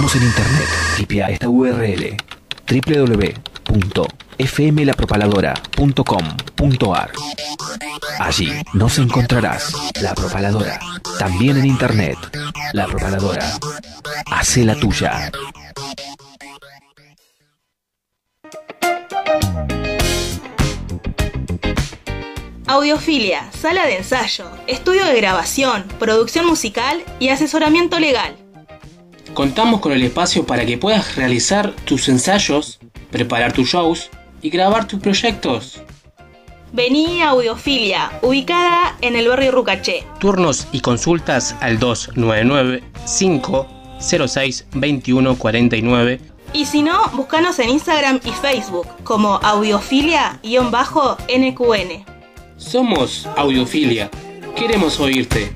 Estamos en internet. Tipea esta URL www.fmlapropaladora.com.ar. Allí nos encontrarás La Propaladora, también en internet. La Propaladora. Hace la tuya. Audiofilia, sala de ensayo, estudio de grabación, producción musical y asesoramiento legal. Contamos con el espacio para que puedas realizar tus ensayos, preparar tus shows y grabar tus proyectos. Vení a Audiofilia, ubicada en el barrio Rucaché. Turnos y consultas al 299 506 2149 Y si no, búscanos en Instagram y Facebook como audiofilia-nqn. Somos Audiofilia. Queremos oírte.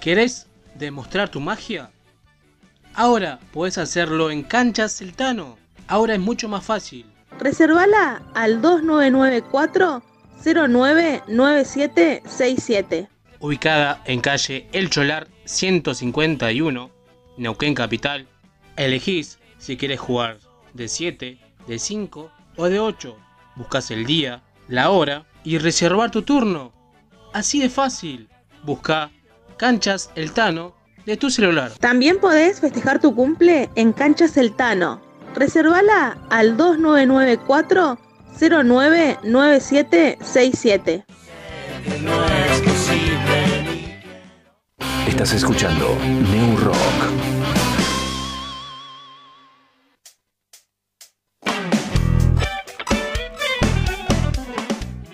¿Querés demostrar tu magia? Ahora puedes hacerlo en Canchas Celtano. Ahora es mucho más fácil. Reservala al 2994 099767. Ubicada en calle El Cholar 151, Neuquén Capital. Elegís si quieres jugar de 7, de 5 o de 8. Buscas el día, la hora y reservar tu turno. Así de fácil. Busca Canchas El Tano de tu celular. También podés festejar tu cumple en Canchas El Tano. Reservala al 2994 099767. Estás escuchando New Rock.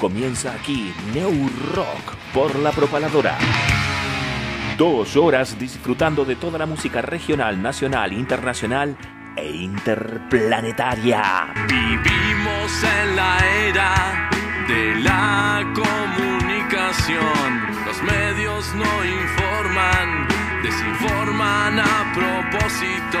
Comienza aquí New Rock por la propaladora. Dos horas disfrutando de toda la música regional, nacional, internacional e interplanetaria. Vivimos en la era de la comunicación. Los medios no informan, desinforman a propósito.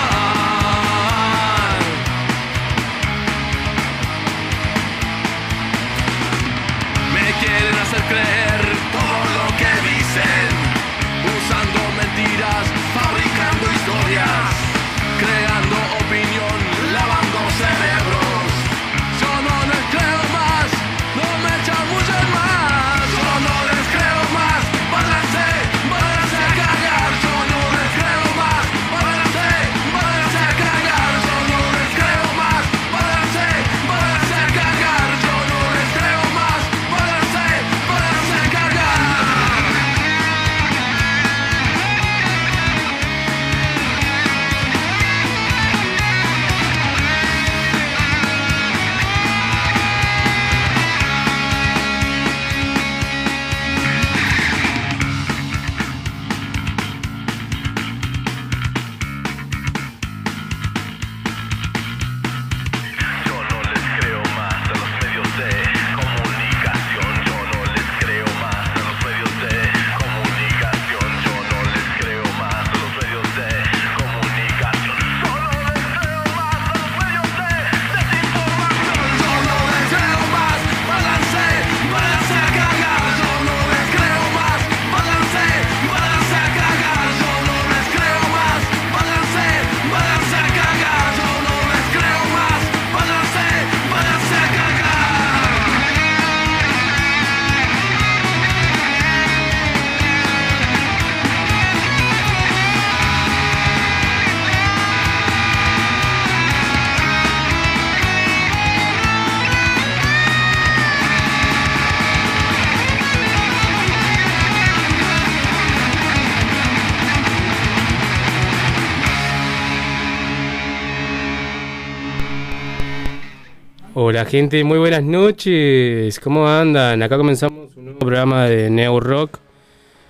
Gente, muy buenas noches. ¿Cómo andan? Acá comenzamos un nuevo programa de Neo Rock.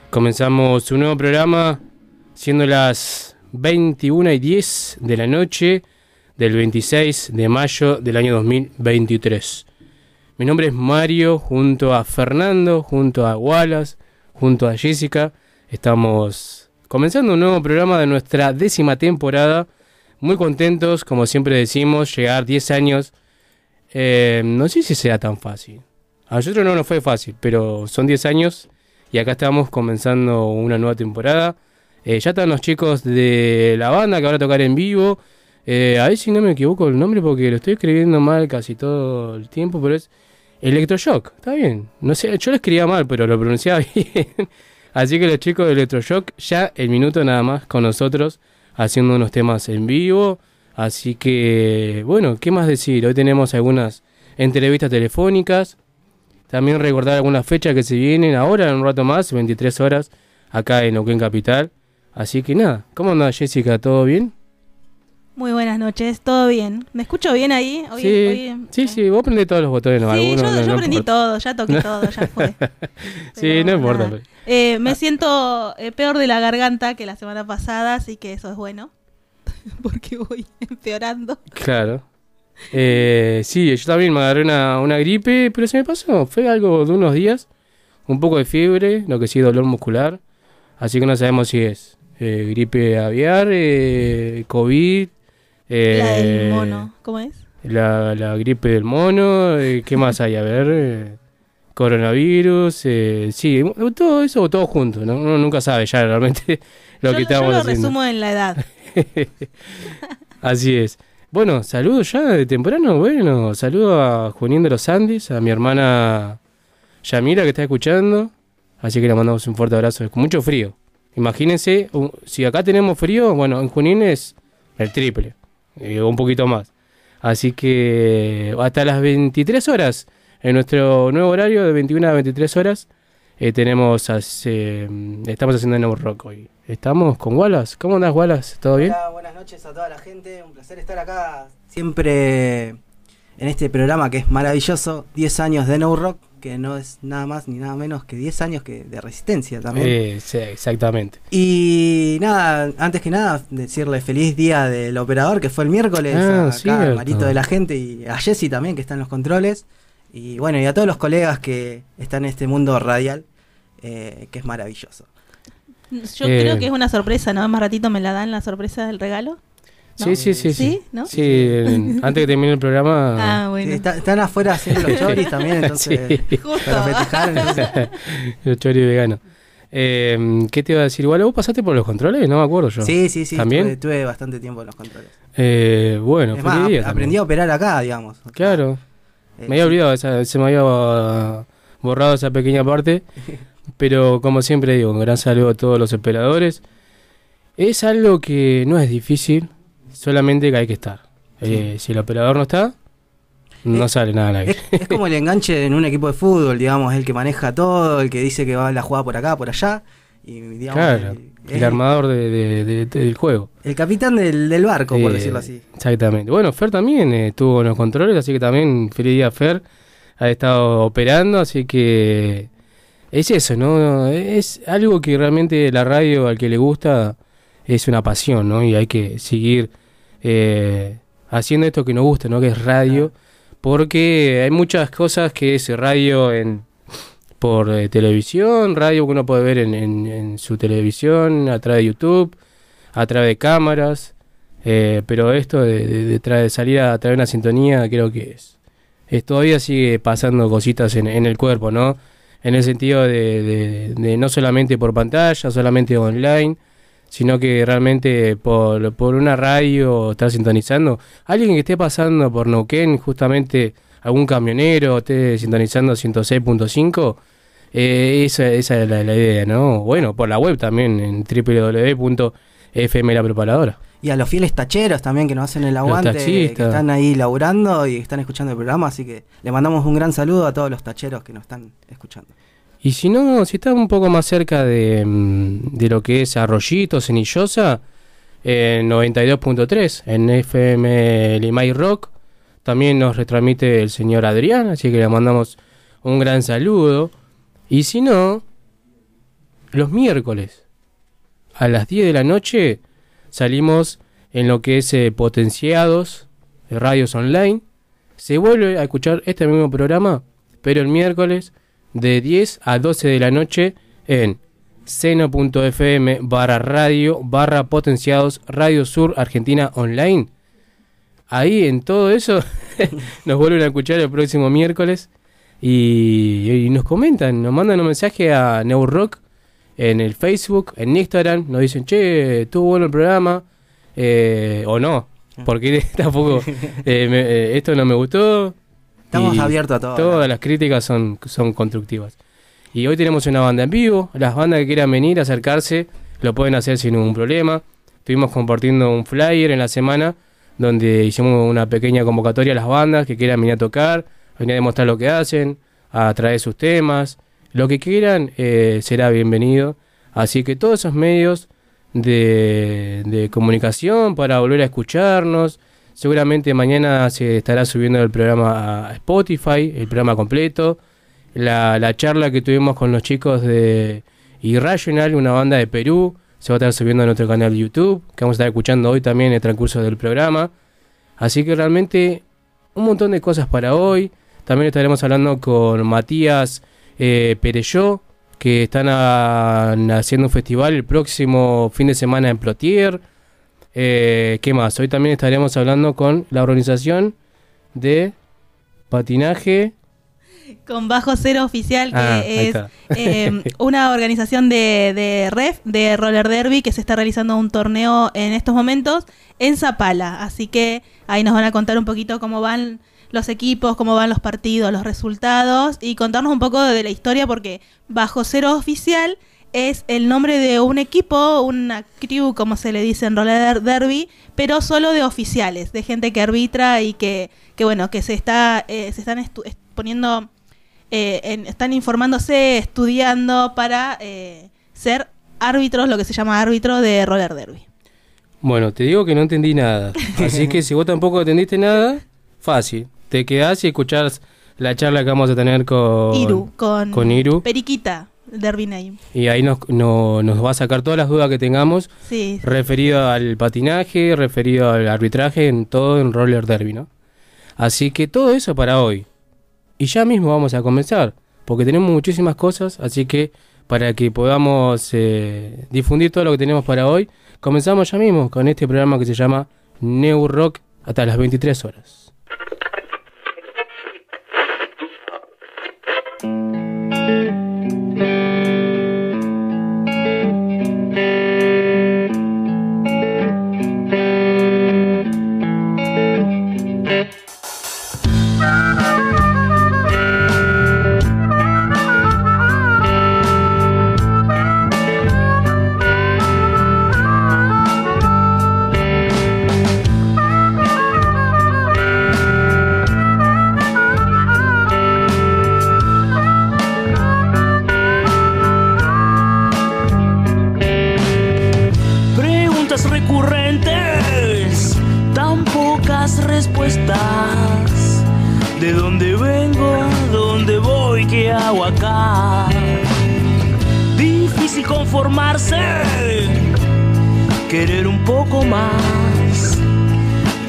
Comenzamos un nuevo programa siendo las 21 y 10 de la noche del 26 de mayo del año 2023. Mi nombre es Mario, junto a Fernando, junto a Wallace, junto a Jessica. Estamos comenzando un nuevo programa de nuestra décima temporada. Muy contentos, como siempre decimos, llegar 10 años. Eh, no sé si sea tan fácil. A nosotros no nos fue fácil, pero son 10 años y acá estamos comenzando una nueva temporada. Eh, ya están los chicos de la banda que van a tocar en vivo. Eh, a ver si no me equivoco el nombre porque lo estoy escribiendo mal casi todo el tiempo, pero es Electroshock. Está bien. No sé, yo lo escribía mal, pero lo pronunciaba bien. Así que los chicos de Electroshock ya el minuto nada más con nosotros haciendo unos temas en vivo. Así que, bueno, ¿qué más decir? Hoy tenemos algunas entrevistas telefónicas. También recordar algunas fechas que se vienen ahora, en un rato más, 23 horas, acá en Neuquén Capital. Así que nada, ¿cómo anda Jessica? ¿Todo bien? Muy buenas noches, ¿todo bien? ¿Me escucho bien ahí? Hoy, sí, hoy- sí, sí, vos prendés todos los botones, ¿no? Sí, Algunos yo, yo no importa. todo, ya toqué todo, ya fue. sí, no importa. Eh, me siento eh, peor de la garganta que la semana pasada, así que eso es bueno. Porque voy empeorando. Claro. Eh, sí, yo también me agarré una, una gripe, pero se me pasó. Fue algo de unos días. Un poco de fiebre, lo que sí, dolor muscular. Así que no sabemos si es eh, gripe aviar, eh, COVID. eh, la del mono, ¿cómo es? La, la gripe del mono. eh, ¿Qué más hay? A ver. eh, coronavirus. eh, sí, todo eso, todo junto. ¿no? Uno nunca sabe ya realmente lo yo, que yo estamos lo haciendo. resumo en la edad. Así es. Bueno, saludos ya de temprano. Bueno, saludo a Junín de los Andes, a mi hermana Yamira que está escuchando. Así que le mandamos un fuerte abrazo. Con mucho frío. Imagínense, si acá tenemos frío, bueno, en Junín es el triple, un poquito más. Así que hasta las 23 horas, en nuestro nuevo horario de 21 a 23 horas, eh, tenemos, hace- estamos haciendo nuevo rock hoy. Estamos con Wallace. ¿Cómo andás, Wallace? ¿Todo bien? Buenas noches a toda la gente. Un placer estar acá siempre en este programa que es maravilloso. 10 años de No Rock, que no es nada más ni nada menos que 10 años que de resistencia también. Eh, sí, exactamente. Y nada, antes que nada, decirle feliz día del operador, que fue el miércoles, Ah, acá, a Marito de la gente, y a Jessy también, que está en los controles. Y bueno, y a todos los colegas que están en este mundo radial, eh, que es maravilloso. Yo Eh. creo que es una sorpresa, ¿no? Más ratito me la dan la sorpresa del regalo. ¿no? Sí, sí, sí. ¿Sí? ¿No? Sí, antes que termine el programa. Ah, bueno. Sí, está- están afuera haciendo los choris también, entonces, Sí. Justo. para festejar. entonces- Los choris veganos. Eh, ¿Qué te iba a decir? Igual vos pasaste por los controles, no me acuerdo yo. Sí, sí, sí. ¿También? Tuve, tuve bastante tiempo en los controles. Eh, bueno, es más, día ap- también. aprendí a operar acá, digamos. Claro. eh, Me había sí. olvidado, esa- se me había borrado esa pequeña parte. Pero como siempre digo, un gran saludo a todos los operadores. Es algo que no es difícil, solamente que hay que estar. Eh, si el operador no está, no Eh, sale nada al aire. Es, es como el enganche en un equipo de fútbol, digamos, el que maneja todo, el que dice que va la jugada por acá, por allá. Y, digamos, Claro, el, el es armador de- de- de- de- del juego. el capitán del, del barco, por Eh, decirlo así. Exactamente. Bueno, Fer también eh, estuvo en los controles, así que también feliz día Fer. Ha estado operando, así que es eso, ¿no? Es algo que realmente la radio al que le gusta es una pasión, ¿no? Y hay que seguir eh, haciendo esto que nos gusta, ¿no? Que es radio, porque hay muchas cosas que es radio en por eh, televisión, radio que uno puede ver en, en- en su televisión, a través de YouTube, a través de cámaras, eh, pero esto de, de- de tra- de salir a través de una sintonía creo que es, es todavía sigue pasando cositas en, en el cuerpo, ¿no? En el sentido de, de- no solamente por pantalla, solamente online, sino que realmente por, por una radio estar sintonizando. Alguien que esté pasando por Neuquén, justamente algún camionero esté sintonizando 106.5, eh, esa, esa es la, idea, ¿no? Bueno, por la web también, en www.fm. Y a los fieles tacheros también que nos hacen el aguante, que están ahí laburando y están escuchando el programa, así que le mandamos un gran saludo a todos los tacheros que nos están escuchando. Y si no, si está un poco más cerca de, mm, de lo que es Arroyito, Cenillosa, en 92.3, en FM Limay Rock, también nos retransmite el señor Adrián, así que le mandamos un gran saludo. Y si no, los miércoles a las 10 de la noche salimos en lo que es eh, Potenciados, de radios online. Se vuelve a escuchar este mismo programa, pero el miércoles de 10 a 12 de la noche en seno.fm barra radio barra potenciados Radio Sur Argentina Online. Ahí en todo eso nos vuelven a escuchar el próximo miércoles y, y nos comentan, nos mandan un mensaje a Neurock en el Facebook, en Instagram, nos dicen, che, estuvo bueno el programa, eh, o no, porque tampoco, eh, me- eh, esto no me gustó. Estamos abiertos a todo. Todas las críticas son, son constructivas. Y hoy tenemos una banda en vivo, las bandas que quieran venir a acercarse lo pueden hacer sin ningún problema. Estuvimos compartiendo un flyer en la semana donde hicimos una pequeña convocatoria a las bandas que quieran venir a tocar, venir a demostrar lo que hacen, a traer sus temas, lo que quieran eh, será bienvenido. Así que todos esos medios de, comunicación para volver a escucharnos. Seguramente mañana se estará subiendo el programa a Spotify, el programa completo. La, la charla que tuvimos con los chicos de Irrational, una banda de Perú, se va a estar subiendo a nuestro canal de YouTube, que vamos a estar escuchando hoy también en el transcurso del programa. Así que realmente un montón de cosas para hoy. También estaremos hablando con Matías eh, Pereyó, que están a- haciendo un festival el próximo fin de semana en Plotier. Eh, ¿Qué más? Hoy también estaremos hablando con la organización de patinaje. Con Bajo Cero Oficial, que Ah, es eh, una organización de, de REF, de Roller Derby, que se está realizando un torneo en estos momentos en Zapala. Así que ahí nos van a contar un poquito cómo van los equipos, cómo van los partidos, los resultados y contarnos un poco de la historia, porque Bajo Cero Oficial es el nombre de un equipo, una crew, como se le dice en Roller Derby, pero solo de oficiales, de gente que arbitra y que, que bueno, que se está, eh, se están poniendo eh, en- están informándose, estudiando para eh, ser árbitros, lo que se llama árbitro de roller derby. Bueno, te digo que no entendí nada. Así que si vos tampoco entendiste nada, fácil. Te quedás y escuchás la charla que vamos a tener con Iru, con, con Iru. Periquita, Derby Name. Y ahí nos, no- nos va a sacar todas las dudas que tengamos Sí, sí. referido al patinaje, referido al arbitraje, en todo en roller derby, ¿no? Así que todo eso para hoy. Y ya mismo vamos a comenzar, porque tenemos muchísimas cosas, así que para que podamos eh, difundir todo lo que tenemos para hoy, comenzamos ya mismo con este programa que se llama New Rock hasta las 23 horas.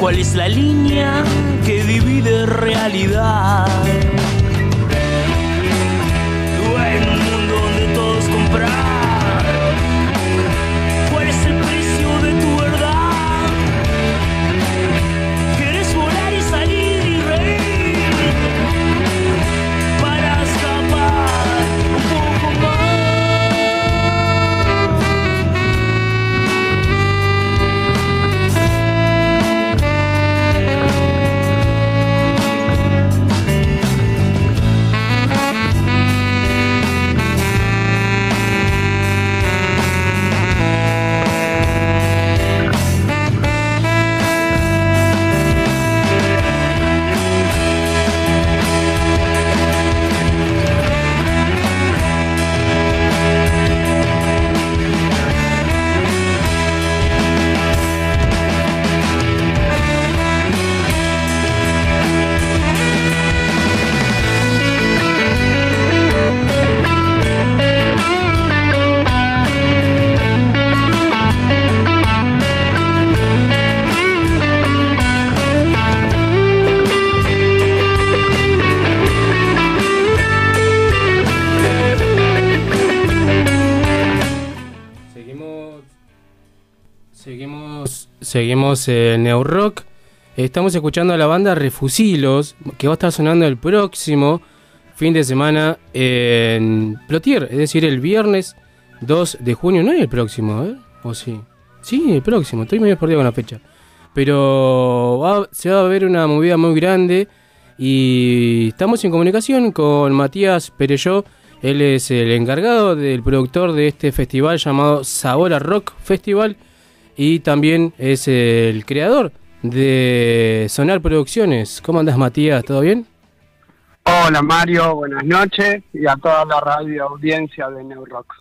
¿Cuál es la línea que divide realidad? Seguimos en New Rock. Estamos escuchando a la banda Refusilos, que va a estar sonando el próximo fin de semana en Plotier, es decir, el viernes 2 de junio. No es el próximo, ¿eh? ¿O sí? Sí, el próximo, estoy medio perdido con la fecha. Pero se va a ver una movida muy grande y estamos en comunicación con Matías Pereyó. Él es el encargado del productor de este festival llamado Sabora Rock Festival y también es el creador de Sonar Producciones. ¿Cómo andas Matías? ¿Todo bien? Hola Mario, buenas noches y a toda la radio audiencia de New Rock.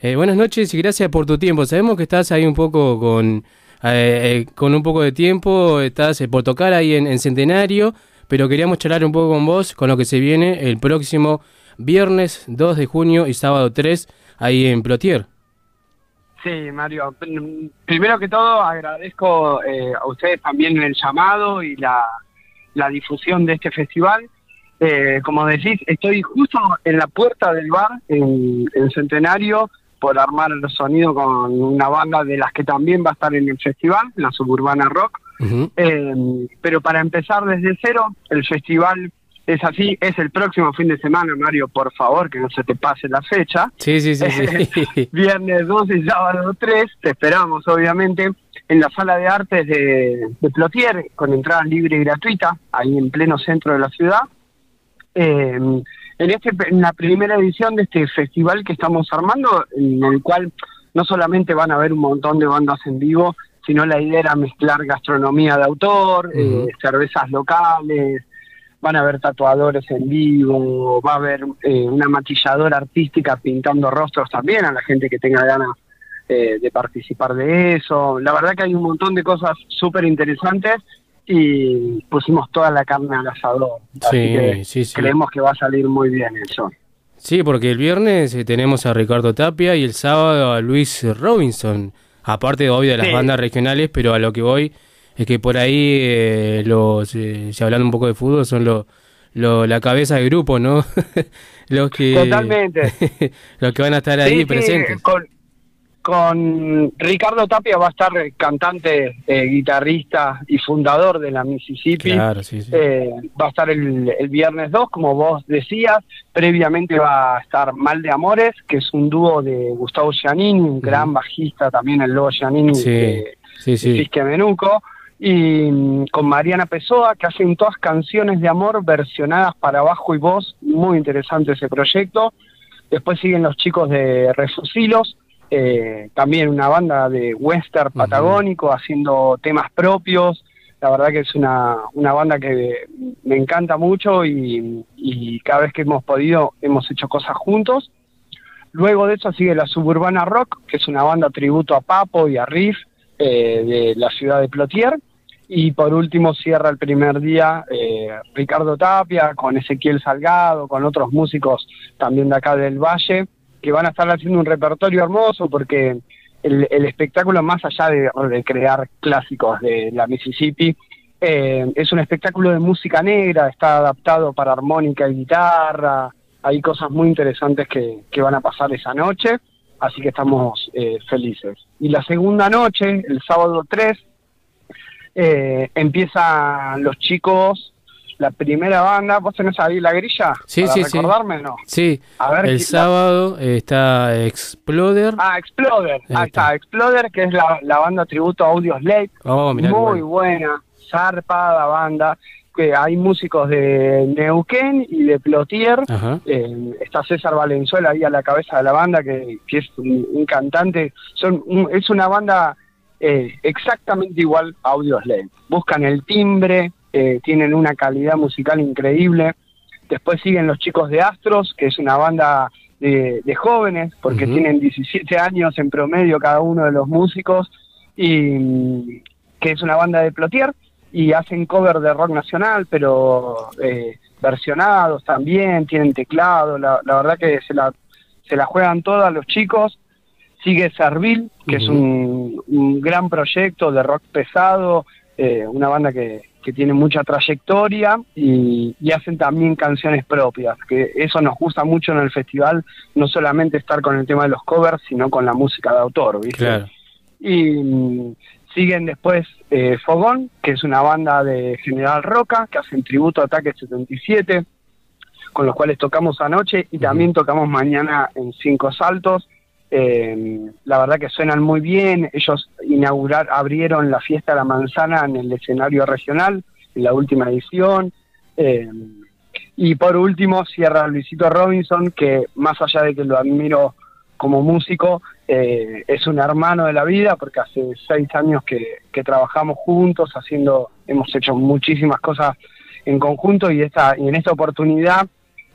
Eh, buenas noches y gracias por tu tiempo. Sabemos que estás ahí un poco con, eh, eh, con un poco de tiempo, estás eh, por tocar ahí en, en Centenario, pero queríamos charlar un poco con vos con lo que se viene el próximo viernes 2 de junio y sábado 3 ahí en Plotier. Sí, Mario, pr- primero que todo agradezco eh, a ustedes también el llamado y la, la difusión de este festival. Eh, como decís, estoy justo en la puerta del bar en, en Centenario por armar el sonido con una banda de las que también va a estar en el festival, la Suburbana Rock. Eh, pero para empezar desde cero, el festival es así, es el próximo fin de semana, Mario, por favor, que no se te pase la fecha. Sí, sí, sí, sí. Viernes 2 y sábado 3, te esperamos obviamente en la sala de artes de, de Plotier, con entrada libre y gratuita, ahí en pleno centro de la ciudad. Eh, en, este, en la primera edición de este festival que estamos armando, en el cual no solamente van a haber un montón de bandas en vivo, sino la idea era mezclar gastronomía de autor, eh, cervezas locales, van a haber tatuadores en vivo, va a haber eh, una maquilladora artística pintando rostros también a la gente que tenga ganas eh, de participar de eso. La verdad que hay un montón de cosas súper interesantes y pusimos toda la carne al asador. Así Sí, que sí, sí. creemos que va a salir muy bien eso. Sí, porque el viernes eh, tenemos a Ricardo Tapia y el sábado a Luis Robinson. Aparte, obvio, de las Sí. bandas regionales, pero a lo que voy es que por ahí, eh, los, eh, si hablando un poco de fútbol, son lo, lo- la cabeza del grupo, ¿no? los que Totalmente. los que van a estar ahí Sí, sí, presentes. con, con Ricardo Tapia va a estar eh, cantante, eh, guitarrista y fundador de la Mississippi. Claro, sí, sí. Eh, va a estar el, el viernes 2, como vos decías. Previamente va a estar Mal de Amores, que es un dúo de Gustavo Giannini, un gran bajista también, el Lobo Giannini de, sí, de. Fisque Menuco. Y mm, con Mariana Pessoa, que hacen todas canciones de amor versionadas para bajo y voz. Muy interesante ese proyecto. Después siguen los chicos de Refusilos, eh, también una banda de western patagónico haciendo temas propios. La verdad que es una, una banda que me encanta mucho y, y cada vez que hemos podido hemos hecho cosas juntos. Luego de eso sigue la Suburbana Rock, que es una banda tributo a Papo y a Riff eh, de la ciudad de Plotier. Y por último cierra el primer día eh, Ricardo Tapia con Ezequiel Salgado, con otros músicos también de acá del Valle, que van a estar haciendo un repertorio hermoso porque el, espectáculo, más allá de, crear clásicos de la Mississippi, eh, es un espectáculo de música negra, está adaptado para armónica y guitarra, hay cosas muy interesantes que, que van a pasar esa noche, así que estamos eh, felices. Y la segunda noche, el sábado 3, eh, empiezan los chicos, la primera banda, ¿vos tenés ahí la grilla? Sí, para sí, sí. recordarme, no? Sí, A ver, el sábado está Exploder. Ah, Exploder, Ahí ahí está, Exploder, que es la, la banda tributo a Audio Slave, Oh, muy bueno. buena, zarpada banda, que hay músicos de Neuquén y de Plotier, eh, está César Valenzuela ahí a la cabeza de la banda, que, que es un, un cantante, son un- es una banda eh, exactamente igual a Audio Slave. Buscan el timbre, eh, tienen una calidad musical increíble. Después siguen los chicos de Astros, que es una banda de, de jóvenes, porque tienen 17 años en promedio cada uno de los músicos, y que es una banda de Plotier, y hacen cover de rock nacional, pero eh, versionados también, tienen teclado, la, la verdad que se la, se la juegan todas los chicos. Sigue Servil, que es un, un gran proyecto de rock pesado, eh, una banda que, que tiene mucha trayectoria y, y hacen también canciones propias, que eso nos gusta mucho en el festival, no solamente estar con el tema de los covers, sino con la música de autor, ¿viste? Claro. Y mm, siguen después eh, Fogón, que es una banda de General Roca, que hacen tributo a Ataque 77, con los cuales tocamos anoche y también tocamos mañana en Cinco Saltos. Eh, la verdad que suenan muy bien. Ellos inaugurar, abrieron la fiesta de la manzana en el escenario regional, en la última edición. Eh, y por último cierra Luisito Robinson, que más allá de que lo admiro como músico, eh, es un hermano de la vida, porque hace seis años que, que trabajamos juntos, haciendo, hemos hecho muchísimas cosas en conjunto y, esta, y en esta oportunidad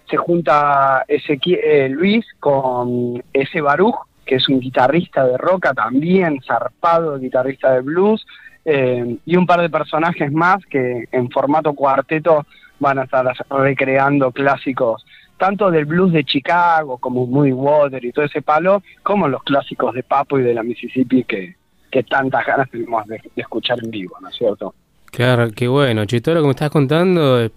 se junta Ezequiel, eh, Luis con ese Baruch, que es un guitarrista de roca también, zarpado guitarrista de blues, eh, y un par de personajes más que en formato cuarteto van a estar recreando clásicos tanto del blues de Chicago como Moody Water y todo ese palo, como los clásicos de Papo y de la Mississippi que, que tantas ganas tenemos de, de escuchar en vivo, ¿no es cierto? Claro, qué bueno. Che, todo lo que me estás contando,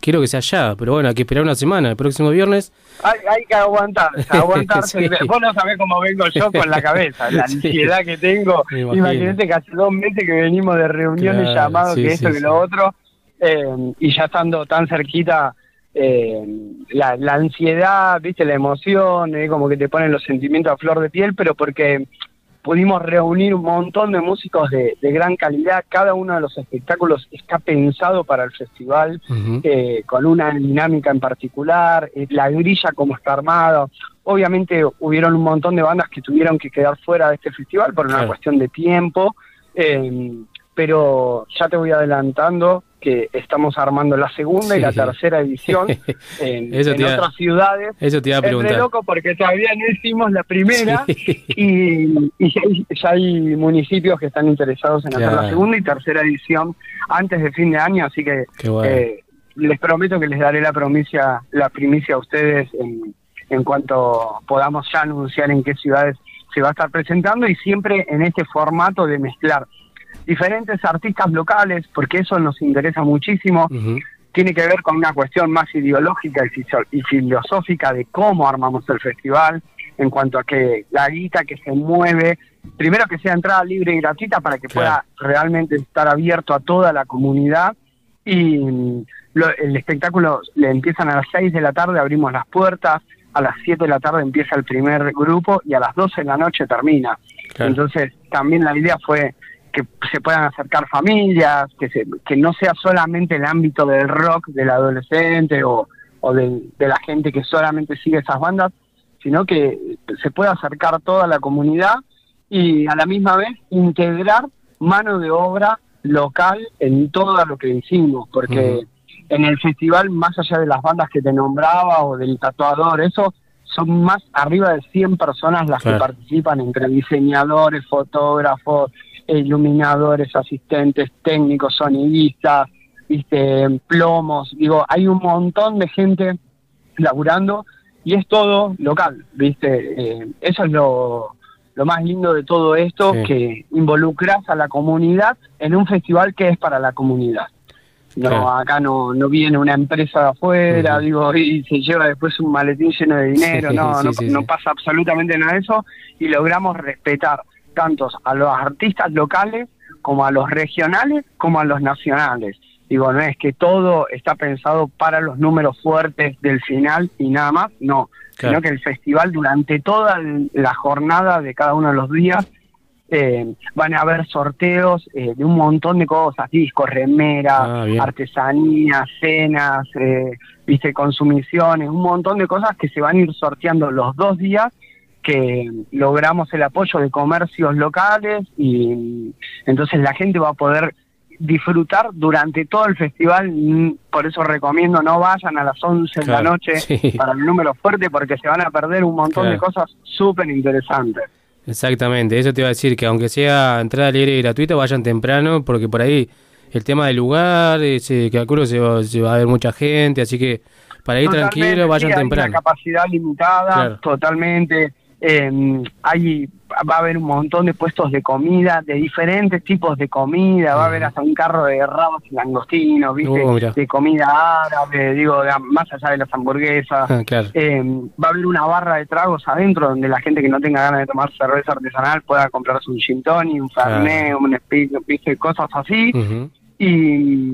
quiero que sea ya, pero bueno, hay que esperar una semana. El próximo viernes. Hay, hay que aguantarse, aguantarse. Sí. Vos no sabés cómo vengo yo con la cabeza, la Sí. ansiedad que tengo. Imagínate que hace dos meses que venimos de reuniones, Claro, llamados, sí, que esto, que lo otro, eh, y ya estando tan cerquita, eh, la, la ansiedad, viste, la emoción, eh, como que te ponen los sentimientos a flor de piel, pero porque pudimos reunir un montón de músicos de, de gran calidad. Cada uno de los espectáculos está pensado para el festival, eh, con una dinámica en particular, eh, la grilla como está armada. Obviamente hubieron un montón de bandas que tuvieron que quedar fuera de este festival por una Claro. cuestión de tiempo, eh, pero ya te voy adelantando que estamos armando la segunda y la tercera edición en, iba- otras ciudades. Eso te iba a Es preguntar. loco porque todavía no hicimos la primera y, y ya, hay, ya hay municipios que están interesados en hacer la segunda y tercera edición antes de fin de año, así que eh, les prometo que les daré la primicia, la primicia a ustedes en, en cuanto podamos ya anunciar en qué ciudades se va a estar presentando y siempre en este formato de mezclar diferentes artistas locales, porque eso nos interesa muchísimo tiene que ver con una cuestión más ideológica y, filosófica de cómo armamos el festival, en cuanto a que la guita que se mueve, primero que sea entrada libre y gratuita para que Claro. pueda realmente estar abierto a toda la comunidad y lo- el espectáculo le empiezan a las 6 de la tarde, abrimos las puertas, a las 7 de la tarde empieza el primer grupo y a las 12 de la noche termina. Claro. Entonces también la idea fue que se puedan acercar familias, que, se, que no sea solamente el ámbito del rock del adolescente o, de la gente que solamente sigue esas bandas, sino que se pueda acercar toda la comunidad y a la misma vez integrar mano de obra local en todo lo que hicimos, porque en el festival, más allá de las bandas que te nombraba o del tatuador, eso, son más arriba de 100 personas las Claro. que participan entre diseñadores, fotógrafos, iluminadores, asistentes técnicos, sonidistas, viste, plomos, digo, hay un montón de gente laburando y es todo local, viste, Eh, eso es lo, lo más lindo de todo esto, Sí. que involucras a la comunidad en un festival que es para la comunidad. No, acá no, no viene una empresa de afuera, digo, y se lleva después un maletín lleno de dinero, Sí, no, no, no pasa absolutamente nada de eso, y logramos respetar tanto a los artistas locales como a los regionales como a los nacionales. Digo, no es que todo está pensado para los números fuertes del final y nada más, no, Claro. sino que el festival durante toda la jornada de cada uno de los días eh, van a haber sorteos eh, de un montón de cosas, discos, remeras, Ah, artesanías, cenas, eh, viste, consumiciones, un montón de cosas que se van a ir sorteando los dos días que logramos el apoyo de comercios locales y entonces la gente va a poder disfrutar durante todo el festival, mm, por eso recomiendo no vayan a las 11 de la noche sí. para el número fuerte porque se van a perder un montón de cosas súper interesantes. Exactamente, eso te iba a decir, que aunque sea entrada libre y gratuita, vayan temprano, porque por ahí el tema del lugar, se calculo se va, se va a ver mucha gente, así que para ir Totalmente, tranquilo, vayan sí, hay temprano. una capacidad limitada, Claro. totalmente. Eh, hay va a haber un montón de puestos de comida, de diferentes tipos de comida, va a haber hasta un carro de rabos y langostinos, ¿viste? Oh, de comida árabe, digo, de- más allá de las hamburguesas. Ah, claro. Eh, va a haber una barra de tragos adentro donde la gente que no tenga ganas de tomar cerveza artesanal pueda comprarse un gin tonic, un fernet, un speed, ¿viste? cosas así. Y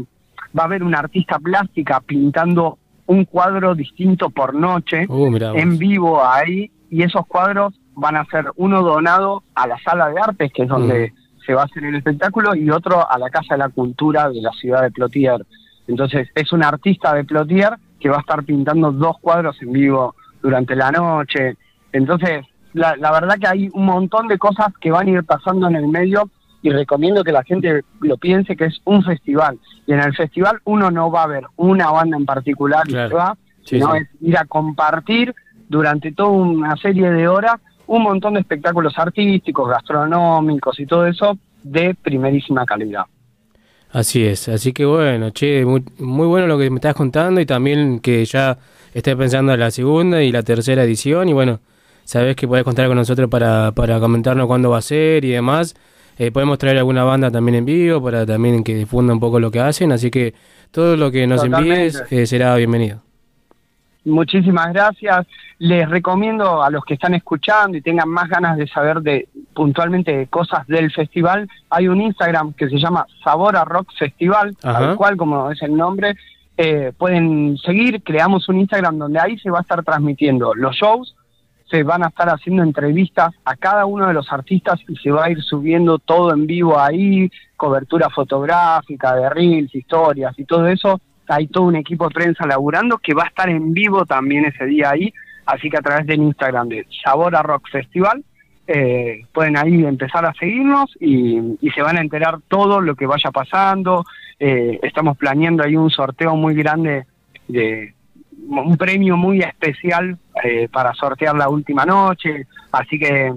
va a haber una artista plástica pintando un cuadro distinto por noche Uh, en vivo ahí y esos cuadros van a ser uno donado a la sala de artes que es donde se va a hacer el espectáculo y otro a la Casa de la Cultura de la ciudad de Plotier. Entonces es un artista de Plotier que va a estar pintando dos cuadros en vivo durante la noche. Entonces la, la verdad que hay un montón de cosas que van a ir pasando en el medio y recomiendo que la gente lo piense que es un festival. Y en el festival uno no va a ver una banda en particular y Claro. se va, Sí, sino sí. es ir a compartir durante toda una serie de horas un montón de espectáculos artísticos, gastronómicos y todo eso de primerísima calidad. Así es, así que bueno, che, muy, muy bueno lo que me estás contando y también que ya estés pensando en la segunda y la tercera edición y bueno, sabes que podés contar con nosotros para, para comentarnos cuándo va a ser y demás. Eh, podemos traer alguna banda también en vivo para también que difunda un poco lo que hacen, así que todo lo que nos envíes eh, será bienvenido. Muchísimas gracias. Les recomiendo a los que están escuchando y tengan más ganas de saber de puntualmente de cosas del festival, hay un Instagram que se llama Sabor a Rock Festival, Ajá. tal cual como es el nombre. Eh, pueden seguir, creamos un Instagram donde ahí se va a estar transmitiendo los shows, se van a estar haciendo entrevistas a cada uno de los artistas y se va a ir subiendo todo en vivo ahí, cobertura fotográfica de reels, historias y todo eso. Hay todo un equipo de prensa laburando que va a estar en vivo también ese día ahí, así que a través del Instagram de Sabor a Rock Festival eh, pueden ahí empezar a seguirnos y, y se van a enterar todo lo que vaya pasando. Eh, estamos planeando ahí un sorteo muy grande de un premio muy especial eh, para sortear la última noche, así que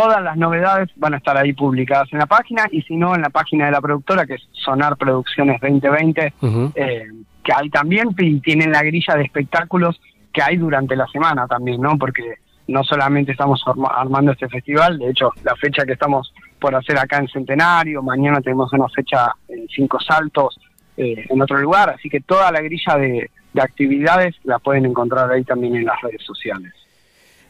todas las novedades van a estar ahí publicadas en la página y si no en la página de la productora que es Sonar Producciones 2020, Ujú. eh, que hay también y tienen la grilla de espectáculos que hay durante la semana también, ¿no? Porque no solamente estamos arma- armando este festival, de hecho la fecha que estamos por hacer acá en Centenario, mañana tenemos una fecha en Cinco Saltos eh, en otro lugar, así que toda la grilla de, de actividades la pueden encontrar ahí también en las redes sociales.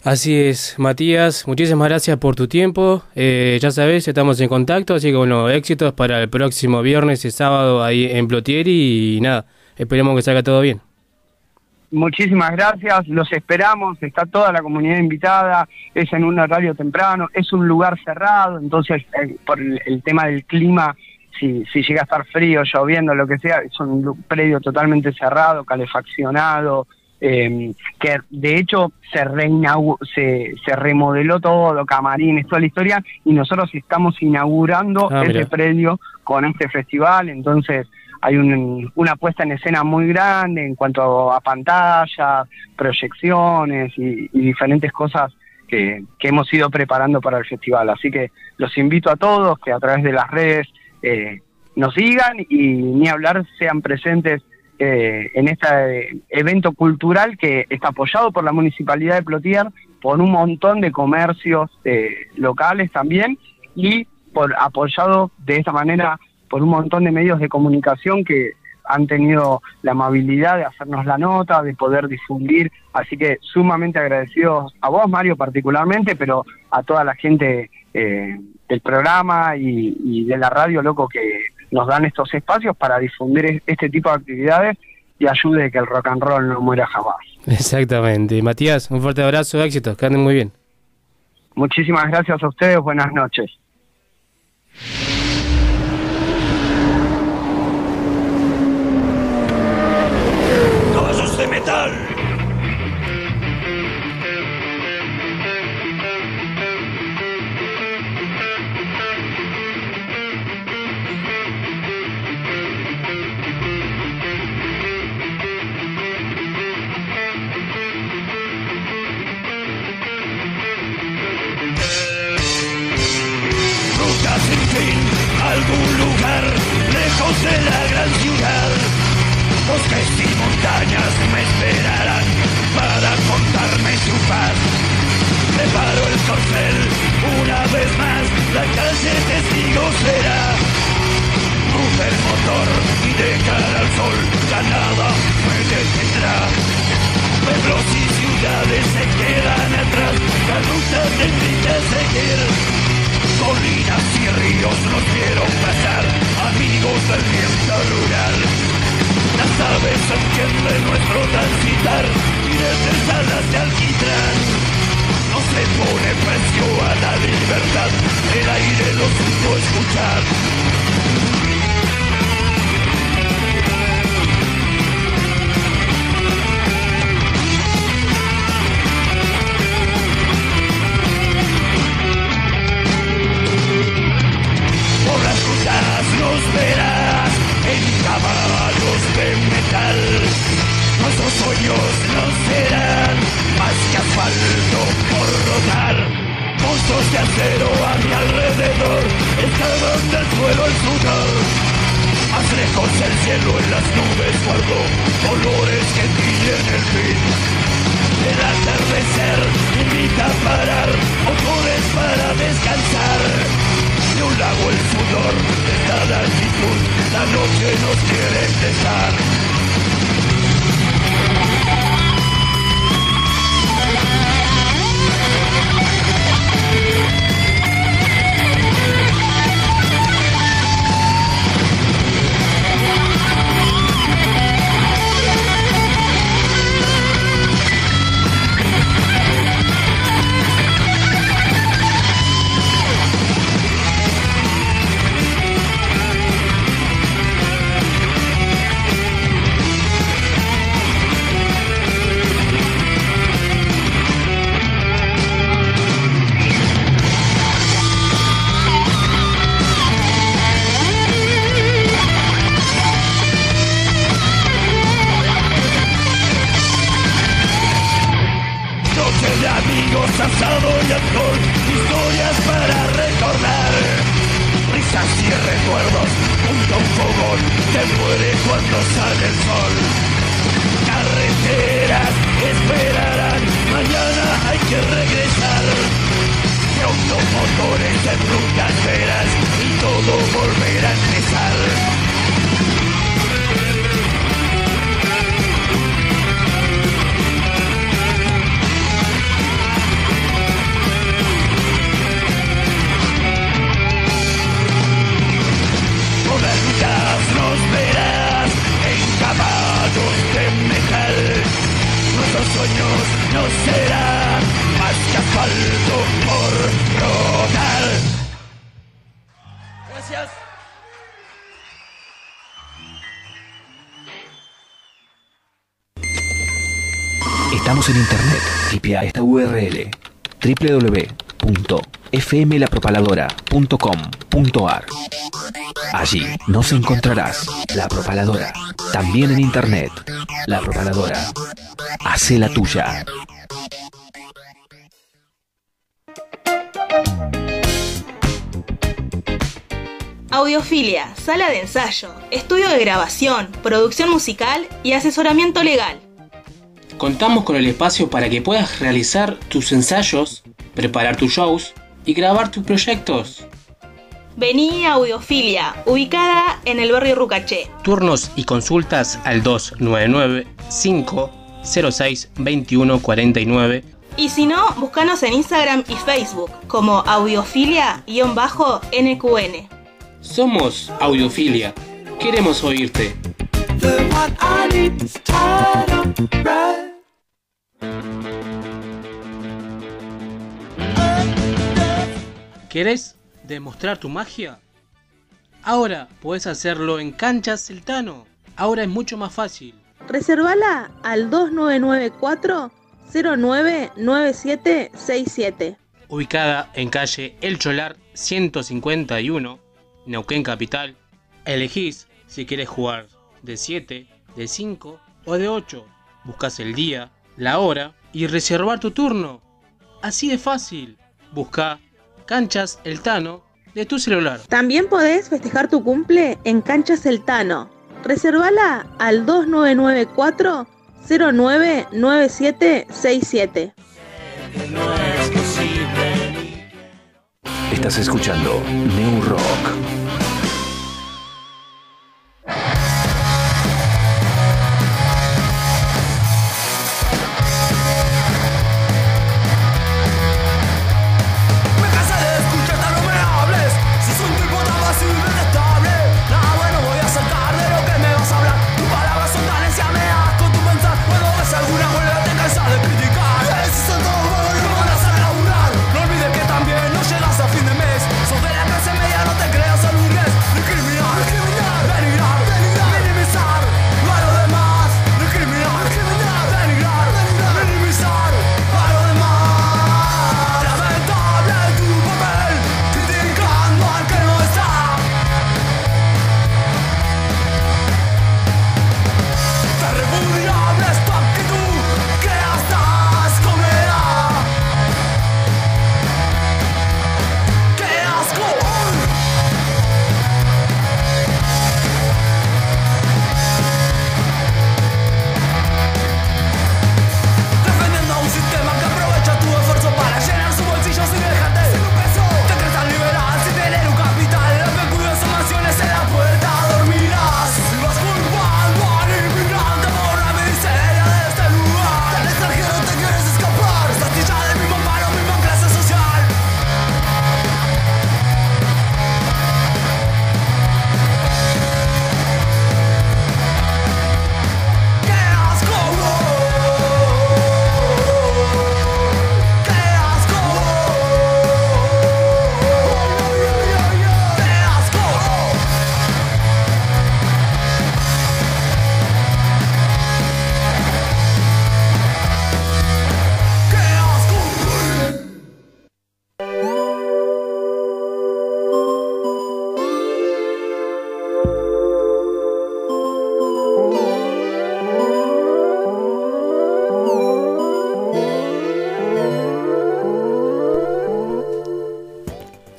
Así es, Matías, muchísimas gracias por tu tiempo. Eh, ya sabes, estamos en contacto, así que bueno, éxitos para el próximo viernes y sábado ahí en Plotieri y nada, esperemos que salga todo bien. Muchísimas gracias, los esperamos, está toda la comunidad invitada, es en un horario temprano, es un lugar cerrado, entonces eh, por el, el tema del clima, si, si llega a estar frío, lloviendo, lo que sea, es un predio totalmente cerrado, calefaccionado, eh, que de hecho se, se, se remodeló todo, camarines, toda la historia, y nosotros estamos inaugurando Ah, ese mira. predio con este festival, entonces hay un- una puesta en escena muy grande en cuanto a pantallas, proyecciones y, y diferentes cosas que, que hemos ido preparando para el festival. Así que los invito a todos que a través de las redes eh, nos sigan y ni hablar sean presentes eh, en este evento cultural que está apoyado por la Municipalidad de Plotier, por un montón de comercios eh, locales también y por apoyado de esta manera por un montón de medios de comunicación que han tenido la amabilidad de hacernos la nota, de poder difundir, así que sumamente agradecidos a vos, Mario, particularmente, pero a toda la gente eh, del programa y de la radio, loco, que nos dan estos espacios para difundir es- este tipo de actividades y ayude a que el rock and roll no muera jamás. Exactamente. Matías, un fuerte abrazo, éxitos, que anden muy bien. Muchísimas gracias a ustedes, buenas noches. Caballos de metal. www.fmlapropaladora.com.ar Allí nos encontrarás La Propaladora, también en internet. La Propaladora. Hace la tuya. Audiofilia, sala de ensayo, estudio de grabación, producción musical y asesoramiento legal. Contamos con el espacio para que puedas realizar tus ensayos, preparar tus shows y grabar tus proyectos. Vení a Audiofilia, ubicada en el barrio Rucaché. Turnos y consultas al 299 506 2149 Y si no, búscanos en Instagram y Facebook como audiofilia-nqn. Somos Audiofilia. Queremos oírte. ¿Querés demostrar tu magia? Ahora puedes hacerlo en Canchas Celtano. Ahora es mucho más fácil. Reservala al 2994 099767. Ubicada en calle El Cholar 151, Neuquén Capital. Elegís si quieres jugar de 7, de 5 o de 8. Buscas el día, la hora y reservar tu turno. Así de fácil. Busca Canchas El Tano de tu celular. También podés festejar tu cumple en Canchas El Tano. Reservala al 2994 099767. Estás escuchando New Rock.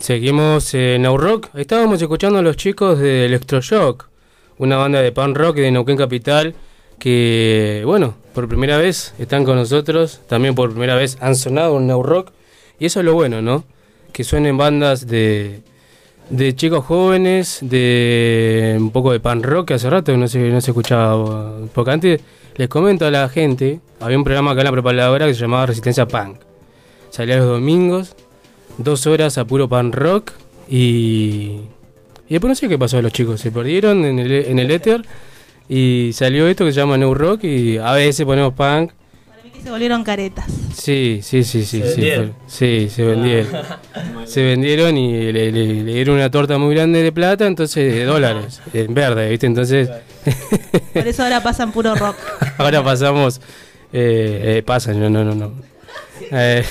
Seguimos en Now Rock. Estábamos escuchando a los chicos de Electroshock, una banda de punk rock de Neuquén Capital que, bueno, por primera vez están con nosotros. También por primera vez han sonado en Now Rock. Y eso es lo bueno, ¿no? Que suenen bandas de, de chicos jóvenes, de un poco de punk rock que hace rato no se, no se escuchaba. Porque antes, les comento a la gente, había un programa acá en la preparadora que se llamaba Resistencia Punk. Salía los domingos, dos horas a puro pan rock y, y después no sé qué pasó a los chicos, se perdieron en el, en el éter y salió esto que se llama New Rock y a veces ponemos punk. Que se volvieron caretas. Sí, sí, sí, sí, ¿Se sí, vendieron? sí, se vendieron. se vendieron y le, le- le dieron una torta muy grande de plata, entonces de dólares, en verde, ¿viste? Entonces Por eso ahora pasan puro rock. ahora pasamos, eh, eh, pasan, no, no, no, no. Eh,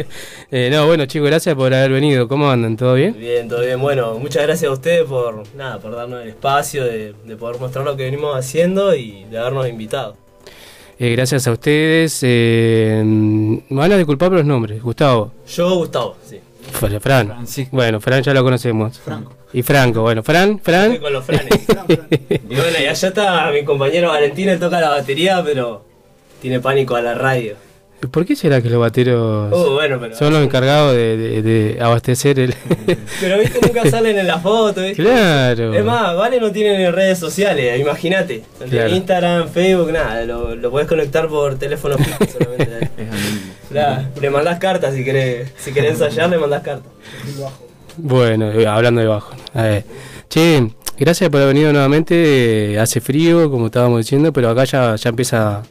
eh, no, bueno chicos, gracias por haber venido. ¿Cómo andan? ¿Todo bien? Bien, todo bien. Bueno, muchas gracias a ustedes por nada, por darnos el espacio de, de poder mostrar lo que venimos haciendo y de habernos invitado. Eh, gracias a ustedes. Eh, me van a disculpar por los nombres. Gustavo. Yo, Gustavo, sí. Fra- Fran. Bueno, Fran ya lo conocemos. Franco. Y Franco. Bueno, Fran, Fran. Estoy con los franes. y bueno, y allá está mi compañero Valentín, él toca la batería, pero tiene pánico a la radio. ¿Por qué será que los bateros Uh, bueno, pero- son los encargados de, de- de abastecer el... Pero viste, nunca salen en la foto, ¿viste? Claro. Es más, Vale no tiene redes sociales, imagínate. Claro. Instagram, Facebook, nada, lo, lo podés conectar por teléfono fijo solamente. Claro, le mandás cartas si querés, si querés ensayar, le mandás cartas. Bueno, eh, hablando de bajo. A ver. Che, gracias por haber venido nuevamente. Eh, hace frío, como estábamos diciendo, pero acá ya, ya empieza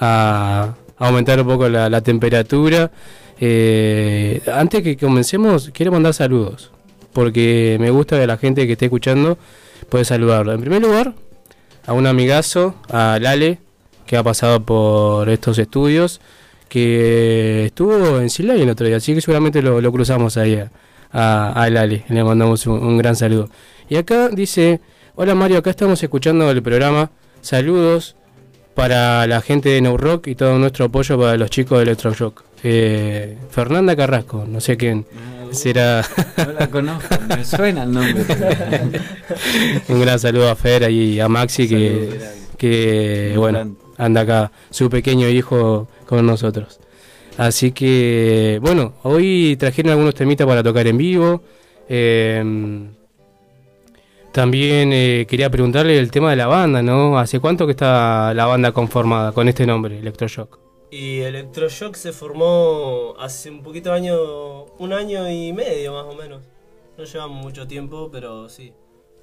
a aumentar un poco la, temperatura. Eh, antes que comencemos, quiero mandar saludos. Porque me gusta que la gente que esté escuchando puede saludarlo. En primer lugar, a un amigazo, a Lale, que ha pasado por estos estudios, que estuvo en Silay el otro día, así que seguramente lo, cruzamos ahí a, a, Lale, le mandamos un gran saludo. Y acá dice, hola Mario, acá estamos escuchando el programa, saludos para la gente de No Rock y todo nuestro apoyo para los chicos de Electroshock. Eh, Fernanda Carrasco, no sé quién será. No la conozco, me suena el nombre. Un gran saludo a Fer y a Maxi que, que Muy bueno, grande. anda acá, su pequeño hijo con nosotros. Así que, bueno, hoy trajeron algunos temitas para tocar en vivo. Eh, también eh, quería preguntarle el tema de la banda, ¿no? ¿Hace cuánto que está la banda conformada con este nombre, Electroshock? Y Electroshock se formó hace un poquito año, un año y medio más o menos. No llevamos mucho tiempo, pero sí.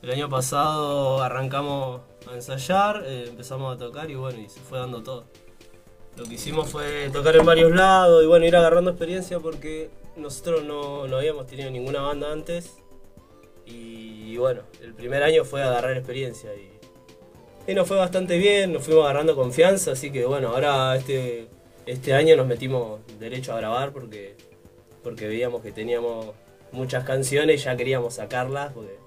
El año pasado arrancamos a ensayar, eh, empezamos a tocar y bueno, y se fue dando todo. Lo que hicimos fue tocar en varios lados y bueno, ir agarrando experiencia porque nosotros no, no habíamos tenido ninguna banda antes. Bueno, el primer año fue agarrar experiencia y, y nos fue bastante bien, nos fuimos agarrando confianza, así que bueno, ahora este, este año nos metimos derecho a grabar porque, porque veíamos que teníamos muchas canciones y ya queríamos sacarlas porque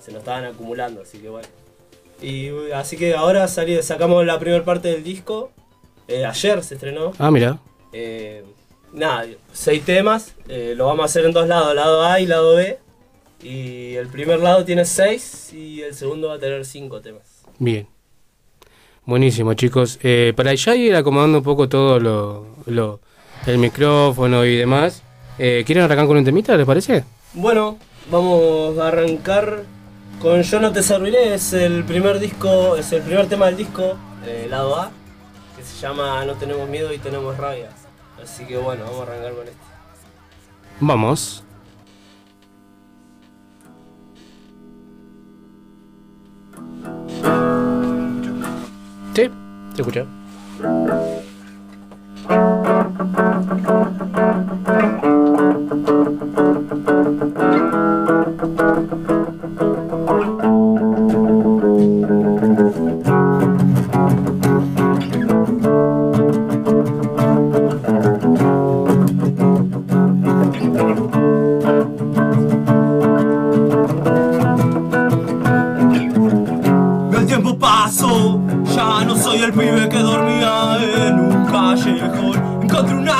se nos estaban acumulando, así que bueno. Y así que ahora salí, sacamos la primera parte del disco, eh, ayer se estrenó. Ah, mira. Eh, nada, seis temas, eh, lo vamos a hacer en dos lados, lado A y lado B. Y el primer lado tiene seis y el segundo va a tener cinco temas. Bien. Buenísimo, chicos. Eh, para ya ir acomodando un poco todo lo, lo- el micrófono y demás, eh, ¿quieren arrancar con un temita, les parece? Bueno, vamos a arrancar con Yo no te serviré, es el primer disco, es el primer tema del disco, eh, lado A, que se llama No tenemos miedo y tenemos rabia. Así que bueno, vamos a arrancar con este. Vamos. Sí, se escucha.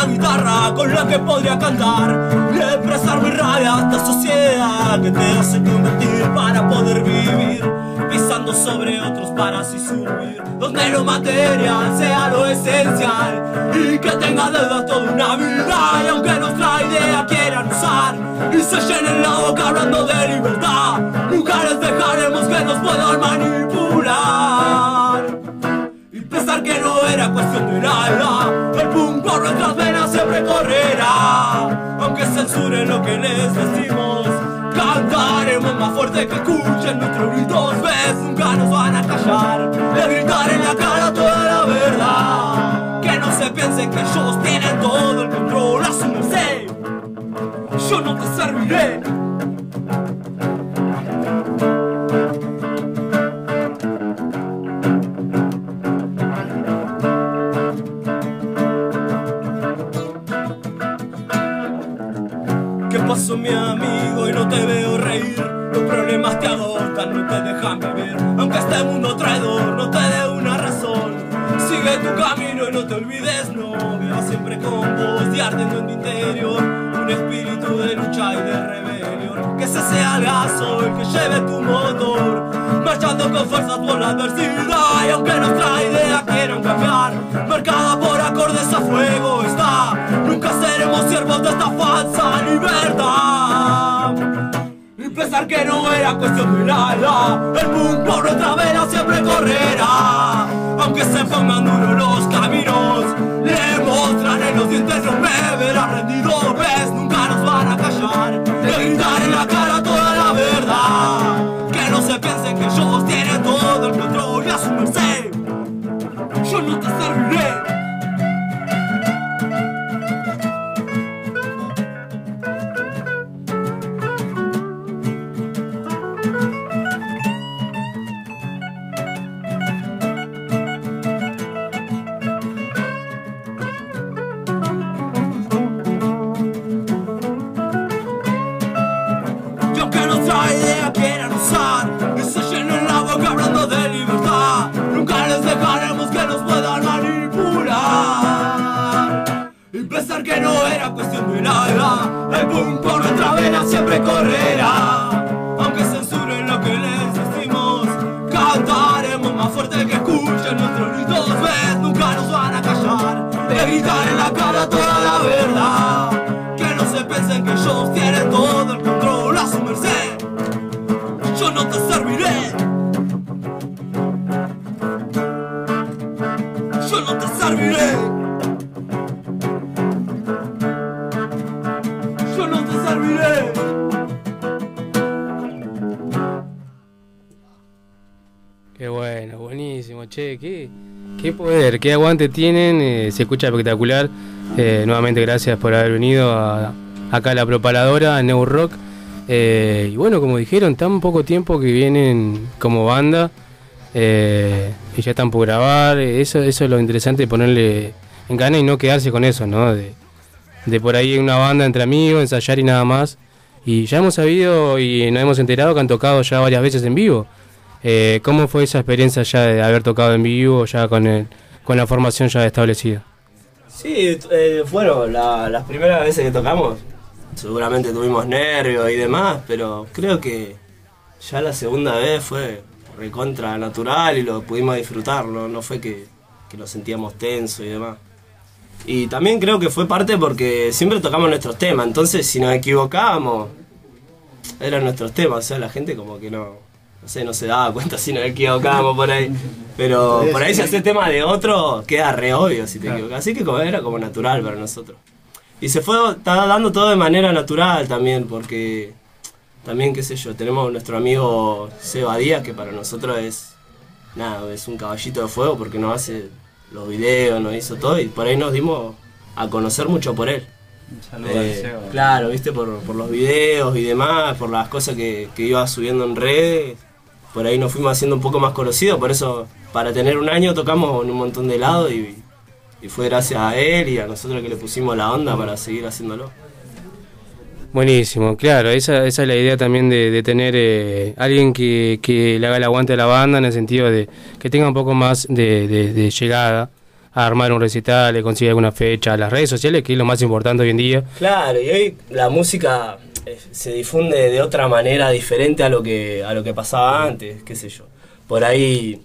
Con la que podría cantar y expresar mi rabia a esta sociedad que te hace convertir para poder vivir. Pisando sobre otros para así subir, donde lo material sea lo esencial y que tenga deudas toda una vida. Y aunque nuestra idea quieran usar y se llenen la boca hablando de libertad, nunca les dejaremos que nos puedan manipular. Que no era cuestión de nada, el punk por nuestras venas siempre correrá. Aunque censuren lo que les decimos, cantaremos más fuerte que escuchen nuestros gritos. Ves, nunca nos van a callar, de gritar en la cara toda la verdad. Que no se piensen que ellos tienen todo el control a su merced. Yo no te serviré. ¿Qué pasó mi amigo y no te veo reír? Los problemas te agotan, no te dejan vivir Aunque este mundo traidor no te dé una razón. Sigue tu camino y no te olvides, no va siempre con vos y ardiendo en tu interior Un espíritu de lucha y de rebelión. Que ese sea el gaso el que lleve tu motor Marchando con fuerza por la adversidad. Y aunque nuestra idea quieran cambiar Marcada por acordes a fuego está. Nunca seremos siervos de esta falsa libertad. Y pensar que no era cuestión de nada El punk por nuestra vena siempre correrá Aunque se pongan duros los caminos Le mostraré los dientes, no me verán rendido Ves, nunca nos van a callar. Le gritar en la cara toda la qué aguante tienen, eh, se escucha espectacular. Eh, nuevamente gracias por haber venido acá a la propaladora, a New Rock. Eh, y bueno, como dijeron, tan poco tiempo que vienen como banda y ya están por grabar. Eso, eso es lo interesante ponerle en gana y no quedarse con eso, ¿no? De, por ahí una banda entre amigos, ensayar y nada más. Y ya hemos sabido y nos hemos enterado que han tocado ya varias veces en vivo. ¿Cómo fue esa experiencia ya de haber tocado en vivo, ya con, el, con la formación ya establecida? Sí, eh, la- las primeras veces que tocamos, seguramente tuvimos nervios y demás, pero creo que ya la segunda vez fue recontra natural y lo pudimos disfrutar, no, no fue que, que lo sentíamos tenso y demás. Y también creo que fue parte porque siempre tocamos nuestros temas, entonces si nos equivocábamos, eran nuestros temas, o sea, la gente como que no, no sé, no se daba cuenta si nos equivocábamos por ahí. Pero por ahí si haces tema de otro, queda re obvio si te equivocas. Así que como era como natural para nosotros. Y se fue está dando todo de manera natural también, porque también, qué sé yo, tenemos nuestro amigo Seba Díaz, que para nosotros es, nada, es un caballito de fuego porque nos hace los videos, nos hizo todo y por ahí nos dimos a conocer mucho por él. saludo Eh, al Seba. Claro, viste, por, por los videos y demás, por las cosas que, que iba subiendo en redes, por ahí nos fuimos haciendo un poco más conocidos, por eso para tener un año tocamos en un montón de lados y, y fue gracias a él y a nosotros que le pusimos la onda para seguir haciéndolo. Buenísimo, claro, esa, esa es la idea también de, de tener eh, alguien que, que le haga el aguante a la banda en el sentido de que tenga un poco más de, de- de llegada a armar un recital, le consiga alguna fecha, las redes sociales, que es lo más importante hoy en día. Claro, y hoy la música eh, se difunde de otra manera diferente a lo que a lo que pasaba antes, qué sé yo. Por ahí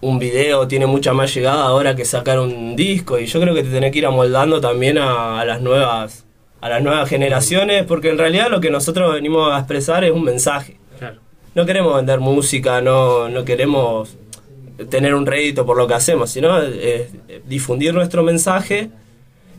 un video tiene mucha más llegada ahora que sacar un disco y yo creo que te tenés que ir amoldando también a, a las nuevas a las nuevas generaciones porque en realidad lo que nosotros venimos a expresar es un mensaje. No queremos vender música, no, no queremos tener un rédito por lo que hacemos, sino eh, difundir nuestro mensaje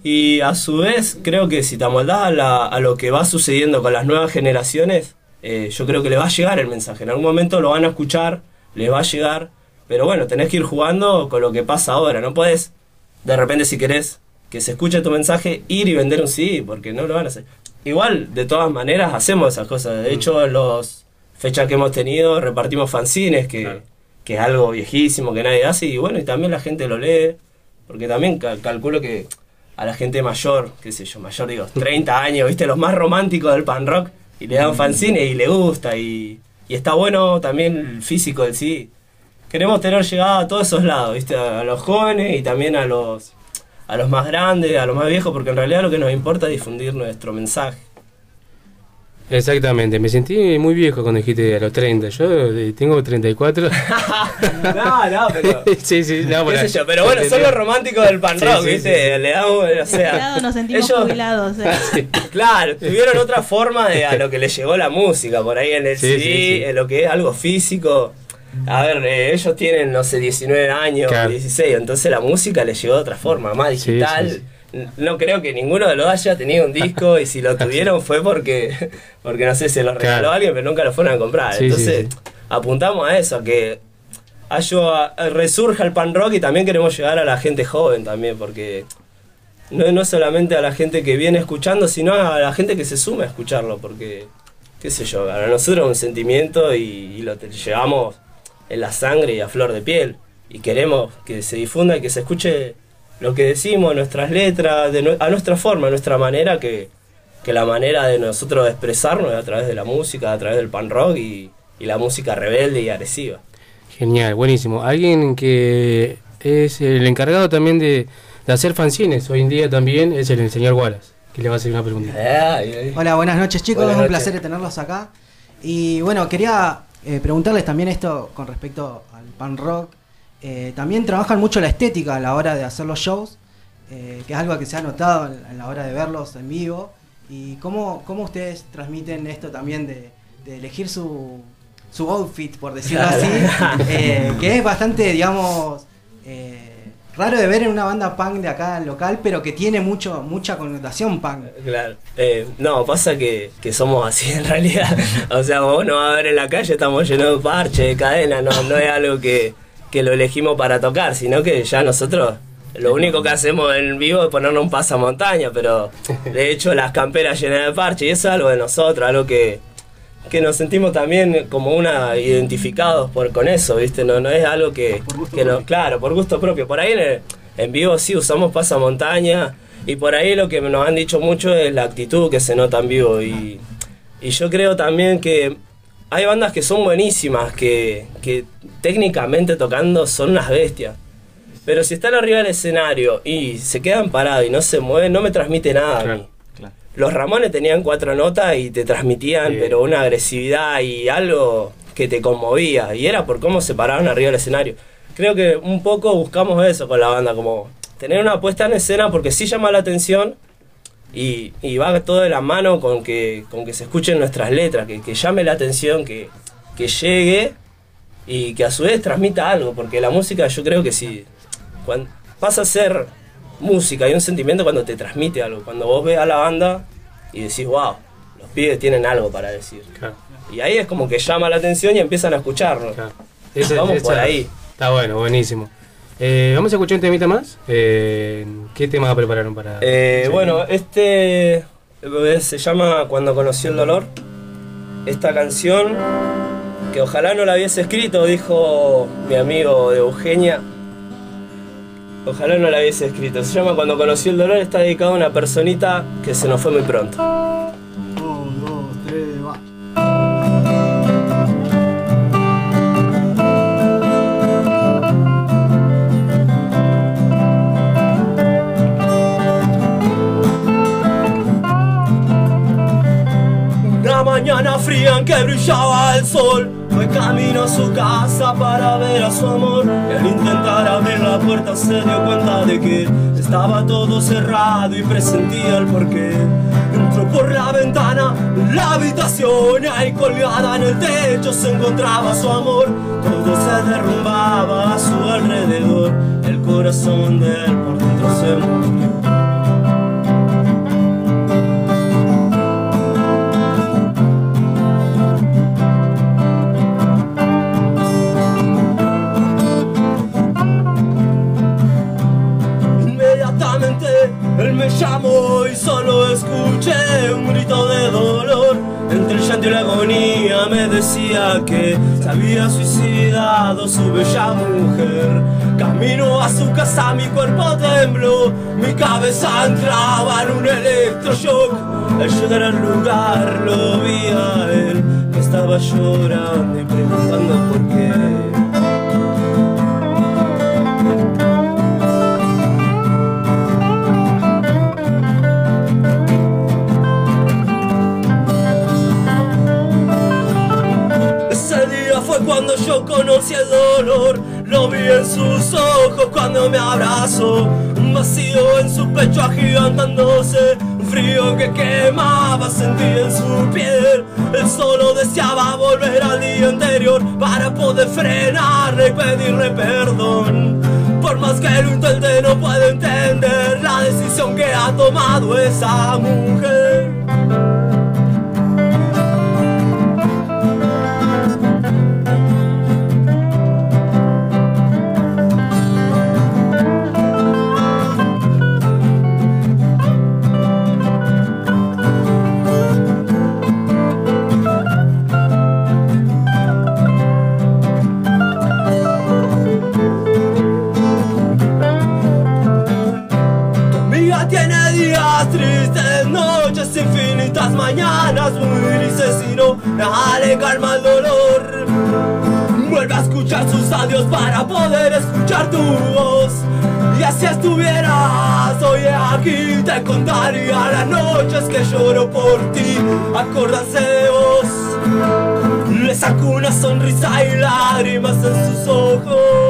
y a su vez creo que si te amoldás a, la- a lo que va sucediendo con las nuevas generaciones, eh, yo creo que le va a llegar el mensaje. En algún momento lo van a escuchar, les va a llegar, pero bueno, tenés que ir jugando con lo que pasa ahora. No podés, de repente si querés que se escuche tu mensaje, ir y vender un CD, porque no lo van a hacer. Igual, de todas maneras, hacemos esas cosas. De hecho, en las fechas que hemos tenido, repartimos fanzines, que, que es algo viejísimo que nadie hace, y bueno, y también la gente lo lee, porque también cal- calculo que a la gente mayor, qué sé yo, mayor digo, 30 años, viste, los más románticos del pan rock, y le dan fanzines y le gusta, y, y está bueno también el físico del CD. Queremos tener llegada a todos esos lados, viste, a, a los jóvenes y también a los, a los más grandes, a los más viejos, porque en realidad lo que nos importa es difundir nuestro mensaje. Exactamente, me sentí muy viejo cuando dijiste a los 30, yo eh, tengo 34. no, no, pero... sí, sí, no, qué pero- sé yo, pero bueno, son los románticos del pan Sí, rock, sí, ¿viste? sí, sí. Le damos, o sea... Claro, nos sentimos ellos- jubilados. eh. Claro, tuvieron otra forma de a lo que les llegó la música, por ahí en el Sí, CD, sí, sí. en lo que es algo físico. A ver, eh, ellos tienen, no sé, 19 años, Claro. 16, entonces la música les llegó de otra forma, más Sí, digital. No creo que ninguno de los haya tenido un disco y si lo tuvieron fue porque, porque no sé, se lo regaló Claro. alguien, pero nunca lo fueron a comprar. Sí, entonces, sí. apuntamos a eso, a que haya, resurja el pan rock y también queremos llegar a la gente joven también, porque no, no solamente a la gente que viene escuchando, sino a la gente que se suma a escucharlo, porque, qué sé yo, para nosotros es un sentimiento y, y lo te- llevamos en la sangre y a flor de piel. Y queremos que se difunda y que se escuche lo que decimos, nuestras letras, de a nuestra forma, a nuestra manera, que, que la manera de nosotros de expresarnos es a través de la música, a través del pan rock y, y la música rebelde y agresiva. Genial, buenísimo. Alguien que es el encargado también de, de hacer fanzines hoy en día también es el señor Wallace, que le va a hacer una preguntita. Hola, buenas noches chicos, Buenas es un noches. placer tenerlos acá. Y bueno, quería eh, preguntarles también esto con respecto al pan rock. Eh, también trabajan mucho la estética a la hora de hacer los shows. eh, que es algo que se ha notado en la hora de verlos en vivo. ¿Y cómo, cómo ustedes transmiten esto también de, de elegir su, su outfit, por decirlo así? eh, que es bastante, digamos, eh, raro de ver en una banda punk de acá local, pero que tiene mucho mucha connotación punk. Claro. Eh, no, pasa que, que somos así en realidad. O sea, vos no vas a ver en la calle, estamos llenos de parche, de cadena, no, no es algo que, que lo elegimos para tocar, sino que ya nosotros lo único que hacemos en vivo es ponernos un pasamontaña, pero de hecho las camperas llenas de parche, y eso es algo de nosotros, algo que, que nos sentimos también como una identificados por, con eso, ¿viste? No, no es algo que, que no, claro, por gusto propio. Por ahí en, el- en vivo sí usamos pasamontaña y por ahí lo que nos han dicho mucho es la actitud que se nota en vivo y, y yo creo también que hay bandas que son buenísimas, que, que técnicamente tocando son unas bestias. Pero si están arriba del escenario y se quedan parados y no se mueven, no me transmite nada a mí. Los Ramones tenían cuatro notas y te transmitían, pero una agresividad y algo que te conmovía. Y era por cómo se paraban arriba del escenario. Creo que un poco buscamos eso con la banda, como tener una puesta en escena porque sí llama la atención y, y va todo de la mano con que, con que se escuchen nuestras letras, que, que llame la atención, que, que llegue y que a su vez transmita algo, porque la música yo creo que cuan- pasa a ser música y un sentimiento cuando te transmite algo, cuando vos ves a la banda y decís, wow, los pibes tienen algo para decir. Y ahí es como que llama la atención y empiezan a escucharnos. Vamos por ahí. Está bueno, buenísimo. Eh, Vamos a escuchar un temita más. Eh, ¿Qué tema prepararon para.? Eh, bueno, este se llama Cuando conoció el dolor. Esta canción, que ojalá no la hubiese escrito, dijo mi amigo de Eugenia. Ojalá no la hubiese escrito. Se llama Cuando conoció el dolor, está dedicado a una personita que se nos fue muy pronto. Una mañana fría en que brillaba el sol. Fue camino a su casa para ver a su amor. Al intentar abrir la puerta se dio cuenta de que Estaba todo cerrado y presentía el porqué. Entró por la ventana de la habitación ahí colgada en el techo se encontraba su amor. Todo se derrumbaba a su alrededor. El corazón de él por dentro se murió llamó y solo escuché un grito de dolor. Entre el llanto y la agonía me decía que se había suicidado su bella mujer. Camino a su casa, mi cuerpo tembló, mi cabeza entraba en un electroshock. Al llegar al lugar lo vi a él, que estaba llorando y preguntando por qué. Yo conocí el dolor Lo vi en sus ojos cuando me abrazó. Un vacío en su pecho agigantándose Un frío que quemaba sentí en su piel. Él solo deseaba volver al día anterior Para poder frenarle y pedirle perdón. Por más que lo intente no puede entender La decisión que ha tomado esa mujer muy grises y no el dolor. Vuelve a escuchar sus adiós para poder escuchar tu voz. Y así estuvieras, hoy aquí te contaría las noches que lloro por ti. Acordarse de vos, le saco una sonrisa y lágrimas en sus ojos.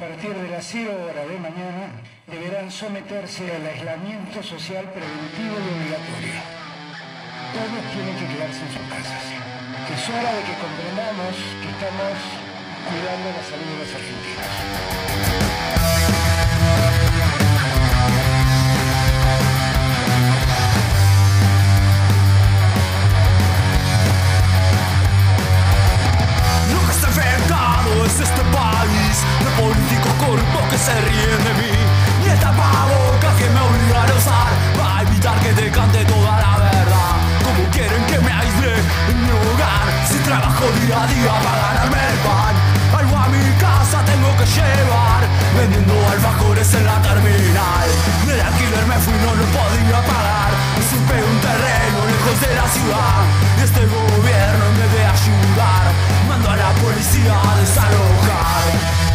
Partir de las 0 horas de mañana deberán someterse al aislamiento social preventivo y obligatorio. Todos tienen que quedarse en sus casas. Es hora de que comprendamos que estamos cuidando la salud de los argentinos. Está infectado país de políticos corruptos que se ríen de mí. Y esta boca que me obligan a usar para evitar que te cante toda la verdad. Como quieren que me aísle en mi hogar si trabajo día a día para ganarme el pan. Algo a mi casa tengo que llevar, vendiendo alfajores en la terminal. Del alquiler me fui, no lo podía pagar. Y supe un terreno lejos de la ciudad. Y este gobierno me debe ayudar. A la policía a desalojar.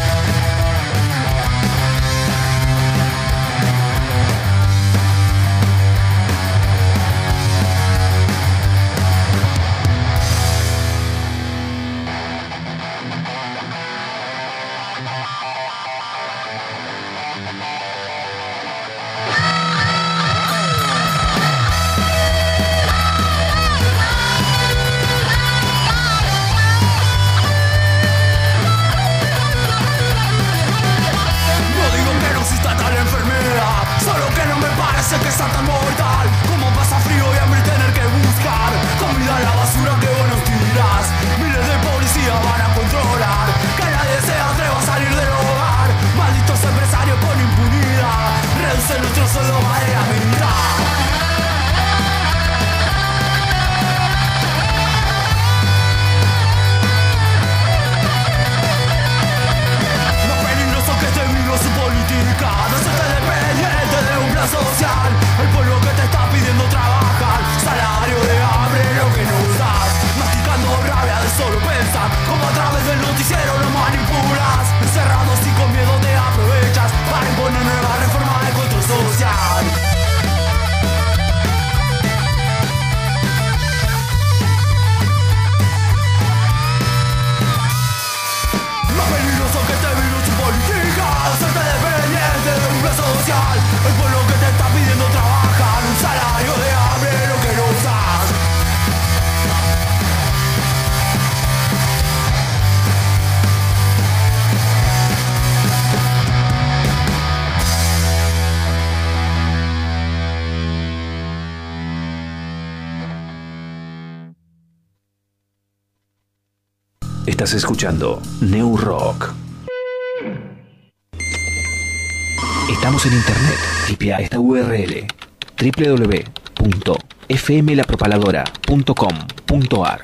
www.fmlapropaladora.com.ar.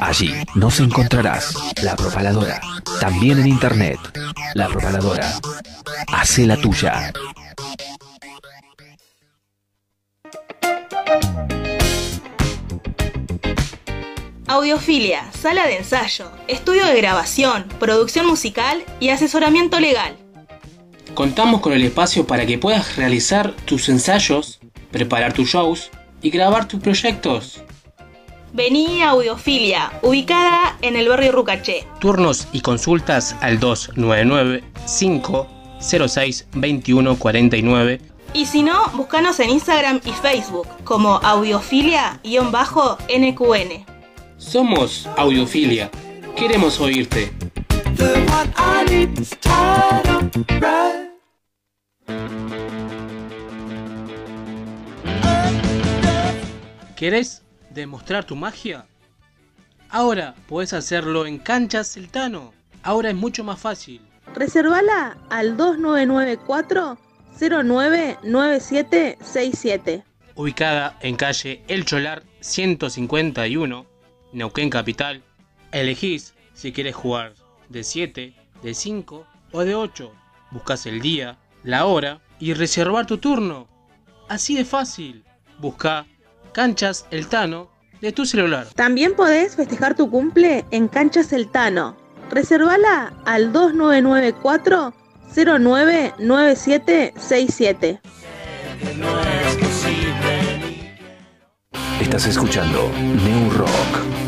Allí nos encontrarás La Propaladora, también en internet. La Propaladora. Hace la tuya. Audiofilia, sala de ensayo, estudio de grabación, producción musical y asesoramiento legal. Contamos con el espacio para que puedas realizar tus ensayos, preparar tus shows y grabar tus proyectos. Vení a Audiofilia, ubicada en el barrio Rucaché. Turnos y consultas al 299 506 2149 Y si no, búscanos en Instagram y Facebook como audiofilia-nqn. Somos Audiofilia. Queremos oírte. ¿Querés demostrar tu magia? Ahora puedes hacerlo en Cancha Celtano. Ahora es mucho más fácil. Reservala al 2994 099767. Ubicada en calle El Cholar 151, Neuquén Capital. Elegís si quieres jugar de 7, de 5 o de 8. Buscas el día, la hora y reservar tu turno. Así de fácil. Busca Canchas El Tano de tu celular. También podés festejar tu cumple en Canchas El Tano. Reservala al 2994 099767. Estás escuchando New Rock.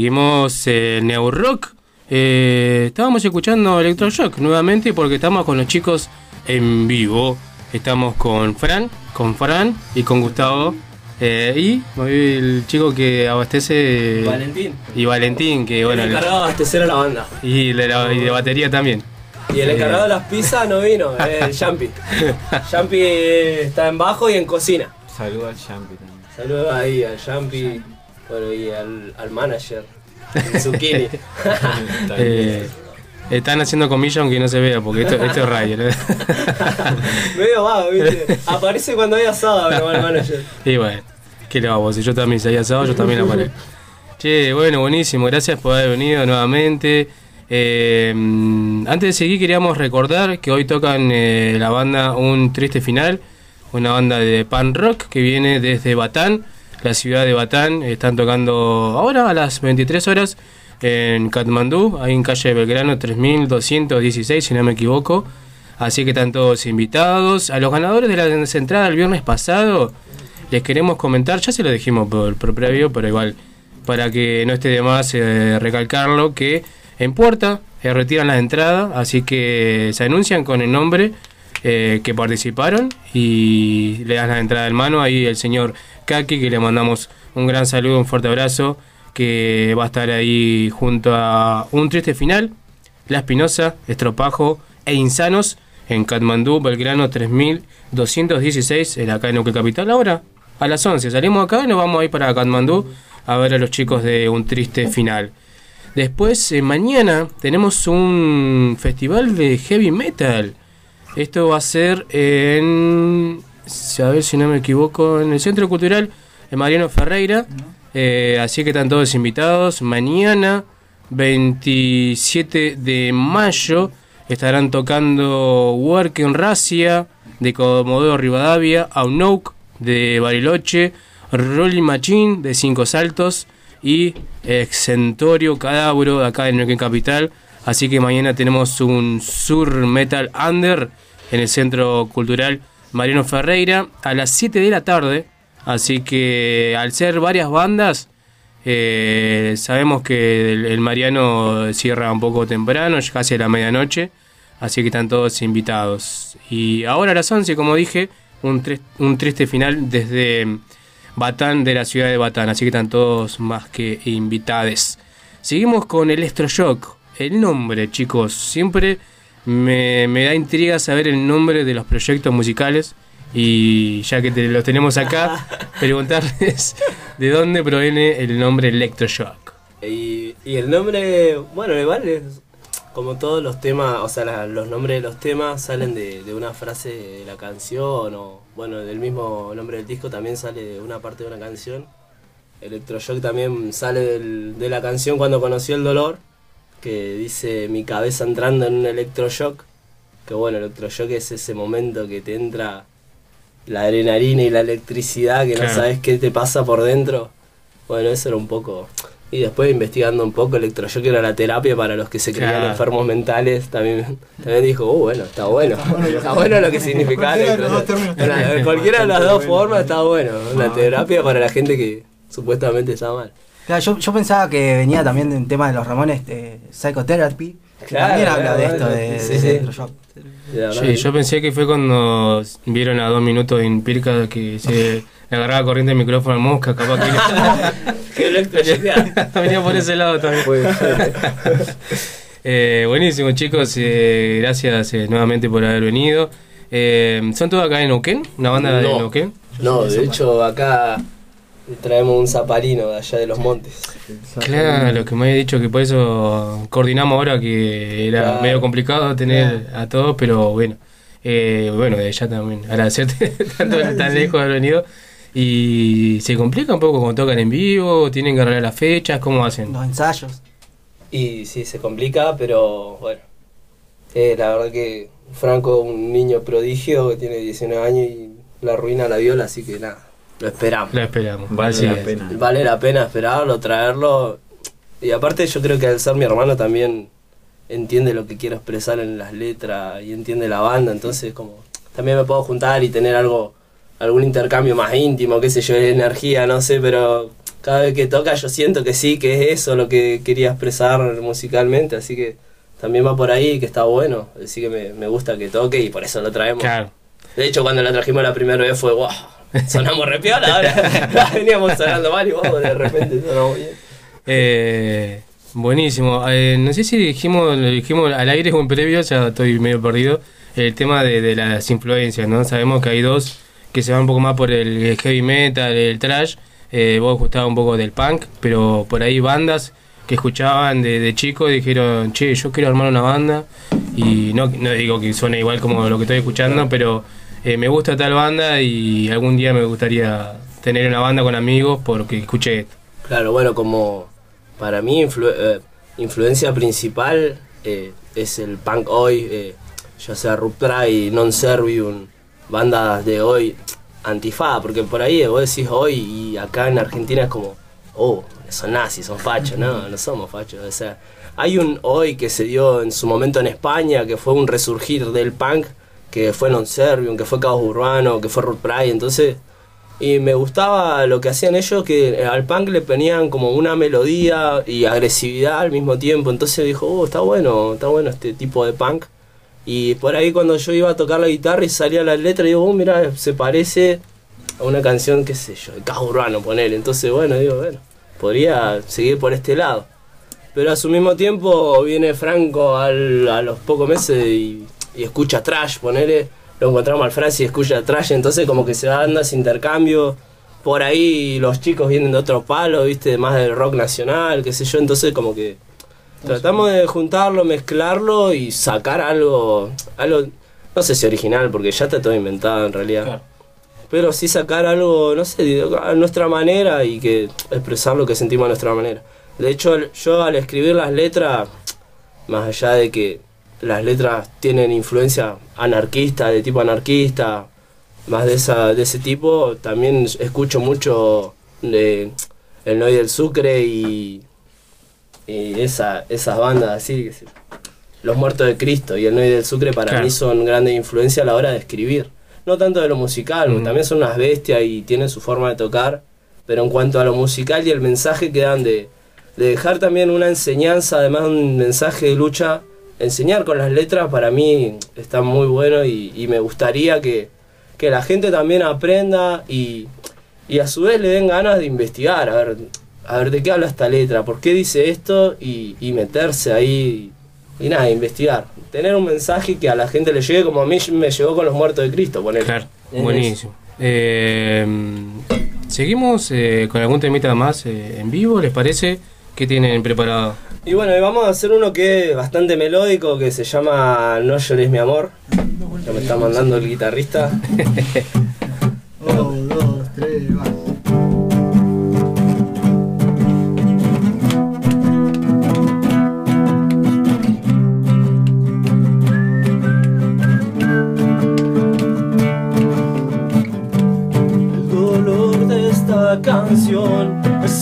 Seguimos en Neo Rock. Eh, estábamos escuchando Electroshock nuevamente porque estamos con los chicos en vivo. Estamos con Fran, con Fran y con Gustavo. Eh, y el chico que abastece. Valentín. Y Valentín, que bueno. el encargado de abastecer a la banda. Y de, la- y de batería también. Y el Eh, encargado de las pizzas no vino, es el Champi. Champi está en bajo y en cocina. Saluda al Champi también. Saludos ahí al Champi, bueno, y al, al manager, el Zucchini. Eh, están haciendo comillas aunque no se vea porque esto, esto es radio. ¿no? Medio vago, ¿viste? Aparece cuando hay asado, pero el manager. Y bueno, ¿qué le vamos? Si yo también se haya asado, yo también aparezco. Che, bueno, buenísimo. Gracias por haber venido nuevamente. Eh, antes de seguir, queríamos recordar que hoy tocan eh, la banda Un Triste Final, una banda de pan rock que viene desde Batán, la ciudad de Batán. Están tocando ahora a las 23 horas en Katmandú, ahí en calle Belgrano 3216, si no me equivoco. Así que están todos invitados. A los ganadores de la entrada el viernes pasado, les queremos comentar, ya se lo dijimos por, por previo, pero igual, para que no esté de más eh, recalcarlo, que en puerta eh, retiran la entrada, así que se anuncian con el nombre eh, que participaron y le dan la entrada en mano ahí el señor Kaki, que le mandamos un gran saludo, un fuerte abrazo, que va a estar ahí junto a un triste final, La Espinosa, Estropajo e Insanos en Katmandú, Belgrano 3216, en acá en Neuquén Capital. Ahora, a las 11, salimos acá y nos vamos a ir para Katmandú a ver a los chicos de un triste final. Después, eh, mañana tenemos un festival de heavy metal. Esto va a ser en. A ver si no me equivoco, en el Centro Cultural Mariano Ferreira. Eh, así que están todos invitados. Mañana, 27 de mayo, estarán tocando Working Racia de Comodoro Rivadavia, Aunouk de Bariloche, Rolling Machine de Cinco Saltos y Exentorio Cadabro de acá en Neuquén Capital. Así que mañana tenemos un Sur Metal Under en el Centro Cultural Mariano Ferreira a las 7 de la tarde. Así que al ser varias bandas, eh, sabemos que el, el Mariano cierra un poco temprano, casi a la medianoche. Así que están todos invitados. Y ahora a las 11, como dije, un, un triste final desde Batán, de la ciudad de Batán. Así que están todos más que invitados. Seguimos con Electroshock. El nombre, chicos. Siempre me, me da intriga saber el nombre de los proyectos musicales. Y ya que te- los tenemos acá, preguntarles de dónde proviene el nombre Electroshock. Y, y el nombre, bueno, igual es como todos los temas, o sea, la- los nombres de los temas salen de, de una frase de la canción o, bueno, del mismo nombre del disco también sale de una parte de una canción. Electroshock también sale del- de la canción Cuando conoció el dolor, que dice mi cabeza entrando en un electroshock. Que bueno, electroshock es ese momento que te entra la adrenalina y la electricidad, que Claro. no sabes qué te pasa por dentro. Bueno, eso era un poco. Y después investigando un poco, electroshock era la terapia para los que se creían Claro. enfermos mentales. También, también dijo, uh, bueno, está bueno. Está bueno lo que significaba Cualquiera de las dos formas está bueno. Una terapia para la gente que supuestamente está mal. Claro, yo, yo pensaba que venía también de un tema de los Ramones, de Psychotherapy. Claro, también habla de claro, esto, de, sí, de sí. yo pensé que fue cuando vieron a dos minutos en Pirca que se le agarraba corriente el micrófono al mosca, capaz que Que electroshock. venía por ese lado también. Puede ser. Eh, buenísimo chicos, eh, gracias eh, nuevamente por haber venido. Eh, ¿Son todos acá en Neuquén? ¿Una banda de. Neuquén? No, de hecho acá traemos un zapalino de allá de los montes. Claro, lo que me había dicho que por eso coordinamos ahora que era Claro. medio complicado tener a todos, pero bueno, eh, bueno, de allá también agradecerte tanto tan lejos de haber venido. Y se complica un poco cuando tocan en vivo, tienen que arreglar las fechas, ¿cómo hacen? Los ensayos. Y sí, se complica, pero bueno. Eh, la verdad que Franco un niño prodigio que tiene 19 años y la arruina la viola, así que nada, lo esperamos. Lo esperamos. Vale así la es. pena. Vale la pena esperarlo, traerlo. Y aparte yo creo que al ser mi hermano también entiende lo que quiero expresar en las letras y entiende la banda, entonces como también me puedo juntar y tener algo, algún intercambio más íntimo, qué sé yo, de energía, no sé, pero cada vez que toca yo siento que sí, que es eso lo que quería expresar musicalmente, así que también va por ahí, que está bueno, así que me, me gusta que toque y por eso lo traemos. Claro. De hecho, cuando la trajimos la primera vez fue, wow, sonamos re piola, ahora veníamos sonando mal y wow, de repente sonamos bien. Eh, buenísimo. Eh, no sé si dijimos, lo dijimos al aire o en previo, ya estoy medio perdido. El tema de, de las influencias, ¿no? Sabemos que hay dos que se van un poco más por el heavy metal, el trash. Eh, vos gustabas un poco del punk, pero por ahí bandas que escuchaban de, de chico dijeron, che, yo quiero armar una banda. Y no, no digo que suene igual como lo que estoy escuchando, pero eh, me gusta tal banda y algún día me gustaría tener una banda con amigos porque escuché esto. Claro, bueno, como para mí eh, influencia principal eh, es el punk hoy, ya sea Ruptry, Non Servium, bandas de hoy, antifa, porque por ahí vos decís hoy y acá en Argentina es como, oh, son nazis, son fachos, no, no somos fachos, o sea, hay un hoy que se dio en su momento en España, que fue un resurgir del punk, que fue Non Servium, que fue Caos Urbano, que fue Ruptry, entonces... Y me gustaba lo que hacían ellos, que al punk le ponían como una melodía y agresividad al mismo tiempo. Entonces dijo, oh, está bueno, está bueno este tipo de punk. Y por ahí cuando yo iba a tocar la guitarra y salía la letra, digo, oh, mira, se parece a una canción, qué sé yo, de Caos Urbano, poner. Entonces, bueno, digo, bueno, podría seguir por este lado. Pero a su mismo tiempo viene Franco al- a los pocos meses y, y escucha trash, ponele. Lo encontramos al Francis y escucha trash, entonces como que se va dando ese intercambio. Por ahí los chicos vienen de otro palo, viste, más del rock nacional, qué sé yo, entonces como que tratamos de juntarlo, mezclarlo y sacar algo, algo, no sé si original, porque ya está todo inventado en realidad. Pero sí sacar algo, no sé, a nuestra manera y que expresar lo que sentimos a nuestra manera. De hecho, yo al escribir las letras, más allá de que las letras tienen influencia anarquista, de tipo anarquista, más de esa de ese tipo, también escucho mucho de El Noy del Sucre y, y esa, esas bandas así, Los Muertos de Cristo y El Noy del Sucre para Claro. mí son grandes influencias a la hora de escribir. No tanto de lo musical, también son unas bestias y tienen su forma de tocar, pero en cuanto a lo musical y el mensaje que dan de, de dejar también una enseñanza, además de un mensaje de lucha, enseñar con las letras para mí está muy bueno y, y me gustaría que, que la gente también aprenda y, y a su vez le den ganas de investigar, a ver, a ver de qué habla esta letra, por qué dice esto y, y meterse ahí y nada, investigar. Tener un mensaje que a la gente le llegue como a mí me llegó con los muertos de Cristo, poner. Claro, buenísimo. Eh, Seguimos eh, con algún temita más eh, en vivo, ¿les parece? ¿Qué tienen preparado? Y bueno, y vamos a hacer uno que es bastante melódico, que se llama No llores mi amor. Que me está mandando el guitarrista. Un,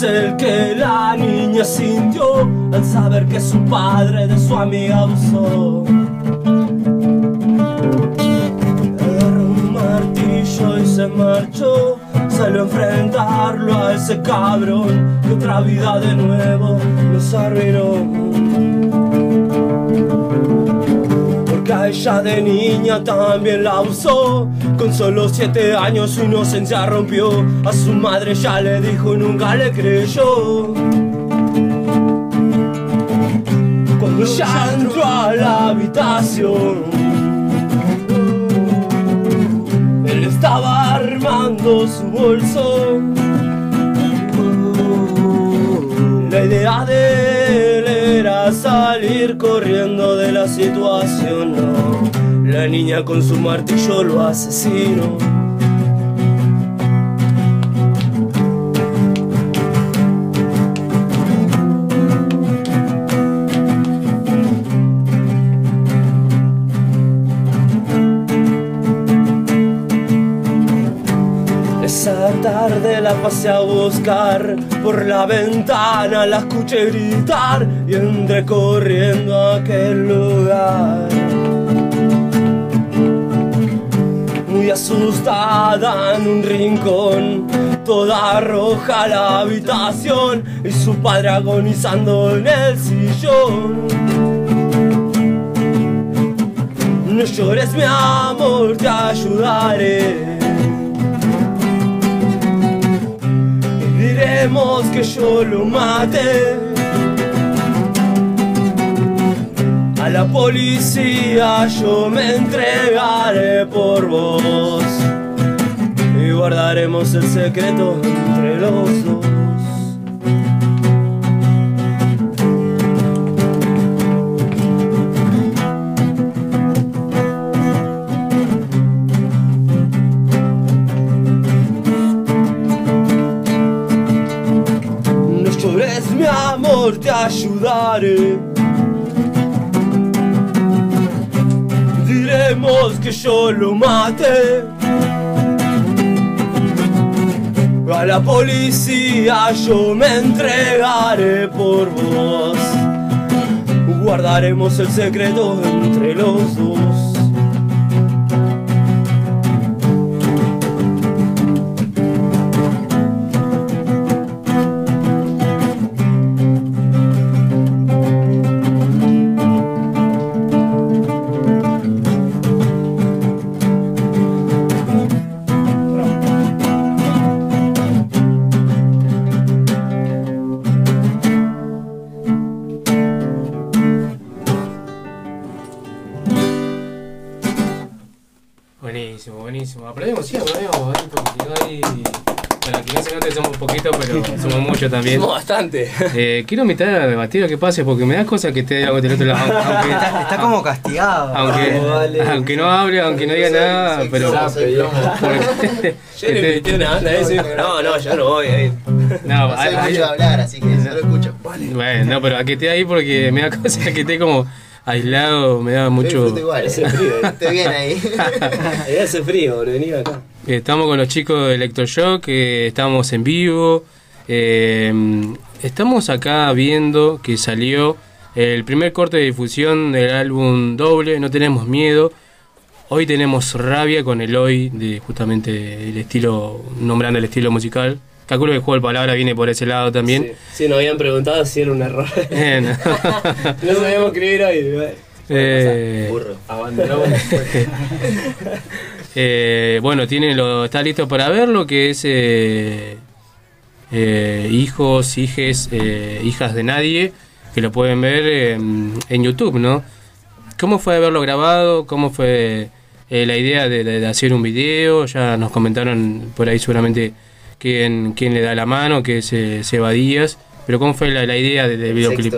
el que la niña sintió al saber que su padre de su amiga abusó. Agarró un martillo y se marchó, salió a enfrentarlo a ese cabrón que otra vida de nuevo nos arruinó. Porque a ella de niña también la usó. Con solo siete años su inocencia rompió. A su madre ya le dijo nunca le creyó. Cuando ya entró a la habitación, él estaba armando su bolso. La idea de era salir corriendo de la situación. La niña con su martillo lo asesinó. Esa tarde la pasé a buscar por la ventana, la escuché gritar y entré corriendo a aquel lugar. Muy asustada en un rincón, toda roja la habitación y su padre agonizando en el sillón. No llores mi amor, te ayudaré. Y diremos que yo lo maté. La policía yo me entregaré por vos y guardaremos el secreto entre los dos. No llores mi amor, te ayudaré. Diremos que yo lo maté. A la policía yo me entregaré por vos. Guardaremos el secreto entre los dos. Somos muchos también. Bastante. Eh, quiero invitar a debatir a que pase porque me da cosa que esté del otro lado. Aunque, Está, está como castigado. aunque, aunque no hable, aunque no diga nada, pero. porque- Yo le invité una banda de eso y dijo, no, no, yo no voy a ir. No, No hay- mucho hablar, así que solo escucho. Bueno, no, pero a que esté ahí porque me da cosa que esté como aislado, me da mucho. disfruto igual, Hace frío, ¿eh? Estoy bien ahí. Ahí hace frío, boludo, vení acá. Estamos con los chicos de Electroshock, eh, estamos en vivo. Eh, estamos acá viendo que salió el primer corte de difusión del álbum doble, No Tenemos Miedo. Hoy tenemos rabia con el hoy, de justamente el estilo, nombrando el estilo musical. Calculo que el juego de palabras viene por ese lado también. Sí, nos habían preguntado si era un error. Eh, no. no sabíamos escribir hoy. Eh, Burro. Abandonamos. Eh, bueno, tiene lo, está listo para verlo, que es eh, eh, Hijos, Hijes, eh, Hijas de Nadie, que lo pueden ver eh, en YouTube, ¿no? ¿Cómo fue haberlo grabado? ¿Cómo fue eh, la idea de, de- de hacer un video? Ya nos comentaron por ahí seguramente quién, quién le da la mano, que es Seba Díaz. Pero ¿cómo fue la, la idea de- del videoclip?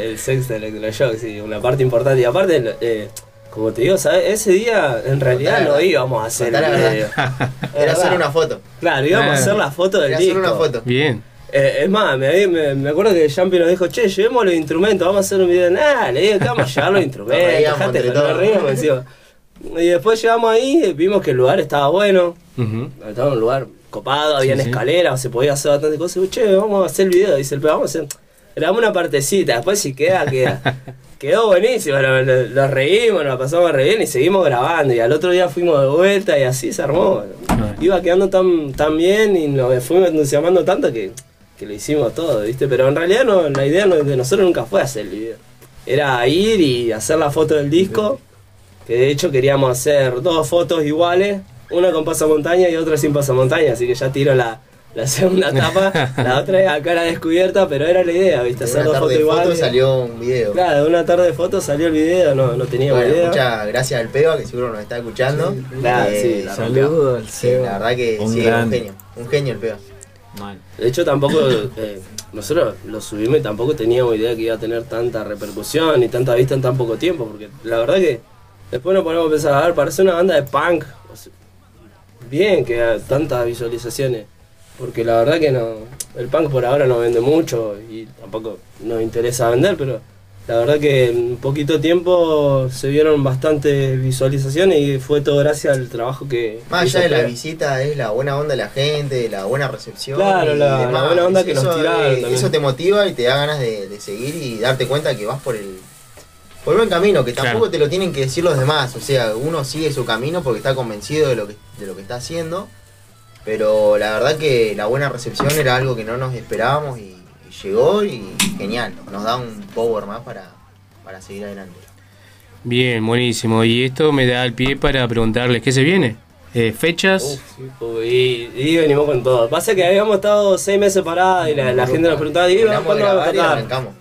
el sexto electroshock, sí, una parte importante. Y aparte, eh, como te digo, ¿sabes? ese día en realidad no íbamos a hacer el video. Era verdad. una foto. Claro, íbamos a hacer la foto del Era disco. solo una foto. Bien. Eh, es más, me, me, me acuerdo que Jampi nos dijo, che, llevemos los instrumentos, vamos a hacer un video. Nah, le digo vamos a llevar los instrumentos, Nos reíamos dejate, entre nos todos. reíamos encima. Y después llegamos ahí, vimos que el lugar estaba bueno, estaba en un lugar copado, había Sí, sí. escaleras, se podía hacer bastantes cosas. Y che, vamos a hacer el video, dice el vamos a hacer. Grabamos una partecita, después si queda, queda. Quedó buenísimo, lo reímos, nos pasamos re bien y seguimos grabando. Y al otro día fuimos de vuelta y así se armó. Iba quedando tan, tan bien y nos fuimos entusiasmando tanto que, que lo hicimos todo, ¿viste? Pero en realidad no, la idea de nosotros nunca fue hacer el video. Era ir y hacer la foto del disco, que de hecho queríamos hacer dos fotos iguales, una con pasamontaña y otra sin pasamontaña, así que ya tiro la, la segunda tapa, la otra es a cara descubierta, pero era la idea, ¿viste? De Hacer una dos tarde fotos de fotos salió un video. Claro, de una tarde de fotos salió el video, no, no teníamos Bueno, idea. muchas gracias al Peba que seguro nos está escuchando. Eh, claro, sí, la Saludos al Sí, la verdad que Un sí, un grande. genio. Un genio el Peba. Mal. De hecho, tampoco. eh, nosotros lo subimos y tampoco teníamos idea que iba a tener tanta repercusión y tanta vista en tan poco tiempo. Porque la verdad que después nos ponemos a pensar, a ver, parece una banda de punk. o sea, bien que tantas visualizaciones. Porque la verdad que no. El punk por ahora no vende mucho y tampoco nos interesa vender, pero la verdad que en poquito tiempo se vieron bastantes visualizaciones y fue todo gracias al trabajo que. Más allá de la visita es la buena onda de la gente, la buena recepción. Claro, y la- demás. la buena onda que nos eso, tiraron eh, también. Eso te motiva y te da ganas de, de seguir y darte cuenta que vas por el por buen camino, que tampoco Claro. te lo tienen que decir los demás. O sea, uno sigue su camino porque está convencido de lo que, de lo que está haciendo. Pero la verdad que la buena recepción era algo que no nos esperábamos y, y llegó y genial. Nos da un power más para, para seguir adelante. Bien, buenísimo. Y esto me da el pie para preguntarles qué se viene. Eh, fechas. Uy, y, y venimos con todo. Pasa que habíamos estado seis meses parados y la, la gente nos preguntaba, ¿y cuándo vamos a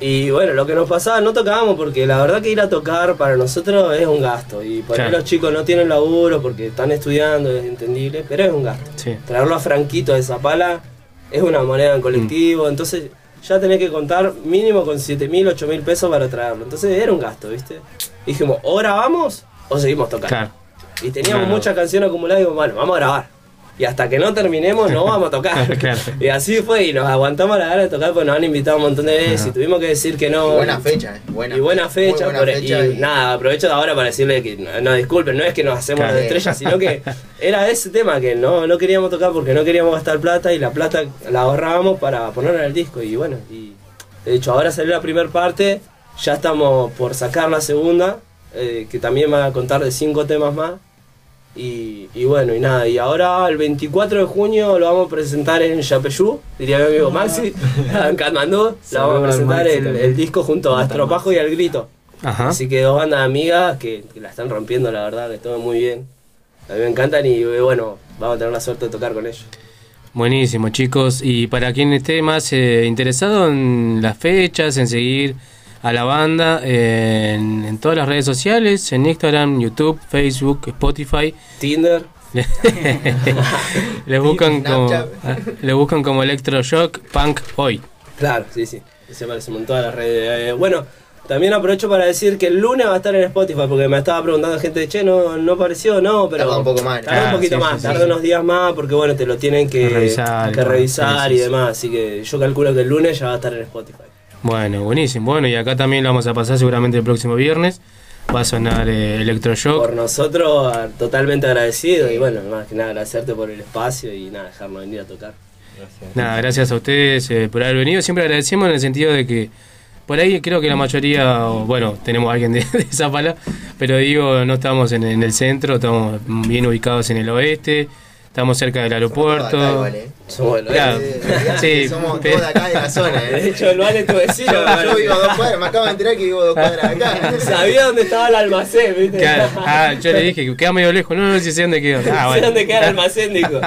y gira. Bueno, lo que nos pasaba, no tocábamos porque la verdad que ir a tocar para nosotros es un gasto. Y por ahí los chicos no tienen laburo porque están estudiando, es entendible, pero es un gasto. Sí. Traerlo a Franquito de Zapala es una moneda en colectivo, entonces ya tenés que contar mínimo con 7 mil, 8 mil pesos para traerlo. Entonces era un gasto, ¿viste? Dijimos, o grabamos o seguimos tocando. Claro. Y teníamos Claro. muchas canciones acumuladas y digo, bueno, vamos a grabar. Y hasta que no terminemos no vamos a tocar. Claro. Y así fue, y nos aguantamos la gana de tocar porque nos han invitado un montón de veces Ajá. y tuvimos que decir que no. Y buena fecha, eh. Buena y buena fecha, buena por- fecha y, y- nada, aprovecho de ahora para decirle que no, no, disculpen, no es que nos hacemos Claro. de estrellas, sino que era ese tema que no, no queríamos tocar porque no queríamos gastar plata y la plata la ahorrábamos para ponerla en el disco y bueno, y de hecho ahora salió la primera parte, ya estamos por sacar la segunda, eh, que también va a contar de cinco temas más. Y, y bueno, y nada, y ahora el 24 de junio lo vamos a presentar en Yapeyú, diría mi amigo Maxi, en Katmandú, lo vamos a presentar el, el disco junto a Astropajo y al Grito. Ajá. Así que dos bandas amigas que, que la están rompiendo, la verdad, que todo muy bien. A mí me encantan y bueno, vamos a tener la suerte de tocar con ellos. Buenísimo, chicos. Y para quien esté más eh, interesado en las fechas, en seguir a la banda, eh, en, en todas las redes sociales, en Instagram, YouTube, Facebook, Spotify. Tinder. le buscan como ah, le buscan como Electroshock Punk Hoy. Claro, sí, sí. Se aparecemos en todas las redes. Eh, bueno, también aprovecho para decir que el lunes va a estar en Spotify, porque me estaba preguntando gente, che, no, no apareció, no, pero. Tarda un poco más. Tarda Ah, un poquito sí, más, sí, sí. tarda unos días más, porque bueno, te lo tienen que, Que revisar y que revisar y demás. Así que yo calculo que el lunes ya va a estar en Spotify. Bueno, buenísimo. Bueno, y acá también lo vamos a pasar seguramente el próximo viernes. Va a sonar eh, Electroshock. Por nosotros, totalmente agradecido y bueno, más que nada agradecerte por el espacio y nada, dejarnos venir a tocar. Nada, gracias a ustedes eh, por haber venido. Siempre agradecemos en el sentido de que por ahí creo que la mayoría, o, bueno, tenemos a alguien de, de Zapala, pero digo, no estamos en, en el centro, estamos bien ubicados en el oeste, estamos cerca del aeropuerto. Acá igual, eh. Somos del Claro, Eh, sí, somos todos de acá de la zona, eh. De hecho, el Vale es tu vecino. Yo, vivo a dos cuadras, me acabo de enterar que vivo a dos cuadras acá. Sabía dónde estaba el almacén, ¿viste? Claro. Ah, yo le dije que queda medio lejos, no, no sé si sé dónde queda. Ah, sé bueno. dónde queda el almacén, dijo.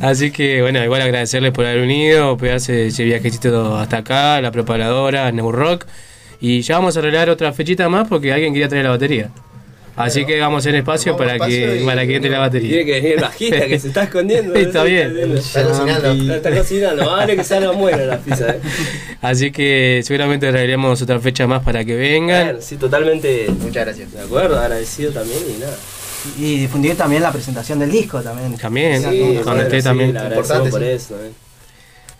Así que bueno, igual agradecerles por haber venido, pegarse ese viajecito hasta acá, la preparadora, New Rock. Y ya vamos a arreglar otra fechita más porque alguien quería traer la batería. Así que vamos a hacer espacio Vamos para espacio que, y- para que entre la batería. Tiene que venir el bajista que se está escondiendo. Está bien. Está cocinando. Está cocinando, vale que salgan buenas las pizzas, eh. Así que seguramente arreglaremos otra fecha más para que vengan. Sí, totalmente Muchas gracias. de acuerdo, agradecido también y nada. Y difundir también la presentación del disco también. También, Sí, esté sí, también. le agradecemos Importante, por sí. eso también.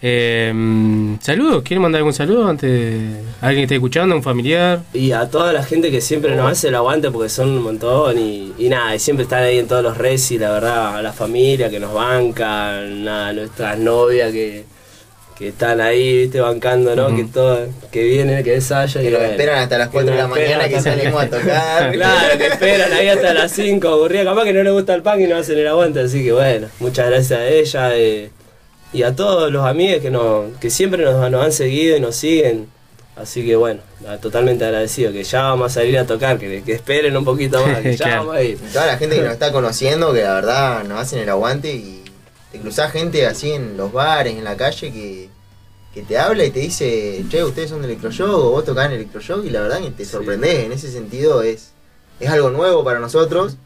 Eh, mm, saludos, ¿quieren mandar algún saludo antes? ¿Alguien que esté escuchando? ¿Un familiar? Y a toda la gente que siempre nos hace el aguante porque son un montón y, y nada, y siempre están ahí en todos los reci, la verdad, a la familia que nos bancan, nada, nuestras novias que, que están ahí, viste, bancando, ¿no? Que todo, que vienen, que ensaya Que y nos bueno, esperan hasta las que 4 de la mañana que salimos a tocar. Claro, que esperan ahí hasta las 5, aburrida, capaz que no les gusta el pan y no hacen el aguante, así que bueno, muchas gracias a ella eh, y a todos los amigos que nos, que siempre nos, nos han seguido y nos siguen. Así que bueno, nada, totalmente agradecido, que ya vamos a salir a tocar, que, que esperen un poquito más, que ya Claro. vamos a ir. Toda la gente que nos está conociendo, que la verdad nos hacen el aguante y te cruzás gente así en los bares, en la calle, que, que te habla y te dice, che, ustedes son de Electroshock o vos tocás en Electroshock y la verdad que te sorprendés. En ese sentido es, es algo nuevo para nosotros.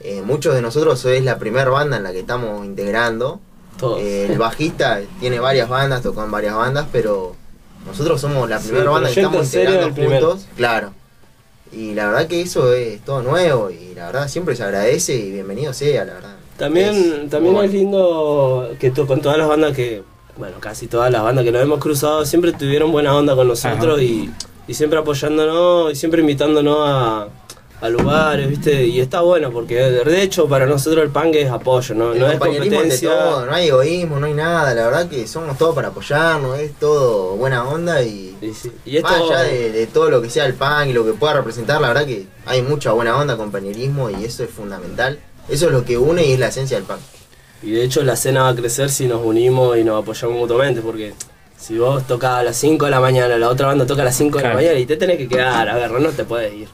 Eh, muchos de nosotros es la primera banda en la que estamos integrando. Todos. Eh, el bajista tiene varias bandas, tocó en varias bandas, pero nosotros somos la Sí, primera banda que estamos integrando juntos. Claro. Y la verdad que eso es todo nuevo y la verdad siempre se agradece y bienvenido sea, la verdad. También, Es también es lindo que tú, con todas las bandas que, bueno, casi todas las bandas que nos hemos cruzado, siempre tuvieron buena onda con nosotros y siempre apoyándonos y siempre invitándonos a, a lugares, ¿viste? Y está bueno porque de hecho para nosotros el punk es apoyo, no, El no es competencia. todo, no hay egoísmo, no hay nada, la verdad que somos todos para apoyarnos, es todo buena onda y, y esto- más allá de, de todo lo que sea el punk y lo que pueda representar, la verdad que hay mucha buena onda, compañerismo y eso es fundamental. Eso es lo que une y es la esencia del punk. Y de hecho la escena va a crecer si nos unimos y nos apoyamos mutuamente, porque si vos tocas a las 5 de la mañana, la otra banda toca a las 5 de la mañana y te tenés que quedar, a ver, no te puedes ir.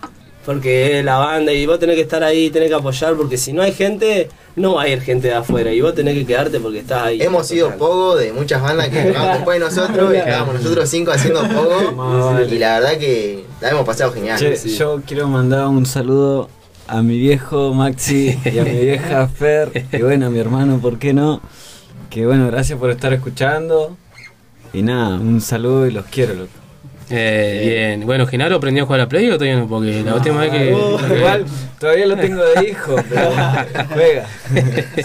Porque es la banda y vos tenés que estar ahí, tenés que apoyar, porque si no hay gente, no va a ir gente de afuera y vos tenés que quedarte porque estás ahí. Hemos sido poco de muchas bandas que tocaban después de nosotros y estábamos nosotros cinco haciendo poco y la verdad que la hemos pasado genial. Che, Yo quiero mandar un saludo a mi viejo Maxi y a mi vieja Fer y bueno, a mi hermano, ¿por qué no? Que bueno, gracias por estar escuchando y nada, un saludo y los quiero, loco. Eh, bien. Bueno, Genaro aprendió a jugar a la Play o todavía no, porque la última vez que. Uh, igual, todavía lo tengo de hijo, pero juega.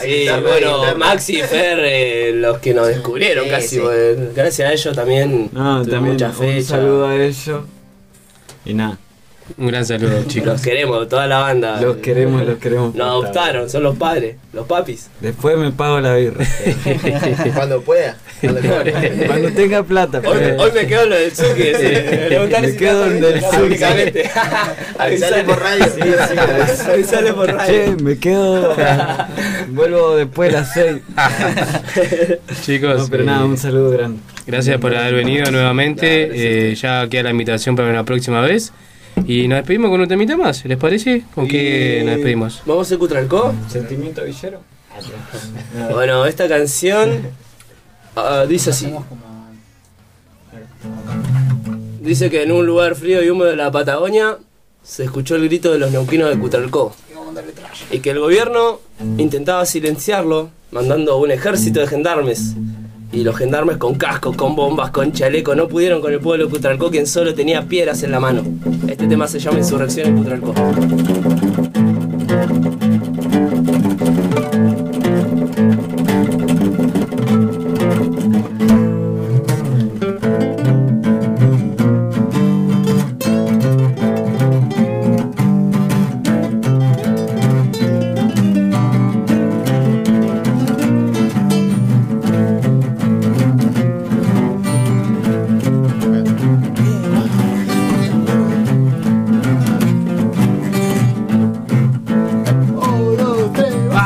Sí, bueno, Maxi y Fer, eh, los que nos descubrieron Sí, casi, gracias a ellos también No, también muchas un fechas. saludo a ellos y nada. Un gran saludo, chicos. Los queremos, toda la banda. Los queremos, los queremos. Nos adoptaron, son los padres, los papis. Después me pago la birra. Cuando pueda. Cuando tenga plata. Hoy, hoy me quedo en lo del. Preguntarle Me quedo en del bien, Suki. públicamente. Avisale por radio. Sí, sí, Avisale por radio. Che, me quedo. Vuelvo después de las 6. Chicos, No, pero eh, nada, un saludo grande. Gracias por haber venido nuevamente. Eh, ya queda la invitación para una próxima vez. Y nos despedimos con un temita más, ¿les parece? ¿Con qué nos despedimos? ¿Vamos a Cutralcó? Sentimiento villero. Bueno, esta canción ah, dice así. Dice que en un lugar frío y húmedo de la Patagonia se escuchó el grito de los neuquinos de Cutralcó. Y que el gobierno intentaba silenciarlo, mandando un ejército de gendarmes. Y los gendarmes con cascos, con bombas, con chaleco, no pudieron con el pueblo de Cutralcó, quien solo tenía piedras en la mano. Este tema se llama Insurrección en Cutralcó.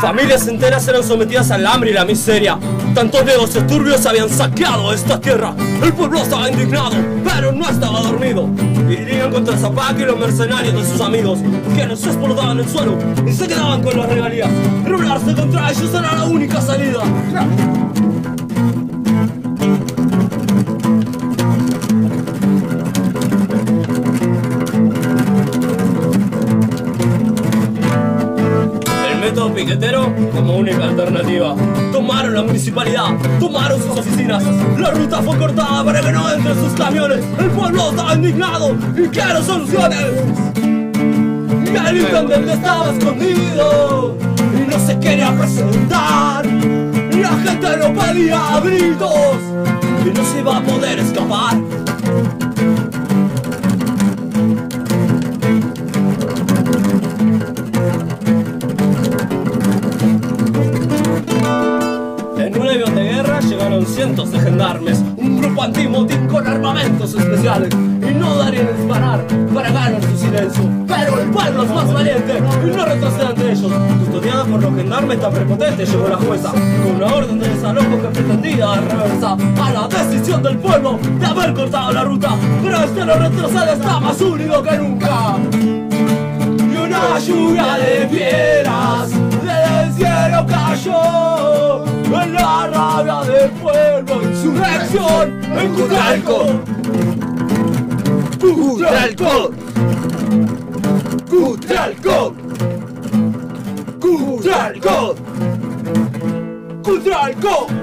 Familias enteras eran sometidas al hambre y la miseria. Tantos negocios turbios habían saqueado esta tierra. El pueblo estaba indignado, pero no estaba dormido. Irían contra Zapac y los mercenarios de sus amigos, quienes explotaban el suelo y se quedaban con las regalías. Rebelarse contra ellos era la única salida. Piquetero como única alternativa. Tomaron la municipalidad, tomaron sus oficinas. La ruta fue cortada para que no sus camiones. El pueblo estaba indignado y quiero soluciones. Y el intendente estaba escondido y no se quería presentar. La gente lo pedía a gritos y no se iba a poder escapar. Cientos de gendarmes, un grupo antimotín con armamentos especiales. Y no darían disparar para ganar su silencio. Pero el pueblo es más valiente y no retrocede ante ellos. Custodiada por los gendarmes tan prepotentes llegó la jueza con una orden de desalojo que pretendía reversa a la decisión del pueblo de haber cortado la ruta. Pero este no retrocede, está más único que nunca. Y una lluvia de piedras del cielo cayó en la rabia del pueblo, insurrección en Cutralco. Cutralco. Cutralco. Cutralco. Cutralco.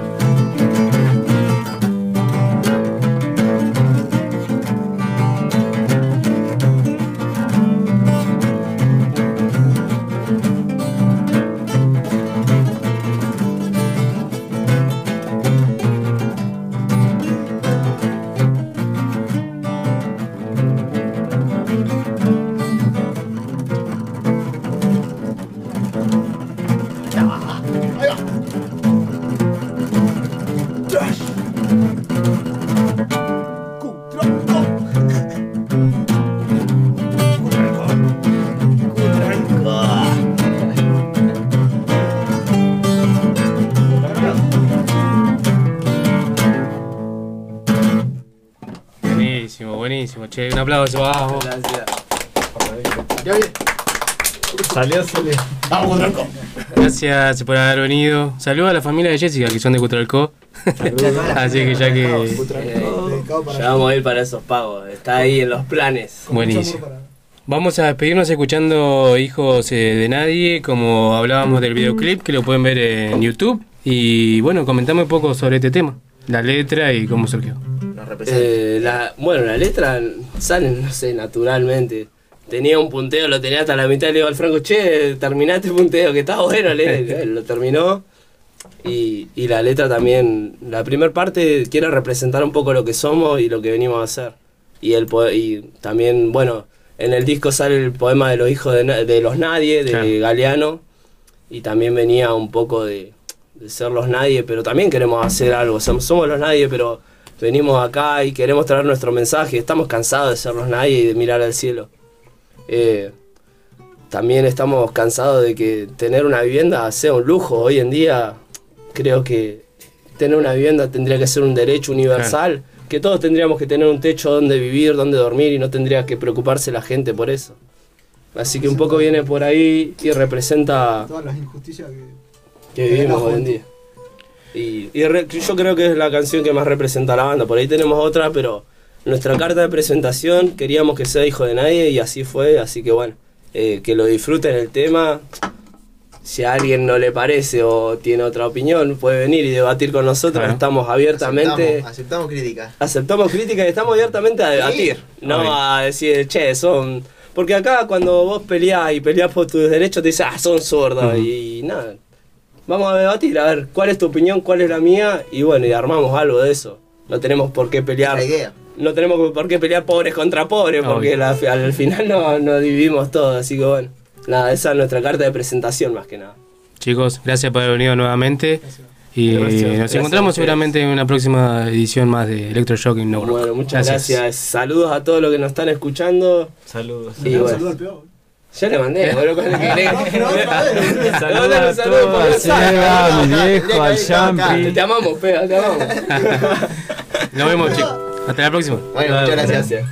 Un aplauso, vamos. Salió, salió. Vamos, Cutralcó. Gracias por haber venido. Saludos a la familia de Jessica, que son de Cutralcó. Así que ya que. Ya vamos a ir para esos pagos. Está ahí en los planes. Buenísimo. Vamos a despedirnos escuchando Hijos eh, de Nadie, como hablábamos del videoclip, que lo pueden ver en YouTube. Y bueno, comentame un poco sobre este tema, la letra y cómo surgió. Eh, la, bueno, la letra sale, no sé, naturalmente. Tenía un punteo, lo tenía hasta la mitad, le digo al Franco, che, terminaste el punteo, que está bueno, le, lo terminó. Y, y la letra también, la primera parte quiere representar un poco lo que somos y lo que venimos a hacer. Y, el, y también, bueno, en el disco sale el poema de los hijos de, de los nadie, de Claro. Galeano. Y también venía un poco de, de ser los nadie, pero también queremos hacer algo. Somos, somos los nadie, pero venimos acá y queremos traer nuestro mensaje. Estamos cansados de ser los nadie y de mirar al cielo. Eh, también estamos cansados de que tener una vivienda sea un lujo. Hoy en día creo que tener una vivienda tendría que ser un derecho universal, que todos tendríamos que tener un techo donde vivir, donde dormir y no tendría que preocuparse la gente por eso. Así que un poco viene por ahí y representa Todas las injusticias que. que vivimos hoy en día. Y, y re- yo creo que es la canción que más representa a la banda. Por ahí tenemos otra, pero nuestra carta de presentación queríamos que sea hijo de nadie y así fue. Así que bueno, eh, que lo disfruten el tema. Si a alguien no le parece o tiene otra opinión, puede venir y debatir con nosotros. Claro. Estamos abiertamente. Aceptamos, aceptamos críticas. Aceptamos críticas y estamos abiertamente a debatir, no Obvio. a decir, che, son. Porque acá cuando vos peleás y peleás por tus derechos, te dicen, ah, son sordos. Y nada. Vamos a debatir, a ver cuál es tu opinión, cuál es la mía, y bueno, y armamos algo de eso. No tenemos por qué pelear. La idea. No tenemos por qué pelear pobres contra pobres, porque Obvio. la- al final no, no dividimos todo, así que bueno. Nada, esa es nuestra carta de presentación más que nada. Chicos, gracias por haber venido nuevamente. Y Gracias. nos Gracias a encontramos seguramente en una próxima edición más de Electroshock in No. Bueno, muchas gracias. Saludos a todos los que nos están escuchando. Saludos. Y bueno. Saludo al peor. Ya le mandé, boludo, con el que querés. Saludos a todos, a mi viejo, al Champi. Te amamos, pega, te amamos. Nos vemos, chicos. Hasta la próxima. Bueno, muchas gracias.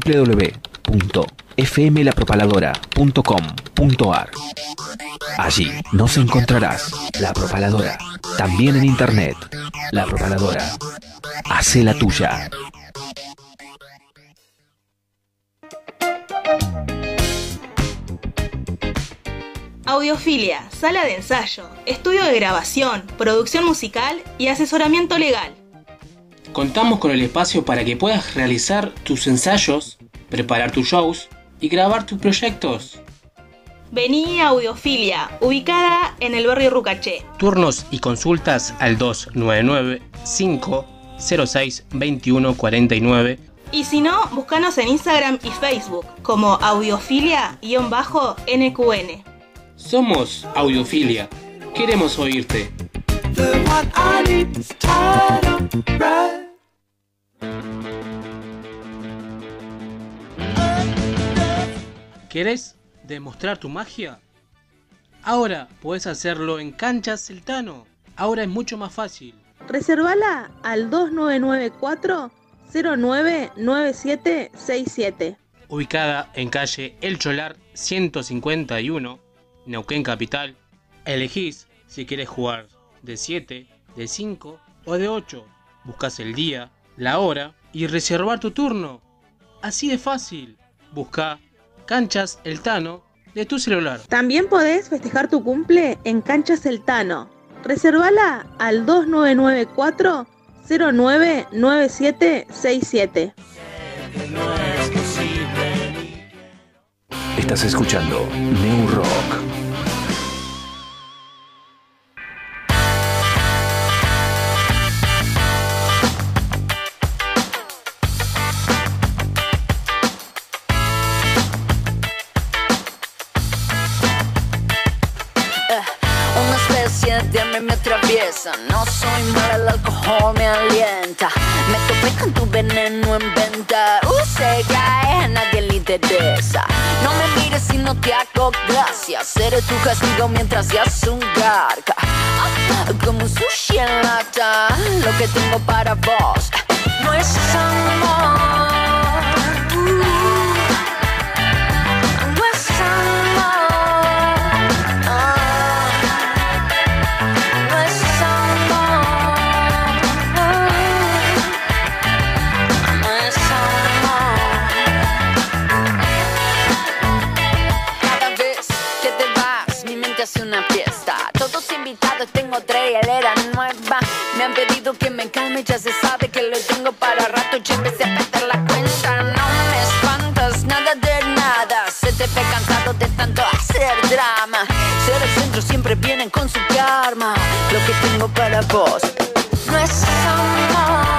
www.fmlapropaladora.com.ar Allí nos encontrarás La Propaladora, también en internet. La Propaladora. Hace la tuya. Audiofilia, sala de ensayo, estudio de grabación, producción musical y asesoramiento legal. Contamos con el espacio para que puedas realizar tus ensayos, preparar tus shows y grabar tus proyectos. Vení a Audiofilia, ubicada en el barrio Rucaché. Turnos y consultas al 299 506 2149 Y si no, búscanos en Instagram y Facebook como audiofilia-nqn. Somos Audiofilia. Queremos oírte. ¿Querés demostrar tu magia? Ahora puedes hacerlo en Cancha Celtano. Ahora es mucho más fácil. Reservala al 2994 099767. Ubicada en calle El Cholar 151, Neuquén Capital. Elegís si quieres jugar de 7, de 5 o de 8. Buscas el día, la hora y reservar tu turno. Así de fácil. Busca Canchas El Tano de tu celular. También podés festejar tu cumple en Canchas El Tano. Reservala al 2994 099767. Estás escuchando New Rock. Me atraviesa. No soy mala, el alcohol me alienta. Me topé con tu veneno en venta. Uh, se cae, a nadie le interesa. No me mires si no te hago gracia. Seré tu castigo mientras seas un garca. Ah, Como un sushi en lata. Lo que tengo para vos No es amor trailera nueva. Me han pedido que me calme, ya se sabe que lo tengo para rato. Ya empecé a perder la cuenta. No me espantas, nada de nada. Se te ve cansado de tanto hacer drama. Ser el centro siempre vienen con su karma. Lo que tengo para vos no es amor.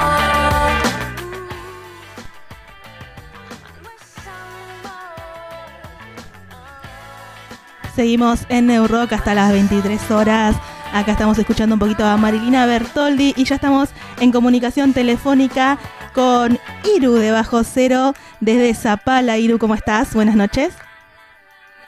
Seguimos en Neurock hasta las 23 horas. Acá estamos escuchando un poquito a Marilina Bertoldi y ya estamos en comunicación telefónica con Iru de Bajo Cero desde Zapala. Iru, ¿cómo estás? Buenas noches.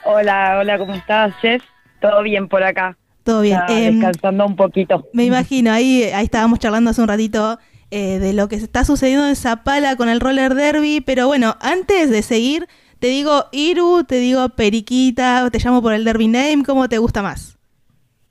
Hola, hola, ¿cómo estás, Jess? Todo bien por acá. Todo bien. Em, descansando un poquito. Me imagino, ahí, ahí estábamos charlando hace un ratito eh, de lo que está sucediendo en Zapala con el roller derby, pero bueno, antes de seguir, te digo Iru, te digo Periquita, te llamo por el derby name, ¿cómo te gusta más?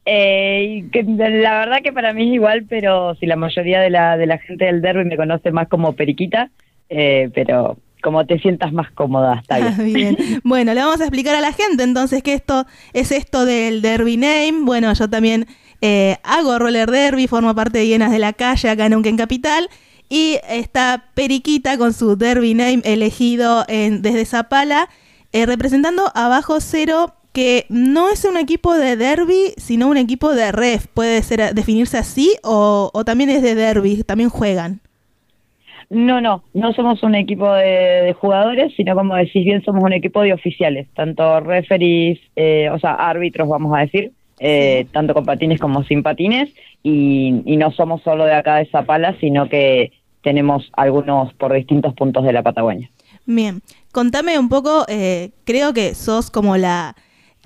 Eh, que la verdad que para mí es igual, pero si la mayoría de la, de la gente del derby me conoce más como Periquita, eh, pero como te sientas más cómoda, está bien. Ah. Bueno, le vamos a explicar a la gente entonces que esto es esto del Derby Name. Bueno, yo también eh, hago roller derby, formo parte de Hienas de la Calle acá en Neuquén Capital. Y está Periquita con su Derby Name elegido en, desde Zapala, eh, representando a Bajo Cero, que no es un equipo de derby, sino un equipo de ref. Puede ser definirse así o, o también es de derby, también juegan. No, no, no somos un equipo de, de jugadores, sino como decís bien, somos un equipo de oficiales, tanto referees, eh, o sea, árbitros, vamos a decir, eh, tanto con patines como sin patines, y, y no somos solo de acá de Zapala, sino que tenemos algunos por distintos puntos de la Patagonia. Bien, contame un poco, eh, creo que sos como la,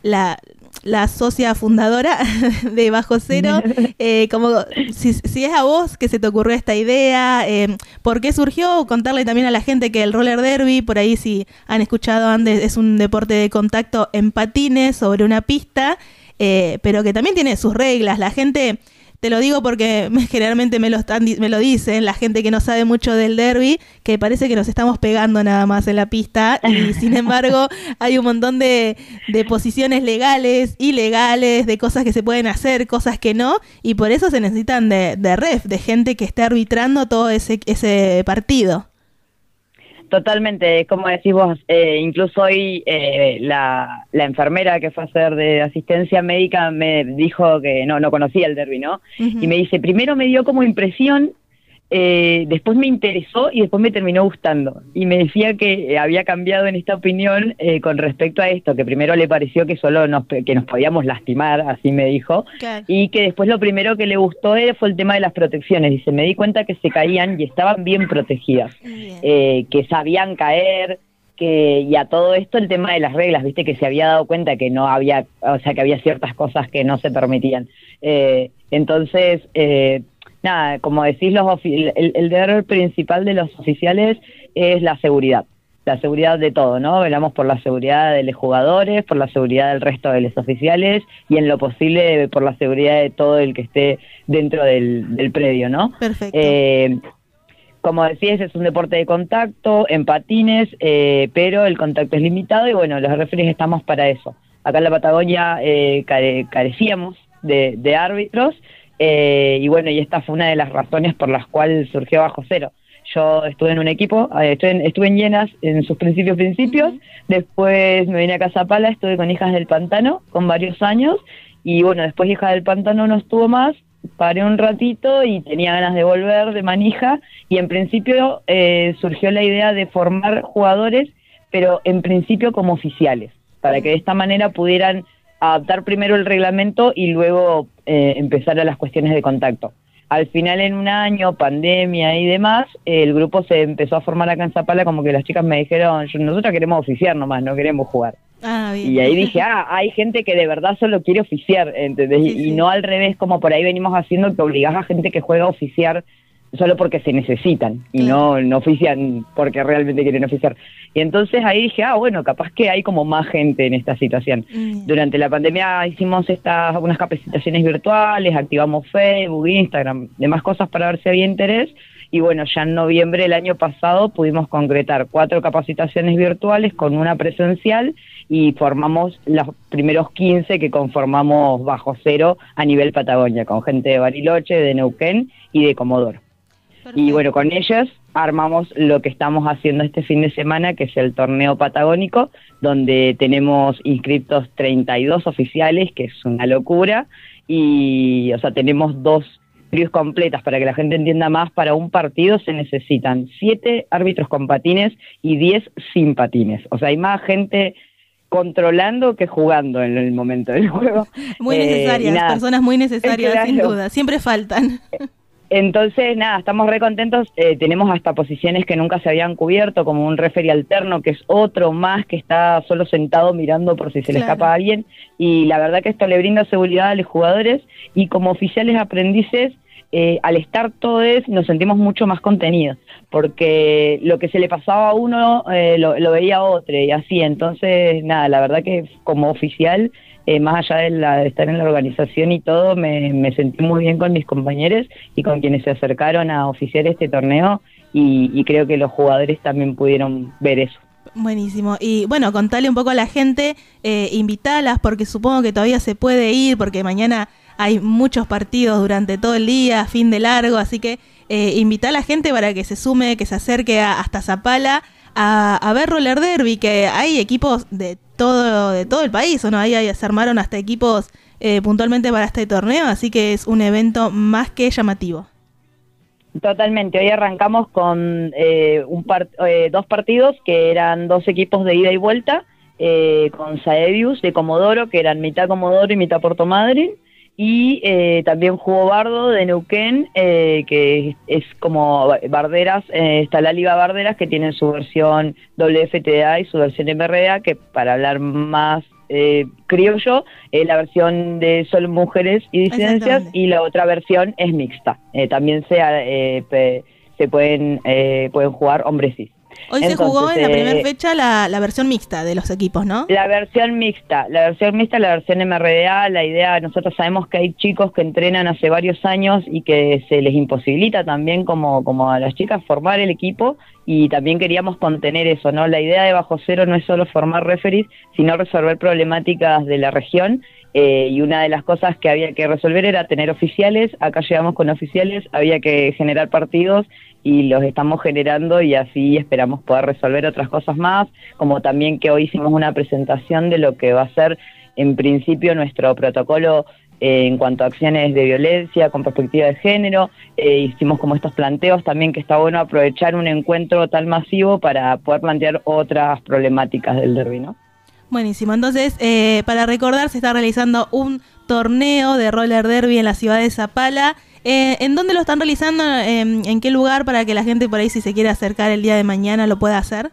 la, la socia fundadora de Bajo Cero. Eh, como si, si es a vos que se te ocurrió esta idea, eh, ¿por qué surgió? Contarle también a la gente que el roller derby, por ahí si han escuchado antes, es un deporte de contacto en patines sobre una pista, eh, pero que también tiene sus reglas. La gente te lo digo porque me- generalmente me lo, están, me lo dicen la gente que no sabe mucho del derby, que parece que nos estamos pegando nada más en la pista y sin embargo hay un montón de, de posiciones legales, ilegales, de cosas que se pueden hacer, cosas que no, y por eso se necesitan de, de ref, de gente que esté arbitrando todo ese, ese partido. Totalmente, como decís vos, eh, incluso hoy eh, la, la enfermera que fue a hacer de asistencia médica me dijo que no, no conocía el derby, ¿no? Y me dice, primero me dio como impresión, eh, después me interesó y después me terminó gustando. Y me decía que eh, había cambiado en esta opinión eh, con respecto a esto, que primero le pareció que solo nos, que nos podíamos lastimar, así me dijo, y que después lo primero que le gustó fue el tema de las protecciones. Dice, me di cuenta que se caían y estaban bien protegidas, eh, que sabían caer, que y a todo esto el tema de las reglas, viste que se había dado cuenta que no había, o sea, que había ciertas cosas que no se permitían. Eh, entonces, eh, nada, como decís, los el, el deber principal de los oficiales es la seguridad la seguridad de todo, ¿no? Velamos por la seguridad de los jugadores, por la seguridad del resto de los oficiales y en lo posible por la seguridad de todo el que esté dentro del, del predio, ¿no? Perfecto. Eh, como decías, es un deporte de contacto, en patines, eh, pero el contacto es limitado y bueno, los referees estamos para eso. Acá en la Patagonia eh, care- carecíamos de, de árbitros eh, y bueno, y esta fue una de las razones por las cuales surgió Bajo Cero. Yo estuve en un equipo, eh, estuve en, estuve en Llenas en sus principios principios, después me vine a Casapala, estuve con Hijas del Pantano con varios años. Y bueno, después Hijas del Pantano no estuvo más, paré un ratito y tenía ganas de volver de manija. Y en principio eh, surgió la idea de formar jugadores, pero en principio como oficiales, para que de esta manera pudieran adaptar primero el reglamento y luego eh, empezar a las cuestiones de contacto. Al final, en un año, pandemia y demás, el grupo se empezó a formar acá en Zapala, como que las chicas me dijeron, "Yo- nosotros queremos oficiar nomás, no queremos jugar. Ah, bien. Y ahí dije, ah, hay gente que de verdad solo quiere oficiar, ¿entendés? y no al revés, como por ahí venimos haciendo, que obligás a gente que juega a oficiar solo porque se necesitan y no, no ofician porque realmente quieren oficiar. Y entonces ahí dije, ah, bueno, capaz que hay como más gente en esta situación. Durante la pandemia hicimos estas unas capacitaciones virtuales, activamos Facebook, Instagram, demás cosas para ver si había interés. Y bueno, ya en noviembre del año pasado pudimos concretar cuatro capacitaciones virtuales con una presencial y formamos los primeros 15 que conformamos bajo cero a nivel Patagonia, con gente de Bariloche, de Neuquén y de Comodoro. Y bueno, con ellas armamos lo que estamos haciendo este fin de semana, que es el torneo patagónico, donde tenemos inscritos 32 oficiales, que es una locura, y, o sea, tenemos dos trios completas para que la gente entienda más. Para un partido se necesitan siete árbitros con patines y 10 sin patines. O sea, hay más gente controlando que jugando en el momento del juego. Muy Eh, necesarias, personas muy necesarias, Claro. sin duda. Siempre faltan. Entonces, nada, estamos re contentos. Eh, tenemos hasta posiciones que nunca se habían cubierto, como un referee alterno, que es otro más que está solo sentado mirando por si se le escapa a alguien. Y la verdad que esto le brinda seguridad a los jugadores y como oficiales aprendices, eh, al estar todos nos sentimos mucho más contenidos, porque lo que se le pasaba a uno eh, lo, lo veía a otro y así. Entonces, nada, la verdad que como oficial eh, más allá de, la- de estar en la organización y todo, me, sentí muy bien con mis compañeros y con quienes se acercaron a oficiar este torneo y, creo que los jugadores también pudieron ver eso. Buenísimo. Y bueno, contale un poco a la gente, eh, porque supongo que todavía se puede ir, porque mañana hay muchos partidos durante todo el día, fin de largo, así que eh, invita a la gente para que se sume, que se acerque a- hasta Zapala a, a ver Roller Derby, que hay equipos de todo, de todo el país, ¿o no? Ahí, se armaron hasta equipos eh, puntualmente para este torneo, así que es un evento más que llamativo. Totalmente, hoy arrancamos con eh, un par- eh, dos partidos que eran dos equipos de ida y vuelta, eh, con Saevius de Comodoro, que eran mitad Comodoro y mitad Puerto Madryn, y eh, también jugó Bardo de Neuquén, eh, que es, es como Barderas, eh, está la Liga Barderas, que tiene su versión WFTA y su versión MRA, que para hablar más eh, criollo, eh, la versión de solo mujeres y disidencias y la otra versión es mixta. Eh, también se, eh, pe- se pueden, eh, pueden jugar hombres cis. Hoy se jugó en la primera eh, fecha la, la versión mixta de los equipos, ¿no? La versión mixta, la versión mixta, la versión MRDA, la idea, nosotros sabemos que hay chicos que entrenan hace varios años y que se les imposibilita también como, como a las chicas formar el equipo y también queríamos contener eso, ¿no? La idea de Bajo Cero no es solo formar referees, sino resolver problemáticas de la región eh, y una de las cosas que había que resolver era tener oficiales, acá llegamos con oficiales, había que generar partidos y los estamos generando y así esperamos poder resolver otras cosas más, como también que hoy hicimos una presentación de lo que va a ser en principio nuestro protocolo eh, en cuanto a acciones de violencia con perspectiva de género, eh, hicimos como estos planteos también que está bueno aprovechar un encuentro tan masivo para poder plantear otras problemáticas del derby, ¿no? Buenísimo. Entonces, eh, para recordar, se está realizando un torneo de roller derby en la ciudad de Zapala. Eh, ¿En dónde lo están realizando? ¿En, en qué lugar para que la gente por ahí, si se quiere acercar el día de mañana, lo pueda hacer?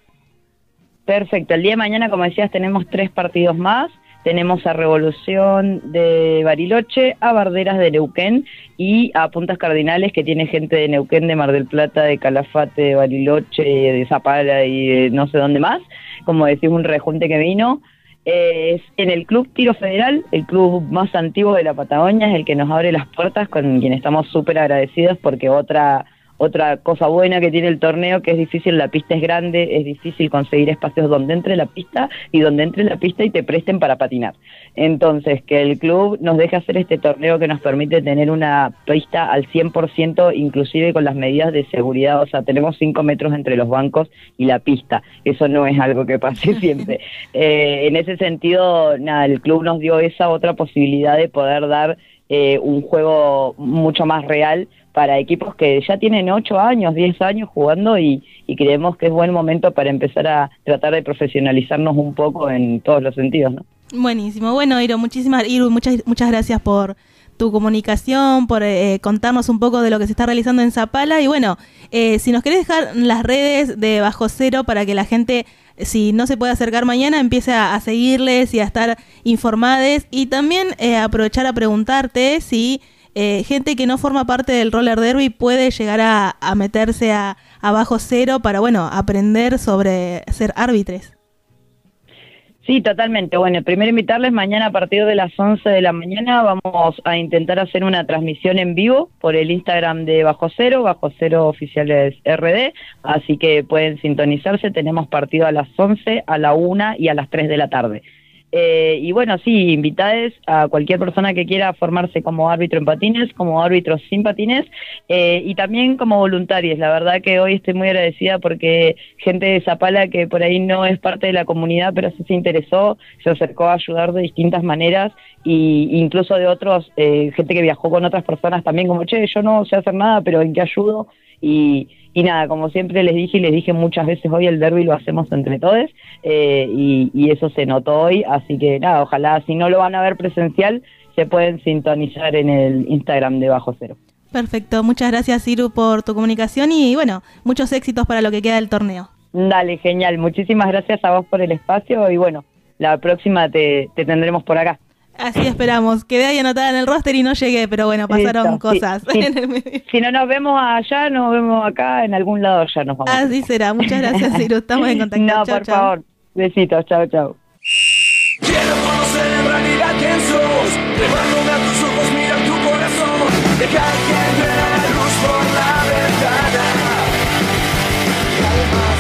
Perfecto. El día de mañana, como decías, tenemos tres partidos más. Tenemos a Revolución de Bariloche, a Barderas de Neuquén y a Puntas Cardinales, que tiene gente de Neuquén, de Mar del Plata, de Calafate, de Bariloche, de Zapala y de no sé dónde más. Como decís, un rejunte que vino. Eh, es en el Club Tiro Federal, el club más antiguo de la Patagonia, es el que nos abre las puertas, con quien estamos súper agradecidos porque otra otra cosa buena que tiene el torneo que es difícil, la pista es grande, es difícil conseguir espacios donde entre la pista y donde entre la pista y te presten para patinar. Entonces, que el club nos deje hacer este torneo que nos permite tener una pista al 100%, inclusive con las medidas de seguridad, o sea, tenemos 5 metros entre los bancos y la pista, eso no es algo que pase siempre. Eh, en ese sentido, nada, el club nos dio esa otra posibilidad de poder dar eh, un juego mucho más real para equipos que ya tienen 8 años, 10 años jugando y, y creemos que es buen momento para empezar a tratar de profesionalizarnos un poco en todos los sentidos, ¿no? Buenísimo. Bueno, Iro, muchísimas, Iru, muchas, muchas gracias por tu comunicación, por eh, contarnos un poco de lo que se está realizando en Zapala. Y bueno, eh, si nos querés dejar las redes de Bajo Cero para que la gente, si no se puede acercar mañana, empiece a, seguirles y a estar informades. Y también eh, aprovechar a preguntarte si eh, gente que no forma parte del roller derby puede llegar a, meterse a, a Bajo Cero para, bueno, aprender sobre ser árbitros. Sí, totalmente. Bueno, primero invitarles mañana a partir de las 11 de la mañana vamos a intentar hacer una transmisión en vivo por el Instagram de Bajo Cero, Bajo Cero Oficiales RD, así que pueden sintonizarse. Tenemos partido a las 11, a la 1 y a las 3 de la tarde. Eh, y bueno, sí, invitades a cualquier persona que quiera formarse como árbitro en patines, como árbitro sin patines eh, y también como voluntarios. La verdad que hoy estoy muy agradecida porque gente de Zapala que por ahí no es parte de la comunidad, pero sí se interesó, se acercó a ayudar de distintas maneras y incluso de otros, eh, gente que viajó con otras personas también como, che, yo no sé hacer nada, pero ¿en qué ayudo? Y, y nada, como siempre les dije y les dije muchas veces hoy, el derby lo hacemos entre todos eh, y, y eso se notó hoy, así que nada, ojalá si no lo van a ver presencial, se pueden sintonizar en el Instagram de Bajo Cero. Perfecto, muchas gracias Iru por tu comunicación y bueno, muchos éxitos para lo que queda del torneo. Dale, genial, muchísimas gracias a vos por el espacio y bueno, la próxima te, te tendremos por acá. Así esperamos. Quedé ahí anotada en el roster y no llegué, pero bueno, pasaron Listo, sí, cosas. sí. Si no nos vemos allá, nos vemos acá, en algún lado ya nos vamos. Así será. Muchas gracias, Iru. Estamos en contacto. No, Chau, por chau. favor. Besitos, chao, chao. Quiero conocer en realidad quién sos Llevándome a tus ojos, mira tu corazón Deja que entre la luz por la ventana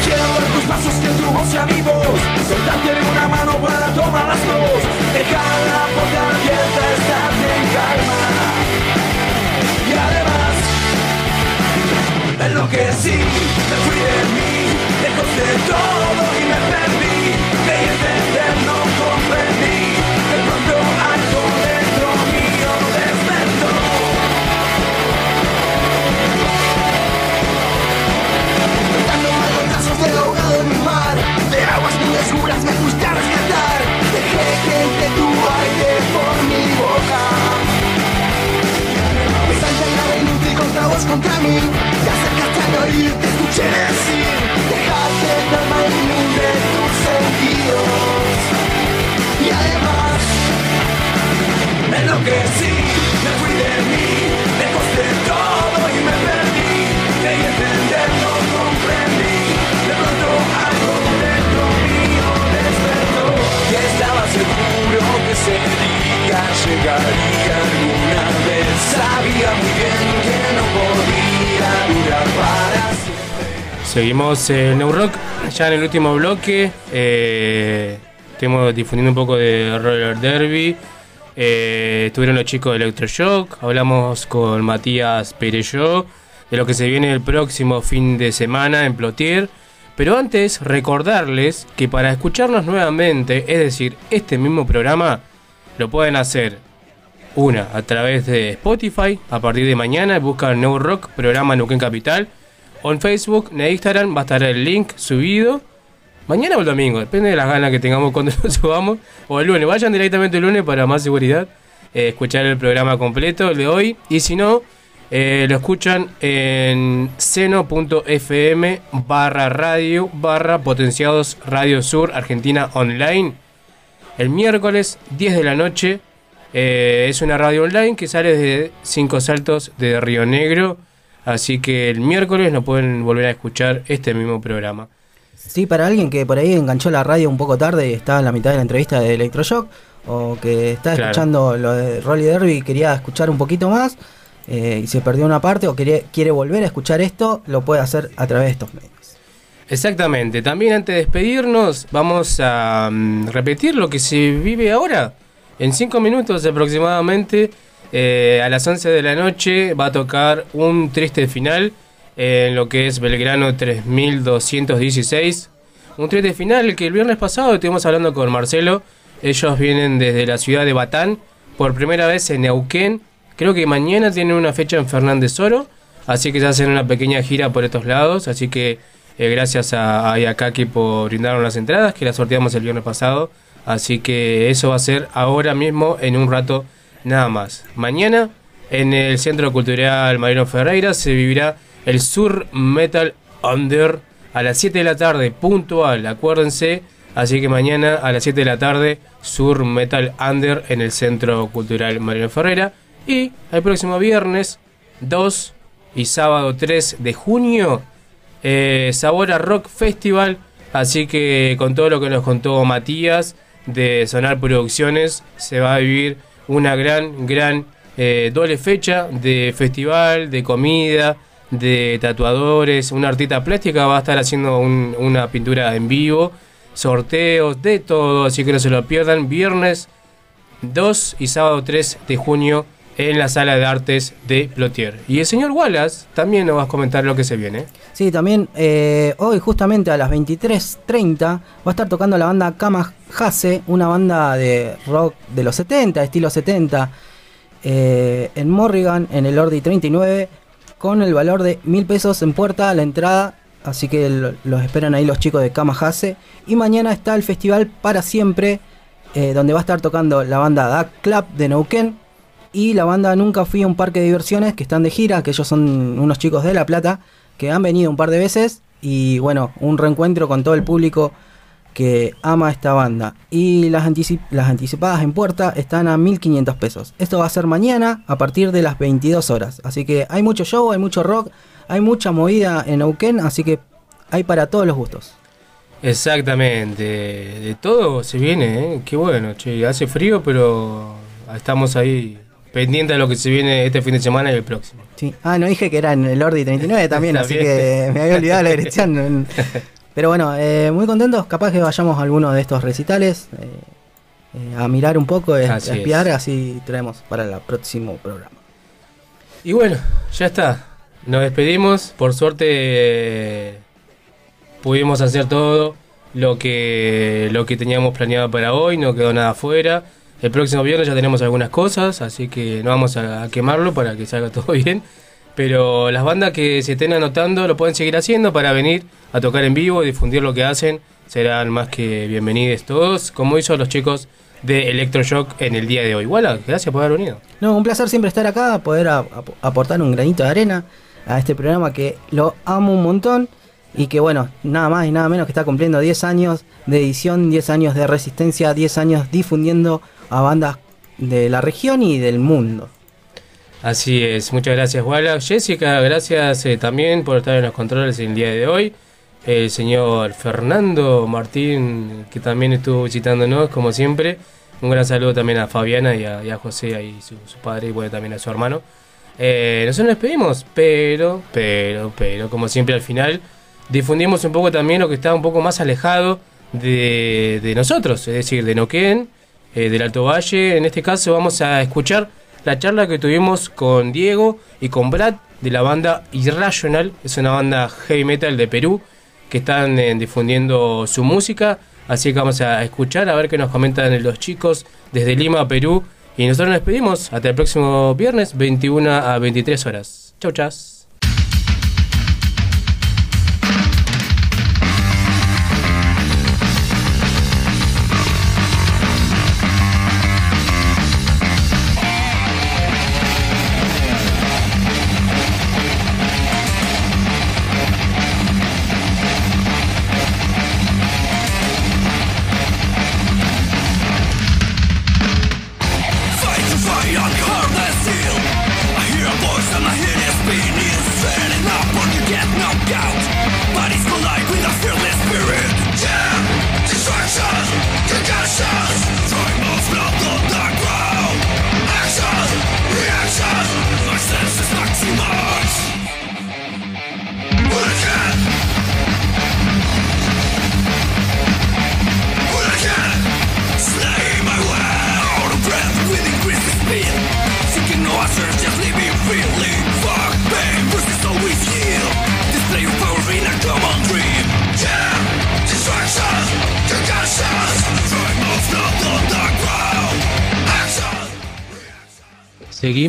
Quiero ver tus pasos, que tu voz sea mi voz Soltarte de una mano para tomar las dos Deja la puerta abierta, estarte en calma. Y además Enloquecí, me fui de mí Lejos de todo y me perdí contra mí. Te acercaste a oír, te escuché decir Dejaste el alma de tus sentidos Y además Me enloquecí, me fui de mí Me costé todo y me perdí. Creí entender, no comprendí. De pronto algo dentro mío despertó. Y estaba seguro que sería, llegaría alguna Sabía muy bien que no podía durar para siempre. Seguimos en New Rock, ya en el último bloque. Eh, estuvimos difundiendo un poco de Roller Derby. Eh, estuvieron los chicos de Electroshock. Hablamos con Matías Pereyó de lo que se viene el próximo fin de semana en Plotier. Pero antes, recordarles que para escucharnos nuevamente, es decir, este mismo programa, lo pueden hacer una a través de Spotify. A partir de mañana buscan New Rock, programa Neuquén Capital. En Facebook, en Instagram va a estar el link subido. Mañana o el domingo, depende de las ganas que tengamos cuando lo subamos. O el lunes, vayan directamente el lunes para más seguridad. eh, escuchar el programa completo el de hoy. Y si no, eh, lo escuchan en seno.fm barra radio barra potenciados Radio Sur Argentina Online. El miércoles 10 de la noche eh, es una radio online que sale desde Cinco Saltos de Río Negro. Así que el miércoles no pueden volver a escuchar este mismo programa. Sí, para alguien que por ahí enganchó la radio un poco tarde y está en la mitad de la entrevista de Electroshock, o que está Claro. escuchando lo de Rolly Derby y quería escuchar un poquito más, eh, y se perdió una parte, o quiere, quiere volver a escuchar esto, lo puede hacer a través de estos medios. Exactamente. También antes de despedirnos, vamos a mm, repetir lo que se vive ahora. En cinco minutos aproximadamente, eh, a las 11 de la noche, va a tocar un triste final en lo que es Belgrano 3216. Un triste final que el viernes pasado estuvimos hablando con Marcelo. Ellos vienen desde la ciudad de Batán por primera vez en Neuquén. Creo que mañana tienen una fecha en Fernández Oro. Así que se hacen una pequeña gira por estos lados. Así que eh, gracias a, a por brindarnos las entradas, que las sorteamos el viernes pasado. Así que eso va a ser ahora mismo, en un rato nada más. Mañana, en el Centro Cultural Mariano Ferreira, se vivirá el Sur Metal Under a las 7 de la tarde, puntual, acuérdense. Así que mañana a las 7 de la tarde, Sur Metal Under en el Centro Cultural Mariano Ferreira. Y el próximo viernes 2 y sábado 3 de junio, eh, Sabor a Rock Festival. Así que con todo lo que nos contó Matías de Sonar Producciones, se va a vivir una gran, gran eh, doble fecha de festival, de comida, de tatuadores. Una artista plástica va a estar haciendo un- una pintura en vivo, sorteos, de todo. Así que no se lo pierdan. Viernes 2 y sábado 3 de junio en la sala de artes de Plotier. Y el señor Wallace también nos va a comentar lo que se viene. Sí, también eh, hoy justamente a las 23.30 va a estar tocando la banda Kama Hase, una banda de rock de los 70, estilo 70, eh, en Morrigan, en el Ordi 39, con el valor de mil pesos en puerta a la entrada. Así que lo- los esperan ahí los chicos de Kama Hase. Y mañana está el festival Para Siempre, eh, donde va a estar tocando la banda Duck Club de Neuquén y la banda Nunca Fui a un Parque de Diversiones, que están de gira, que ellos son unos chicos de La Plata, que han venido un par de veces y bueno, un reencuentro con todo el público que ama esta banda. Y las, anticip- las anticipadas en puerta están a 1500 pesos. Esto va a ser mañana a partir de las 22 horas. Así que hay mucho show, hay mucho rock, hay mucha movida en Neuquén, así que hay para todos los gustos. Exactamente, de todo se viene, ¿eh? qué bueno, che, hace frío, pero estamos ahí pendientes de lo que se viene este fin de semana y el próximo. Sí. Ah, no dije que era en el Ordi 39 también, así que me había olvidado la dirección. Pero bueno, eh, muy contentos. Capaz que vayamos a alguno de estos recitales eh, eh, a mirar un poco, a es. espiar, así traemos para el próximo programa. Y bueno, ya está, nos despedimos, por suerte eh, pudimos hacer todo lo que, lo que teníamos planeado para hoy, no quedó nada afuera. El próximo viernes ya tenemos algunas cosas, así que no vamos a, a quemarlo para que salga todo bien. Pero las bandas que se estén anotando lo pueden seguir haciendo para venir a tocar en vivo, difundir lo que hacen. Serán más que bienvenidos todos, como hizo los chicos de Electroshock en el día de hoy. Igual, gracias por haber venido. No, un placer siempre estar acá, poder ap- aportar un granito de arena a este programa que lo amo un montón y que bueno, nada más y nada menos que está cumpliendo 10 años de edición, 10 años de resistencia, 10 años difundiendo a bandas de la región y del mundo. Así es, muchas gracias Wala. Jessica, gracias eh, también por estar en los controles el día de hoy. El señor Fernando Martín, que también estuvo visitándonos, como siempre. Un gran saludo también a Fabiana y a, José y su, su padre y bueno, también a su hermano. Eh, nosotros nos despedimos, pero, pero, pero, como siempre al final, difundimos un poco también lo que está un poco más alejado de, de nosotros, es decir, de Noquén, eh, del Alto Valle. En este caso vamos a escuchar la charla que tuvimos con Diego y con Brad de la banda Irrational, es una banda heavy metal de Perú que están eh, difundiendo su música. Así que vamos a escuchar a ver qué nos comentan los chicos desde Lima, Perú. Y nosotros nos despedimos hasta el próximo viernes, 21 a 23 horas. Chau, chas.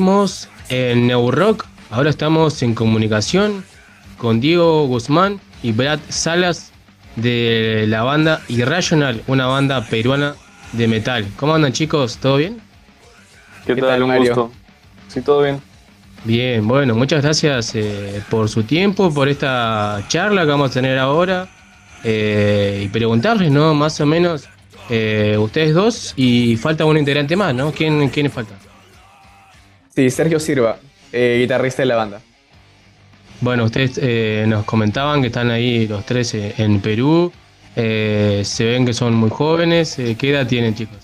Seguimos en New Rock. Ahora estamos en comunicación con Diego Guzmán y Brad Salas de la banda Irrational, una banda peruana de metal. ¿Cómo andan chicos? ¿Todo bien? ¿Qué, tal? Un gusto. Sí, todo bien. Bien, bueno, muchas gracias eh, por su tiempo, por esta charla que vamos a tener ahora. eh, y preguntarles, ¿no? Más o menos, eh, ustedes dos y falta un integrante más, ¿no? ¿Quién, quién falta? Sí, Sergio Silva, eh, guitarrista de la banda. Bueno, ustedes eh, nos comentaban que están ahí los tres eh, en Perú. eh, se ven que son muy jóvenes. eh, ¿Qué edad tienen, chicos?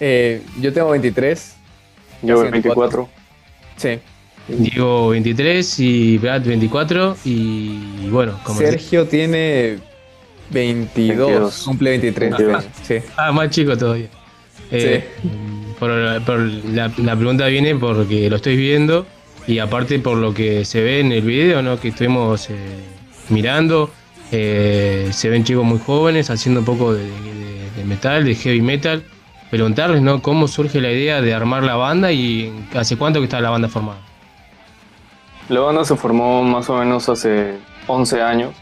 Eh, yo tengo 23. Yo casi 24. Sí. Diego 23 y Brad 24. Y bueno, como Sergio tiene 22, 22. cumple 23. Ah, Sí. Ah, más chico todavía. Eh, por, la, la pregunta viene porque lo estoy viendo y aparte por lo que se ve en el video ¿no? que estuvimos eh, mirando. eh, se ven chicos muy jóvenes haciendo un poco de metal, de heavy metal. Preguntarles ¿no? cómo surge la idea de armar la banda y hace cuánto que está la banda formada. La banda se formó más o menos hace 11 años.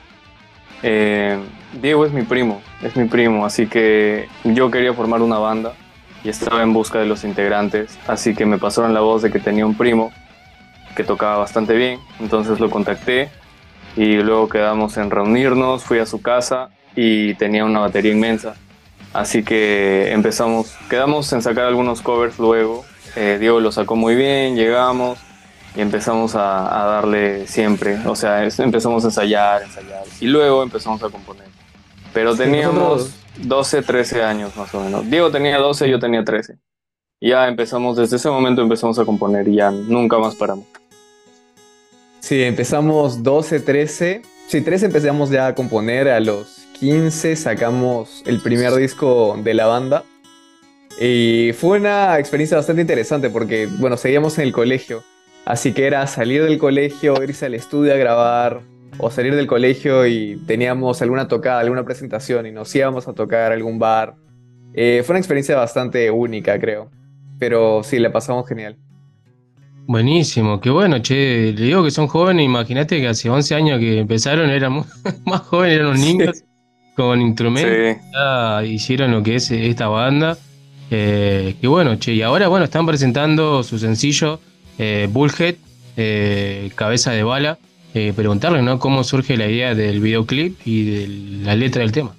Eh, Diego es mi primo, es mi primo, así que yo quería formar una banda y estaba en busca de los integrantes, así que me pasaron la voz de que tenía un primo que tocaba bastante bien, entonces lo contacté y luego quedamos en reunirnos, fui a su casa y tenía una batería inmensa, así que empezamos, quedamos en sacar algunos covers luego, Eh, Diego lo sacó muy bien, llegamos y empezamos a, a darle siempre, o sea, es- empezamos a ensayar, ensayar y luego empezamos a componer. Pero teníamos 12, 13 años más o menos. Diego tenía 12, yo tenía 13. Y ya empezamos, desde ese momento empezamos a componer y ya nunca más paramos. Sí, empezamos 12, 13. Sí, 13 empezamos ya a componer. A los 15 sacamos el primer disco de la banda. Y fue una experiencia bastante interesante porque, bueno, seguíamos en el colegio. Así que era salir del colegio, irse al estudio a grabar, o salir del colegio y teníamos alguna tocada, alguna presentación y nos íbamos a tocar a algún bar. Eh, fue una experiencia bastante única, creo. Pero sí, la pasamos genial. Buenísimo, qué bueno, che. Le digo que son jóvenes, imagínate que hace 11 años que empezaron, eran más jóvenes, eran los niños con instrumentos. ya hicieron lo que es esta banda. Eh, qué bueno, che. Y ahora, bueno, están presentando su sencillo eh, Bullhead, eh, Cabeza de Bala. Eh, preguntarle, ¿no? Cómo surge la idea del videoclip y de la letra del tema.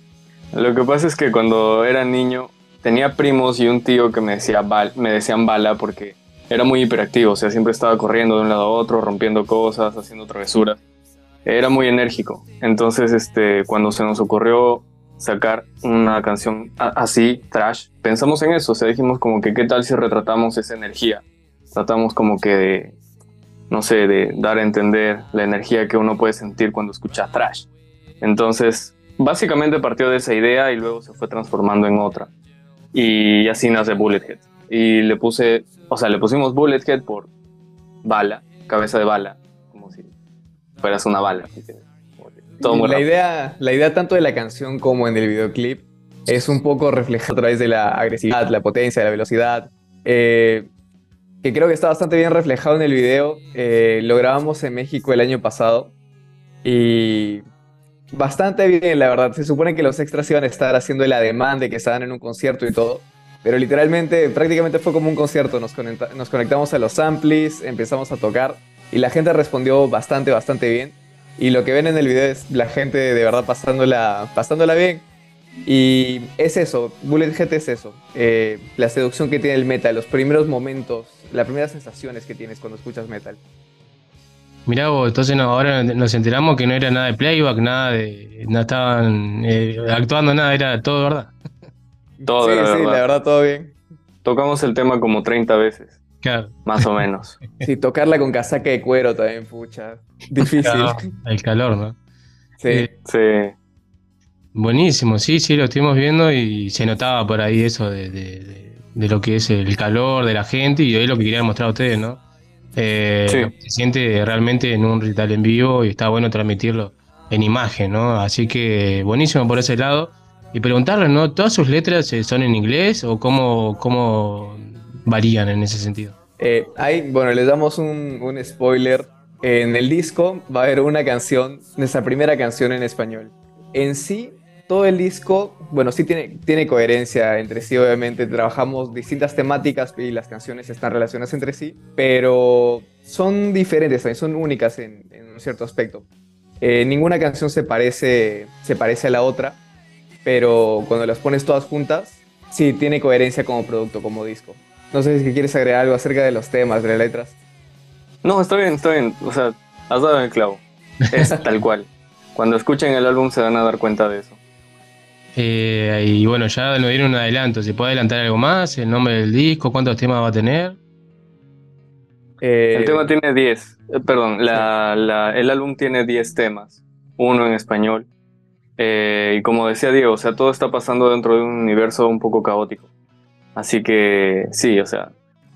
Lo que pasa es que cuando era niño tenía primos y un tío que me, decía me decían bala porque era muy hiperactivo, o sea, siempre estaba corriendo de un lado a otro, rompiendo cosas, haciendo travesuras. Era muy enérgico. Entonces, este, cuando se nos ocurrió sacar una canción así, trash, pensamos en eso, o sea, dijimos como que qué tal si retratamos esa energía. Tratamos como que de, no sé, de dar a entender la energía que uno puede sentir cuando escucha trash. Entonces, básicamente partió de esa idea y luego se fue transformando en otra. Y así nace Bullethead. Y le puse, o sea, le pusimos Bullethead por bala, cabeza de bala, como si fueras una bala. la idea, la idea tanto de la canción como en el videoclip es un poco reflejada a través de la agresividad, la potencia, la velocidad, eh, que creo que está bastante bien reflejado en el video. Eh, lo grabamos en México el año pasado y bastante bien, la verdad. Se supone que los extras iban a estar haciendo el ademán de que estaban en un concierto y todo. Pero literalmente, prácticamente fue como un concierto. Nos, conecta- nos conectamos a los amplis, empezamos a tocar y la gente respondió bastante, bastante bien. Y lo que ven en el video es la gente de verdad pasándola, pasándola bien. Y es eso, Bullet GT es eso. eh, la seducción que tiene el metal, los primeros momentos, las primeras sensaciones que tienes cuando escuchas metal. Mirá vos, entonces no, ahora nos enteramos que no era nada de playback, nada de. No estaban eh, actuando nada, era todo verdad. Todo sí, era sí, verdad. la verdad, todo bien. Tocamos el tema como 30 veces. Claro. Más o menos. Sí, tocarla con casaca de cuero también, pucha. Difícil. Claro, el calor, ¿no? Sí. Eh, Sí. Buenísimo, sí, sí, lo estuvimos viendo y se notaba por ahí eso de, de- de- de lo que es el calor de la gente y es lo que quería mostrar a ustedes, ¿no? Eh, Sí. Se siente realmente en un recital en vivo y está bueno transmitirlo en imagen, ¿no? Así que buenísimo por ese lado. Y preguntarle, ¿no? ¿Todas sus letras eh, son en inglés o cómo, cómo varían en ese sentido? Eh, hay, bueno, les damos un, un spoiler. En el disco va a haber una canción, nuestra primera canción en español. En sí, todo el disco, bueno, sí tiene, tiene coherencia entre sí, obviamente. Trabajamos distintas temáticas y las canciones están relacionadas entre sí, pero son diferentes también, son únicas en, en un cierto aspecto. Eh, ninguna canción se parece, se parece a la otra, pero cuando las pones todas juntas, sí tiene coherencia como producto, como disco. No sé si quieres agregar algo acerca de los temas, de las letras. No, está bien, está bien. O sea, has dado el clavo. Es tal cual. Cuando escuchen el álbum se van a dar cuenta de eso. Eh, y bueno, ya nos dieron un adelanto. ¿Se puede adelantar algo más? ¿El nombre del disco? ¿Cuántos temas va a tener? El tema tiene 10. eh, perdón, la- la- el álbum tiene 10 temas. Uno en español. Eh, y como decía Diego, o sea, todo está pasando dentro de un universo un poco caótico. Así que sí, o sea,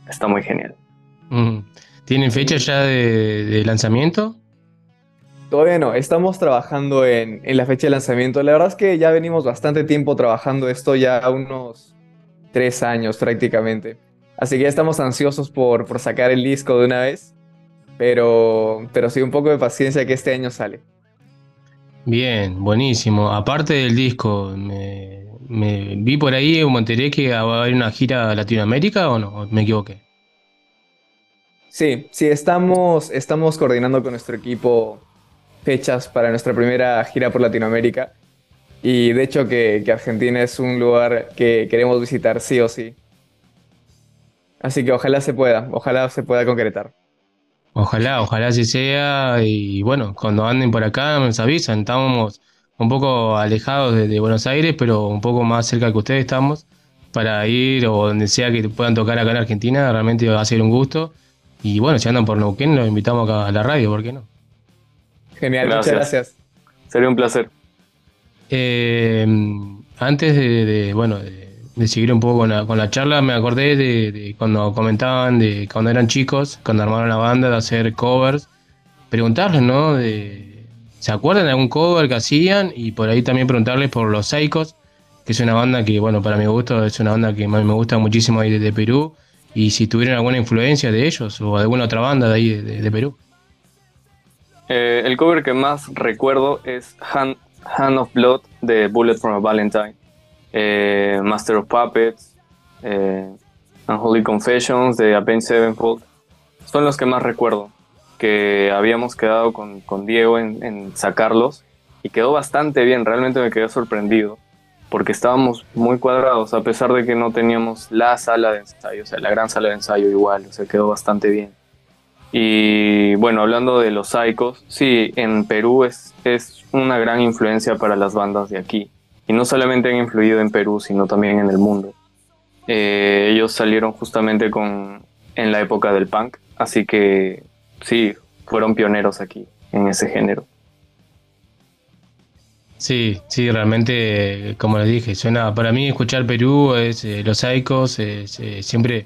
está muy genial. Mm. ¿Tienen fecha ya de, de lanzamiento? Todavía no, estamos trabajando en, en la fecha de lanzamiento. La verdad es que ya venimos bastante tiempo trabajando esto, ya unos tres años prácticamente. Así que ya estamos ansiosos por, por sacar el disco de una vez. Pero, pero sí, un poco de paciencia que este año sale. Bien, buenísimo. Aparte del disco, me, me vi por ahí o me enteré que va a haber una gira a Latinoamérica o no, ¿O me equivoqué. Sí, sí, estamos, estamos coordinando con nuestro equipo fechas para nuestra primera gira por Latinoamérica. Y de hecho que, Argentina es un lugar que queremos visitar sí o sí. Así que ojalá se pueda, ojalá se pueda concretar. Ojalá, ojalá así sea. Y bueno, cuando anden por acá nos avisan. Estamos un poco alejados de, de Buenos Aires, pero un poco más cerca que ustedes estamos. Para ir o donde sea que puedan tocar acá en Argentina, realmente va a ser un gusto. Y bueno, si andan por Neuquén, los invitamos acá a la radio, ¿por qué no? Genial, Gracias. muchas gracias. Sería un placer. Eh, antes de, de, bueno, de, de seguir un poco con la, con la charla, me acordé de, de cuando comentaban de cuando eran chicos, cuando armaron la banda, de hacer covers. Preguntarles, ¿no? De, ¿Se acuerdan de algún cover que hacían? Y por ahí también preguntarles por Los Psychos, que es una banda que, bueno, para mi gusto es una banda que me me gusta muchísimo ahí de, de Perú. Y si tuvieron alguna influencia de ellos o de alguna otra banda de ahí de, de- de Perú. Eh, el cover que más recuerdo es Hand, Hand of Blood de Bullet from a Valentine, eh, Master of Puppets, eh, Unholy Confessions de Avenged Sevenfold. Son los que más recuerdo, que habíamos quedado con, con Diego en, en sacarlos y quedó bastante bien, realmente me quedé sorprendido. porque estábamos muy cuadrados, a pesar de que no teníamos la sala de ensayo, o sea, la gran sala de ensayo igual, o sea, quedó bastante bien. Y bueno, hablando de los Psychos, sí, en Perú es, es una gran influencia para las bandas de aquí. Y no solamente han influido en Perú, sino también en el mundo. Eh, ellos salieron justamente con, en la época del punk, así que sí, fueron pioneros aquí en ese género. Sí, sí, realmente, como les dije, suena, para mí escuchar Perú es eh, Los es, eh, siempre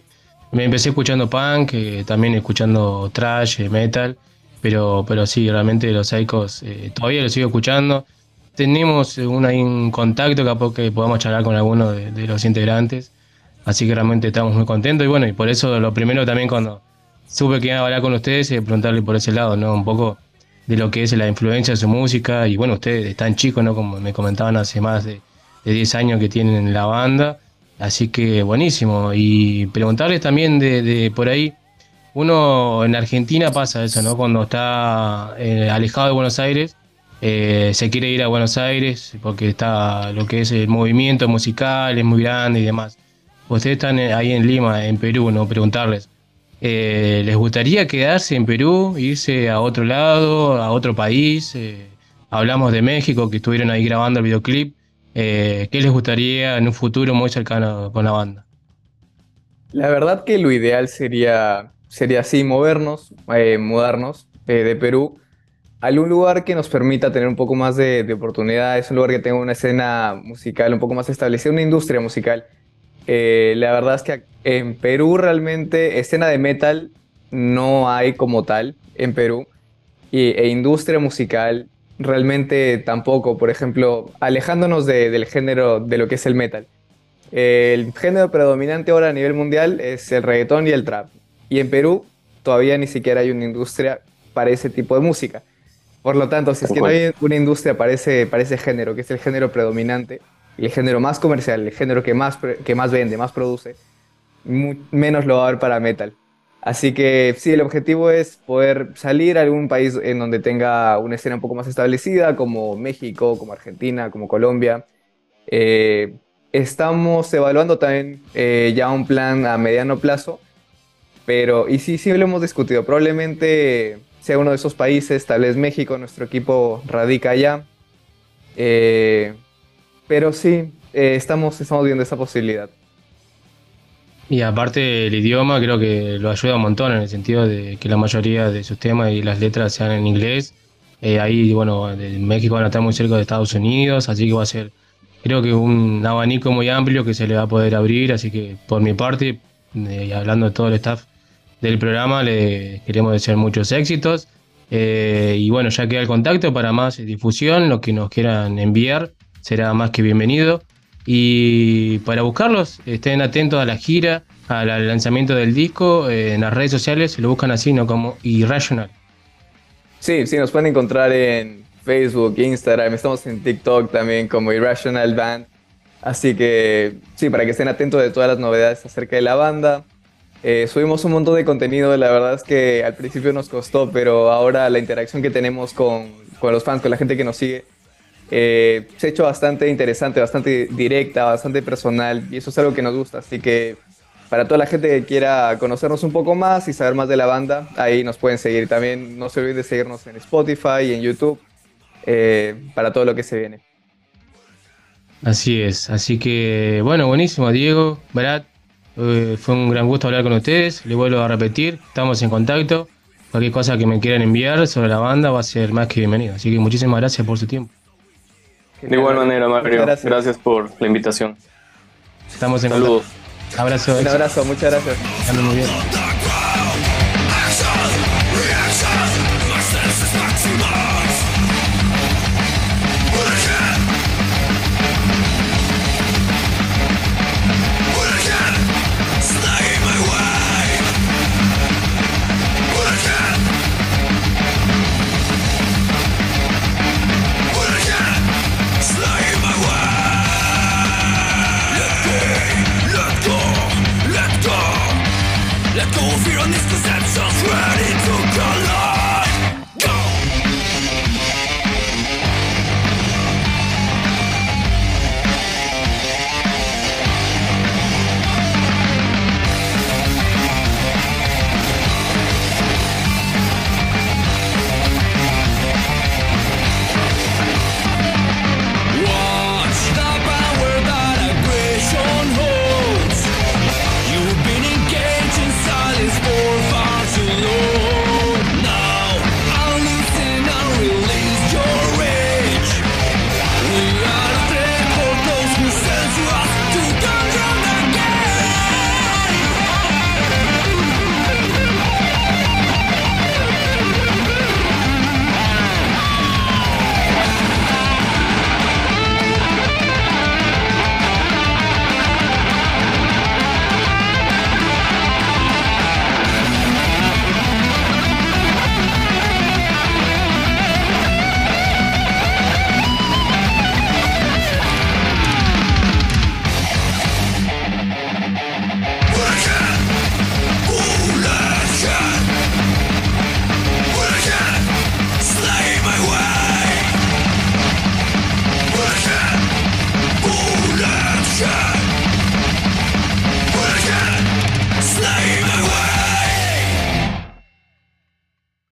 me empecé escuchando punk, eh, también escuchando trash, eh, metal, pero, pero sí, realmente Los Psychos eh, todavía lo sigo escuchando. Tenemos un, un contacto capaz que podamos charlar con alguno de, los integrantes, así que realmente estamos muy contentos y bueno, y por eso lo primero también cuando supe que iba a hablar con ustedes y preguntarle por ese lado, ¿no? Un poco de lo que es la influencia de su música. Y bueno, ustedes están chicos, ¿no? Como me comentaban hace más de, de 10 años que tienen la banda. Así que buenísimo. Y preguntarles también de, por ahí. Uno en Argentina pasa eso, ¿no? Cuando está eh, alejado de Buenos Aires, eh, se quiere ir a Buenos Aires porque está lo que es el movimiento musical, es muy grande y demás. Ustedes están eh, ahí en Lima, en Perú, ¿no? Preguntarles. ¿Les gustaría quedarse en Perú, irse a otro lado, a otro país? Hablamos de México, que estuvieron ahí grabando el videoclip. Eh, ¿Qué les gustaría en un futuro muy cercano con la banda? La verdad que lo ideal sería, sería así, movernos, eh, mudarnos eh, de Perú a algún lugar que nos permita tener un poco más de, de oportunidades, un lugar que tenga una escena musical un poco más establecida, una industria musical. Eh, la verdad es que en Perú realmente escena de metal no hay como tal en Perú y, e industria musical realmente tampoco. Por ejemplo, alejándonos de- del género de lo que es el metal. El género predominante ahora a nivel mundial es el reggaetón y el trap. Y en Perú todavía ni siquiera hay una industria para ese tipo de música. Por lo tanto, si es que no hay una industria para ese, para ese género, que es el género predominante, el género más comercial, el género que más, que más vende, más produce, menos lo va a haber para metal. Así que sí, el objetivo es poder salir a algún país en donde tenga una escena un poco más establecida, como México, como Argentina, como Colombia. Eh, estamos evaluando también eh, ya un plan a mediano plazo, pero, y sí, sí lo hemos discutido, probablemente sea uno de esos países, tal vez México, nuestro equipo radica allá. Eh, pero sí, eh, estamos, estamos viendo esa posibilidad. Y aparte el idioma creo que lo ayuda un montón en el sentido de que la mayoría de sus temas y las letras sean en inglés. Eh, ahí, bueno, México van a estar muy cerca de Estados Unidos, así que va a ser, creo que un abanico muy amplio que se le va a poder abrir. Así que por mi parte, eh, y hablando de todo el staff del programa, le queremos desear muchos éxitos. Eh, y bueno, ya queda el contacto para más difusión, lo que nos quieran enviar será más que bienvenido. Y para buscarlos, estén atentos a la gira, al lanzamiento del disco, eh, en las redes sociales, lo buscan así, ¿no? Como Irrational. Sí, sí, nos pueden encontrar en Facebook, Instagram, estamos en TikTok también como Irrational Band. Así que sí, para que estén atentos de todas las novedades acerca de la banda. Eh, subimos un montón de contenido, la verdad es que al principio nos costó, pero ahora la interacción que tenemos con, con los fans, con la gente que nos sigue, eh, se ha hecho bastante interesante, bastante directa, bastante personal y eso es algo que nos gusta. Así que para toda la gente que quiera conocernos un poco más y saber más de la banda, ahí nos pueden seguir. También no se olviden de seguirnos en Spotify y en YouTube eh, para todo lo que se viene. Así es, así que bueno, buenísimo, Diego, Brad, eh, fue un gran gusto hablar con ustedes, le vuelvo a repetir, estamos en contacto, cualquier cosa que me quieran enviar sobre la banda va a ser más que bienvenido, así que muchísimas gracias por su tiempo. De igual manera, Mario, gracias. gracias. por la invitación. Estamos en Saludos. contacto. Abrazo. Un abrazo, muchas gracias. Que